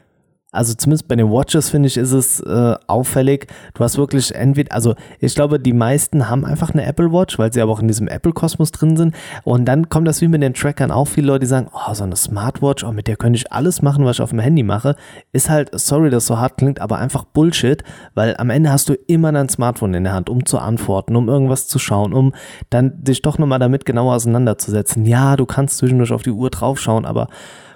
also zumindest bei den Watches finde ich, ist es äh, auffällig. Du hast wirklich entweder, also ich glaube, die meisten haben einfach eine Apple Watch, weil sie aber auch in diesem Apple-Kosmos drin sind. Und dann kommt das wie mit den Trackern auch viele Leute, die sagen, oh, so eine Smartwatch, oh, mit der könnte ich alles machen, was ich auf dem Handy mache. Ist halt, sorry, dass so hart klingt, aber einfach Bullshit, weil am Ende hast du immer dein Smartphone in der Hand, um zu antworten, um irgendwas zu schauen, um dann dich doch nochmal damit genauer auseinanderzusetzen. Ja, du kannst zwischendurch auf die Uhr draufschauen, aber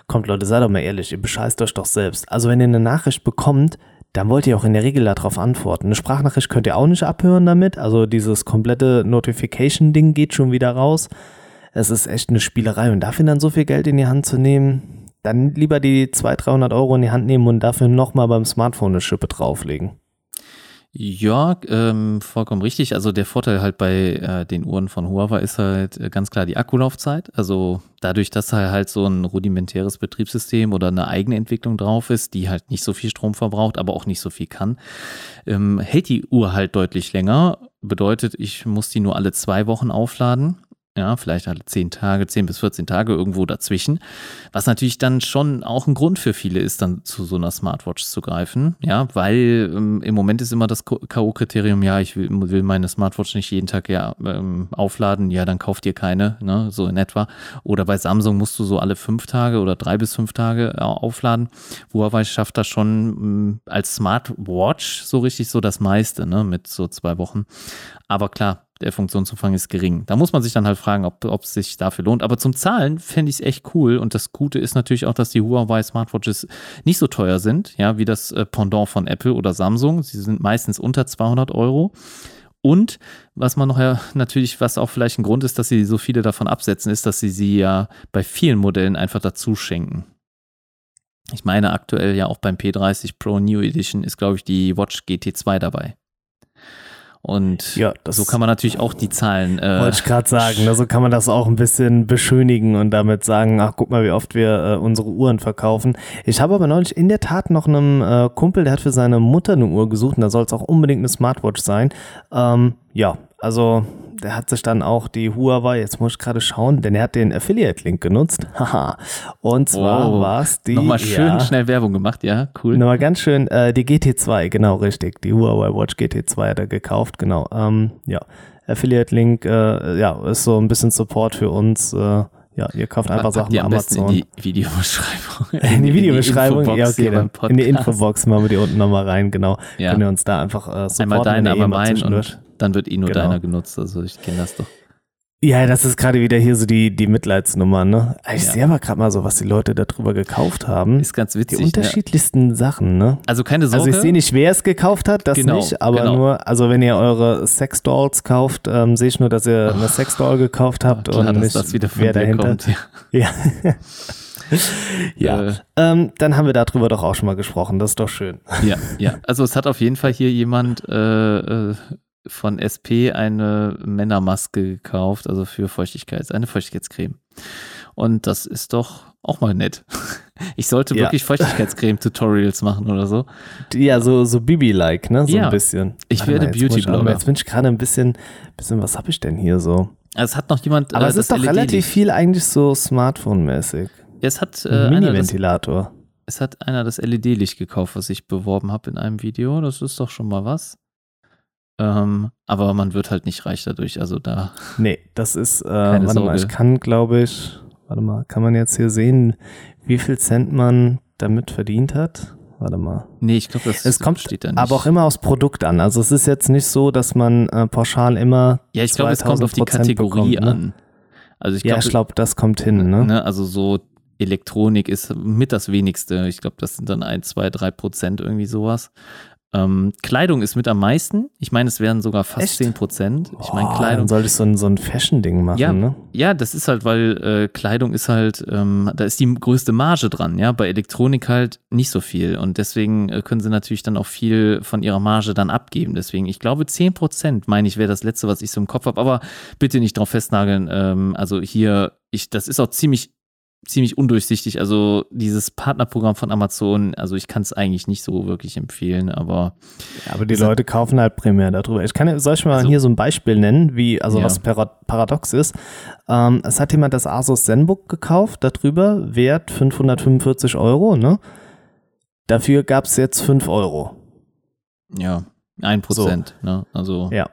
Kommt Leute, seid doch mal ehrlich, ihr bescheißt euch doch selbst. Also wenn ihr eine Nachricht bekommt, dann wollt ihr auch in der Regel darauf antworten. Eine Sprachnachricht könnt ihr auch nicht abhören damit. Also dieses komplette Notification-Ding geht schon wieder raus. Es ist echt eine Spielerei und dafür dann so viel Geld in die Hand zu nehmen, dann lieber die 200, 300 Euro in die Hand nehmen und dafür nochmal beim Smartphone eine Schippe drauflegen. Ja, ähm, vollkommen richtig. Also der Vorteil halt bei äh, den Uhren von Huawei ist halt äh, ganz klar die Akkulaufzeit. Also dadurch, dass da halt so ein rudimentäres Betriebssystem oder eine eigene Entwicklung drauf ist, die halt nicht so viel Strom verbraucht, aber auch nicht so viel kann, ähm, hält die Uhr halt deutlich länger. Bedeutet, ich muss die nur alle zwei Wochen aufladen ja, vielleicht alle zehn Tage, zehn bis 14 Tage irgendwo dazwischen. Was natürlich dann schon auch ein Grund für viele ist, dann zu so einer Smartwatch zu greifen. Ja, weil ähm, im Moment ist immer das K.O.-Kriterium, ja, ich will, will, meine Smartwatch nicht jeden Tag ja ähm, aufladen, ja, dann kauft ihr keine, ne, so in etwa. Oder bei Samsung musst du so alle fünf Tage oder drei bis fünf Tage äh, aufladen. Huawei schafft das schon ähm, als Smartwatch so richtig so das meiste, ne, mit so zwei Wochen. Aber klar, der Funktionsumfang ist gering. Da muss man sich dann halt fragen, ob es sich dafür lohnt. Aber zum Zahlen fände ich es echt cool. Und das Gute ist natürlich auch, dass die Huawei Smartwatches nicht so teuer sind, ja, wie das äh, Pendant von Apple oder Samsung. Sie sind meistens unter 200 Euro. Und was man noch ja natürlich, was auch vielleicht ein Grund ist, dass sie so viele davon absetzen, ist, dass sie sie ja bei vielen Modellen einfach dazu schenken. Ich meine aktuell ja auch beim P30 Pro New Edition ist, glaube ich, die Watch GT2 dabei. Und ja, so kann man natürlich auch die Zahlen. Äh, wollte ich gerade sagen, ne, so kann man das auch ein bisschen beschönigen und damit sagen, ach guck mal, wie oft wir äh, unsere Uhren verkaufen. Ich habe aber neulich in der Tat noch einem äh, Kumpel, der hat für seine Mutter eine Uhr gesucht und da soll es auch unbedingt eine Smartwatch sein. Ähm, ja, also der hat sich dann auch die Huawei, jetzt muss ich gerade schauen, denn er hat den Affiliate-Link genutzt. Haha. Und zwar oh, war es die. Nochmal schön ja, schnell Werbung gemacht, ja, cool. Nochmal ganz schön, äh, die GT2, genau richtig. Die Huawei Watch GT2 hat er gekauft, genau. Ähm, ja, Affiliate-Link, äh, ja, ist so ein bisschen Support für uns. Äh, ja, ihr kauft einfach Sachen bei Amazon. In die Videobeschreibung. In die Videobeschreibung, in die ja, okay. Dann in die Infobox machen wir die unten nochmal rein, genau. Ja. Können wir uns da einfach äh, supporten. Einmal deine, einmal mein und dann wird eh nur genau. deiner genutzt. Also ich kenne das doch. Ja, das ist gerade wieder hier so die, die Mitleidsnummer, ne? Ich ja. sehe aber gerade mal so, was die Leute darüber gekauft haben. Ist ganz witzig. Die unterschiedlichsten ja. Sachen, ne? Also keine Sorge. Also ich sehe nicht, wer es gekauft hat, das genau, nicht, aber genau. nur, also wenn ihr eure Sexdolls kauft, ähm, sehe ich nur, dass ihr eine Sexdoll gekauft habt klar, und nicht, das wieder wer dahinter. Kommt, ja. ja. ja, äh, ähm, dann haben wir darüber doch auch schon mal gesprochen. Das ist doch schön. Ja, ja. Also es hat auf jeden Fall hier jemand äh, äh, von SP eine Männermaske gekauft, also für Feuchtigkeit, eine Feuchtigkeitscreme. Und das ist doch auch mal nett. Ich sollte ja. wirklich Feuchtigkeitscreme-Tutorials machen oder so. Ja, so, so Bibi-like, ne? So ja. ein bisschen. Ich werde Beauty-Blogger. Jetzt bin ich gerade ein bisschen, bisschen, was habe ich denn hier so? Also es hat noch jemand. Aber äh, es ist doch LED relativ viel eigentlich so Smartphone-mäßig. Es hat äh, Mini-Ventilator. Es hat einer das LED-Licht gekauft, was ich beworben habe in einem Video. Das ist doch schon mal was. Ähm, aber man wird halt nicht reich dadurch. Also da. Nee, das ist, äh, warte Sorge. mal, ich kann, glaube ich, warte mal, kann man jetzt hier sehen, wie viel Cent man damit verdient hat? Warte mal. Nee, ich glaube, das es kommt steht da nicht. aber auch immer aufs Produkt an. Also es ist jetzt nicht so, dass man äh, pauschal immer. Ja, ich glaube, es kommt auf die Kategorie bekommt, ne? an. Also ich glaub, ja, ich glaube, das kommt hin. Ne? ne? Also so Elektronik ist mit das wenigste. Ich glaube, das sind dann ein, zwei, drei Prozent irgendwie sowas. Ähm, Kleidung ist mit am meisten. Ich meine, es wären sogar fast Echt? 10 Prozent. Ich meine, Kleidung. Dann solltest du so ein, so ein Fashion-Ding machen, ja, ne? Ja, das ist halt, weil äh, Kleidung ist halt, ähm, da ist die größte Marge dran, ja. Bei Elektronik halt nicht so viel. Und deswegen äh, können sie natürlich dann auch viel von ihrer Marge dann abgeben. Deswegen, ich glaube, 10 Prozent, meine ich, wäre das letzte, was ich so im Kopf habe. Aber bitte nicht drauf festnageln. Ähm, also hier, ich, das ist auch ziemlich ziemlich undurchsichtig. Also dieses Partnerprogramm von Amazon, also ich kann es eigentlich nicht so wirklich empfehlen, aber. Ja, aber die Leute kaufen halt primär darüber. Ich kann, soll ich mal also, hier so ein Beispiel nennen, wie, also ja. was paradox ist. Ähm, es hat jemand das Asus ZenBook gekauft, darüber, Wert 545 Euro, ne? Dafür gab es jetzt 5 Euro. Ja, ein Prozent, so. ne? Also. Ja.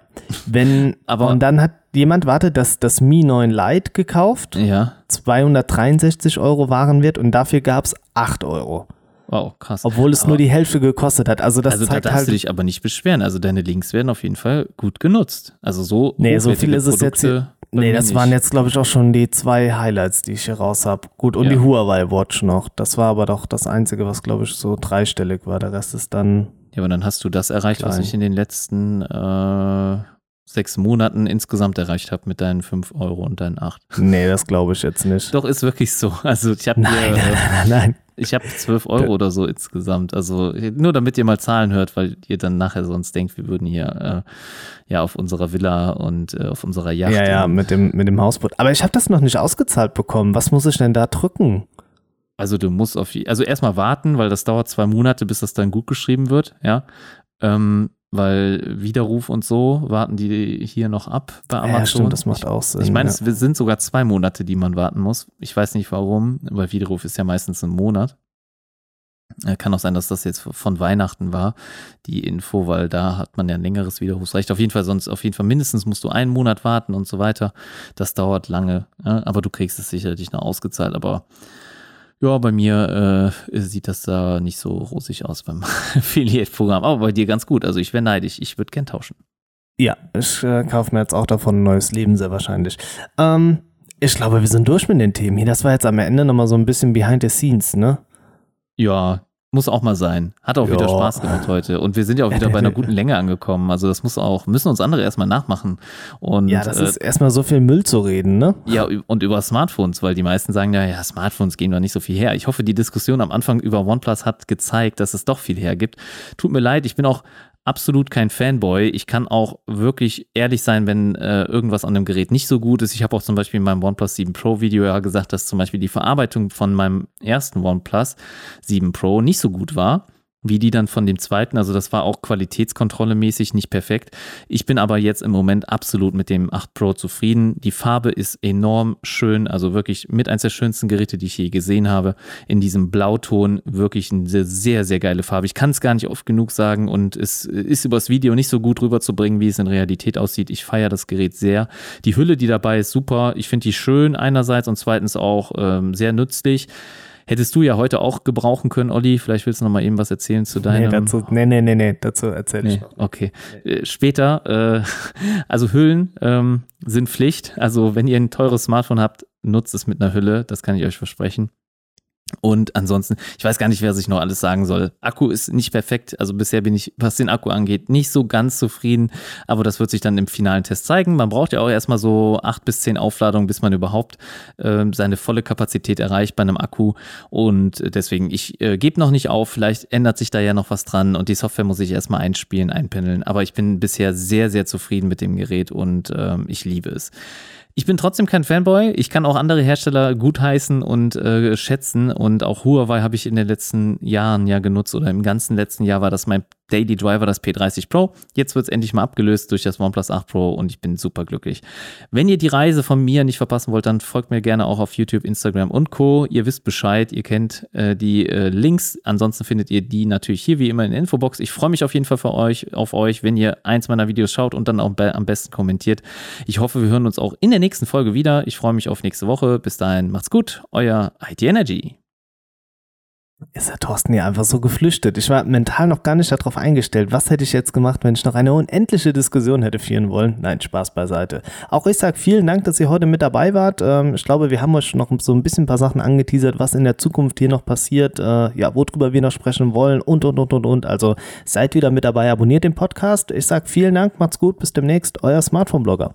Wenn, aber, und dann hat jemand, warte, das, das Mi 9 Lite gekauft. Ja. 263 Euro Warenwert und dafür gab es 8 Euro. Wow, krass. Obwohl es aber, nur die Hälfte gekostet hat. Also das Also da zeigt darfst halt. du dich aber nicht beschweren. Also deine Links werden auf jeden Fall gut genutzt. Also so Nee, so viel ist es jetzt bei Nee, das nicht. waren jetzt, glaube ich, auch schon die zwei Highlights, die ich hier raus habe. Gut, und Ja. die Huawei Watch noch. Das war aber doch das Einzige, was, glaube ich, so dreistellig war. Der Rest ist dann. Ja, aber dann hast du das erreicht, was Klein. ich in den letzten äh, sechs Monaten insgesamt erreicht habe mit deinen fünf Euro und deinen acht. Nee, das glaube ich jetzt nicht. Doch, ist wirklich so. Also ich habe Nein, hier, nein, nein, nein. ich habe zwölf Euro oder so insgesamt. Also nur damit ihr mal Zahlen hört, weil ihr dann nachher sonst denkt, wir würden hier äh, ja auf unserer Villa und äh, auf unserer Yacht. Ja, ja, mit dem, mit dem Hausboot. Aber ich habe das noch nicht ausgezahlt bekommen. Was muss ich denn da drücken? Also du musst auf, also erstmal warten, weil das dauert zwei Monate, bis das dann gut geschrieben wird, ja. Ähm, weil Widerruf und so warten die hier noch ab bei Amazon. Ja, stimmt, das macht auch Sinn. Ich meine, ja. es sind sogar zwei Monate, die man warten muss. Ich weiß nicht warum, weil Widerruf ist ja meistens ein Monat. Äh, Kann auch sein, dass das jetzt von Weihnachten war, die Info, weil da hat man ja ein längeres Widerrufsrecht. Auf jeden Fall, sonst auf jeden Fall mindestens musst du einen Monat warten und so weiter. Das dauert lange, aber du kriegst es sicherlich noch ausgezahlt. Aber ja, bei mir äh, sieht das da nicht so rosig aus beim Affiliate-Programm. Aber bei dir ganz gut. Also ich wäre neidisch. Ich würde gern tauschen. Ja, ich äh, kaufe mir jetzt auch davon ein neues Leben, sehr wahrscheinlich. Ähm, ich glaube, wir sind durch mit den Themen hier. Das war jetzt am Ende nochmal so ein bisschen behind the scenes, ne? Ja, muss auch mal sein. Hat auch Ja. wieder Spaß gemacht heute. Und wir sind ja auch wieder bei einer guten Länge angekommen. Also das muss auch, müssen uns andere erstmal nachmachen. Und ja, das äh, ist erstmal so viel Müll zu reden, ne? ja, und über Smartphones, weil die meisten sagen ja, ja, Smartphones gehen doch nicht so viel her. Ich hoffe, die Diskussion am Anfang über OnePlus hat gezeigt, dass es doch viel hergibt. Tut mir leid, ich bin auch absolut kein Fanboy. Ich kann auch wirklich ehrlich sein, wenn äh, irgendwas an dem Gerät nicht so gut ist. Ich habe auch zum Beispiel in meinem OnePlus 7 Pro Video ja gesagt, dass zum Beispiel die Verarbeitung von meinem ersten OnePlus 7 Pro nicht so gut war wie die dann von dem zweiten. Also das war auch Qualitätskontrolle mäßig nicht perfekt. Ich bin aber jetzt im Moment absolut mit dem 8 Pro zufrieden. Die Farbe ist enorm schön, also wirklich mit eins der schönsten Geräte, die ich je gesehen habe. In diesem Blauton wirklich eine sehr, sehr, geile Farbe. Ich kann es gar nicht oft genug sagen und es ist übers Video nicht so gut rüberzubringen, wie es in Realität aussieht. Ich feiere das Gerät sehr. Die Hülle, die dabei ist, super. Ich finde die schön einerseits und zweitens auch ähm, sehr nützlich. Hättest du ja heute auch gebrauchen können, Olli. Vielleicht willst du noch mal eben was erzählen zu Nee, deinem. dazu, nee, nee, nee, nee, dazu erzähle ich Nee, noch. okay. Äh, Später, äh, also Hüllen ähm, sind Pflicht. Also wenn ihr ein teures Smartphone habt, nutzt es mit einer Hülle. Das kann ich euch versprechen. Und ansonsten, ich weiß gar nicht, wer sich noch alles sagen soll. Akku ist nicht perfekt. Also bisher bin ich, was den Akku angeht, nicht so ganz zufrieden. Aber das wird sich dann im finalen Test zeigen. Man braucht ja auch erstmal so acht bis zehn Aufladungen, bis man überhaupt äh, seine volle Kapazität erreicht bei einem Akku. Und deswegen, ich äh, gebe noch nicht auf. Vielleicht ändert sich da ja noch was dran. Und die Software muss ich erstmal einspielen, einpendeln. Aber ich bin bisher sehr, sehr zufrieden mit dem Gerät und ähm, ich liebe es. Ich bin trotzdem kein Fanboy. Ich kann auch andere Hersteller gutheißen und äh, schätzen. Und auch Huawei habe ich in den letzten Jahren ja genutzt oder im ganzen letzten Jahr war das mein Daily Driver, das P30 Pro. Jetzt wird es endlich mal abgelöst durch das OnePlus 8 Pro und ich bin super glücklich. Wenn ihr die Reise von mir nicht verpassen wollt, dann folgt mir gerne auch auf YouTube, Instagram und Co. Ihr wisst Bescheid, ihr kennt äh, die äh, Links. Ansonsten findet ihr die natürlich hier wie immer in der Infobox. Ich freue mich auf jeden Fall für euch, auf euch, wenn ihr eins meiner Videos schaut und dann auch am besten kommentiert. Ich hoffe, wir hören uns auch in der nächsten Folge wieder. Ich freue mich auf nächste Woche. Bis dahin, macht's gut. Euer IT Energy. Ist der Thorsten hier einfach so geflüchtet? Ich war mental noch gar nicht darauf eingestellt. Was hätte ich jetzt gemacht, wenn ich noch eine unendliche Diskussion hätte führen wollen? Nein, Spaß beiseite. Auch ich sage vielen Dank, dass ihr heute mit dabei wart. Ähm, ich glaube, wir haben euch noch so ein bisschen ein paar Sachen angeteasert, was in der Zukunft hier noch passiert, äh, ja, worüber wir noch sprechen wollen und, und, und, und, und. Also seid wieder mit dabei, abonniert den Podcast. Ich sage vielen Dank, macht's gut, bis demnächst, euer Smartphone-Blogger.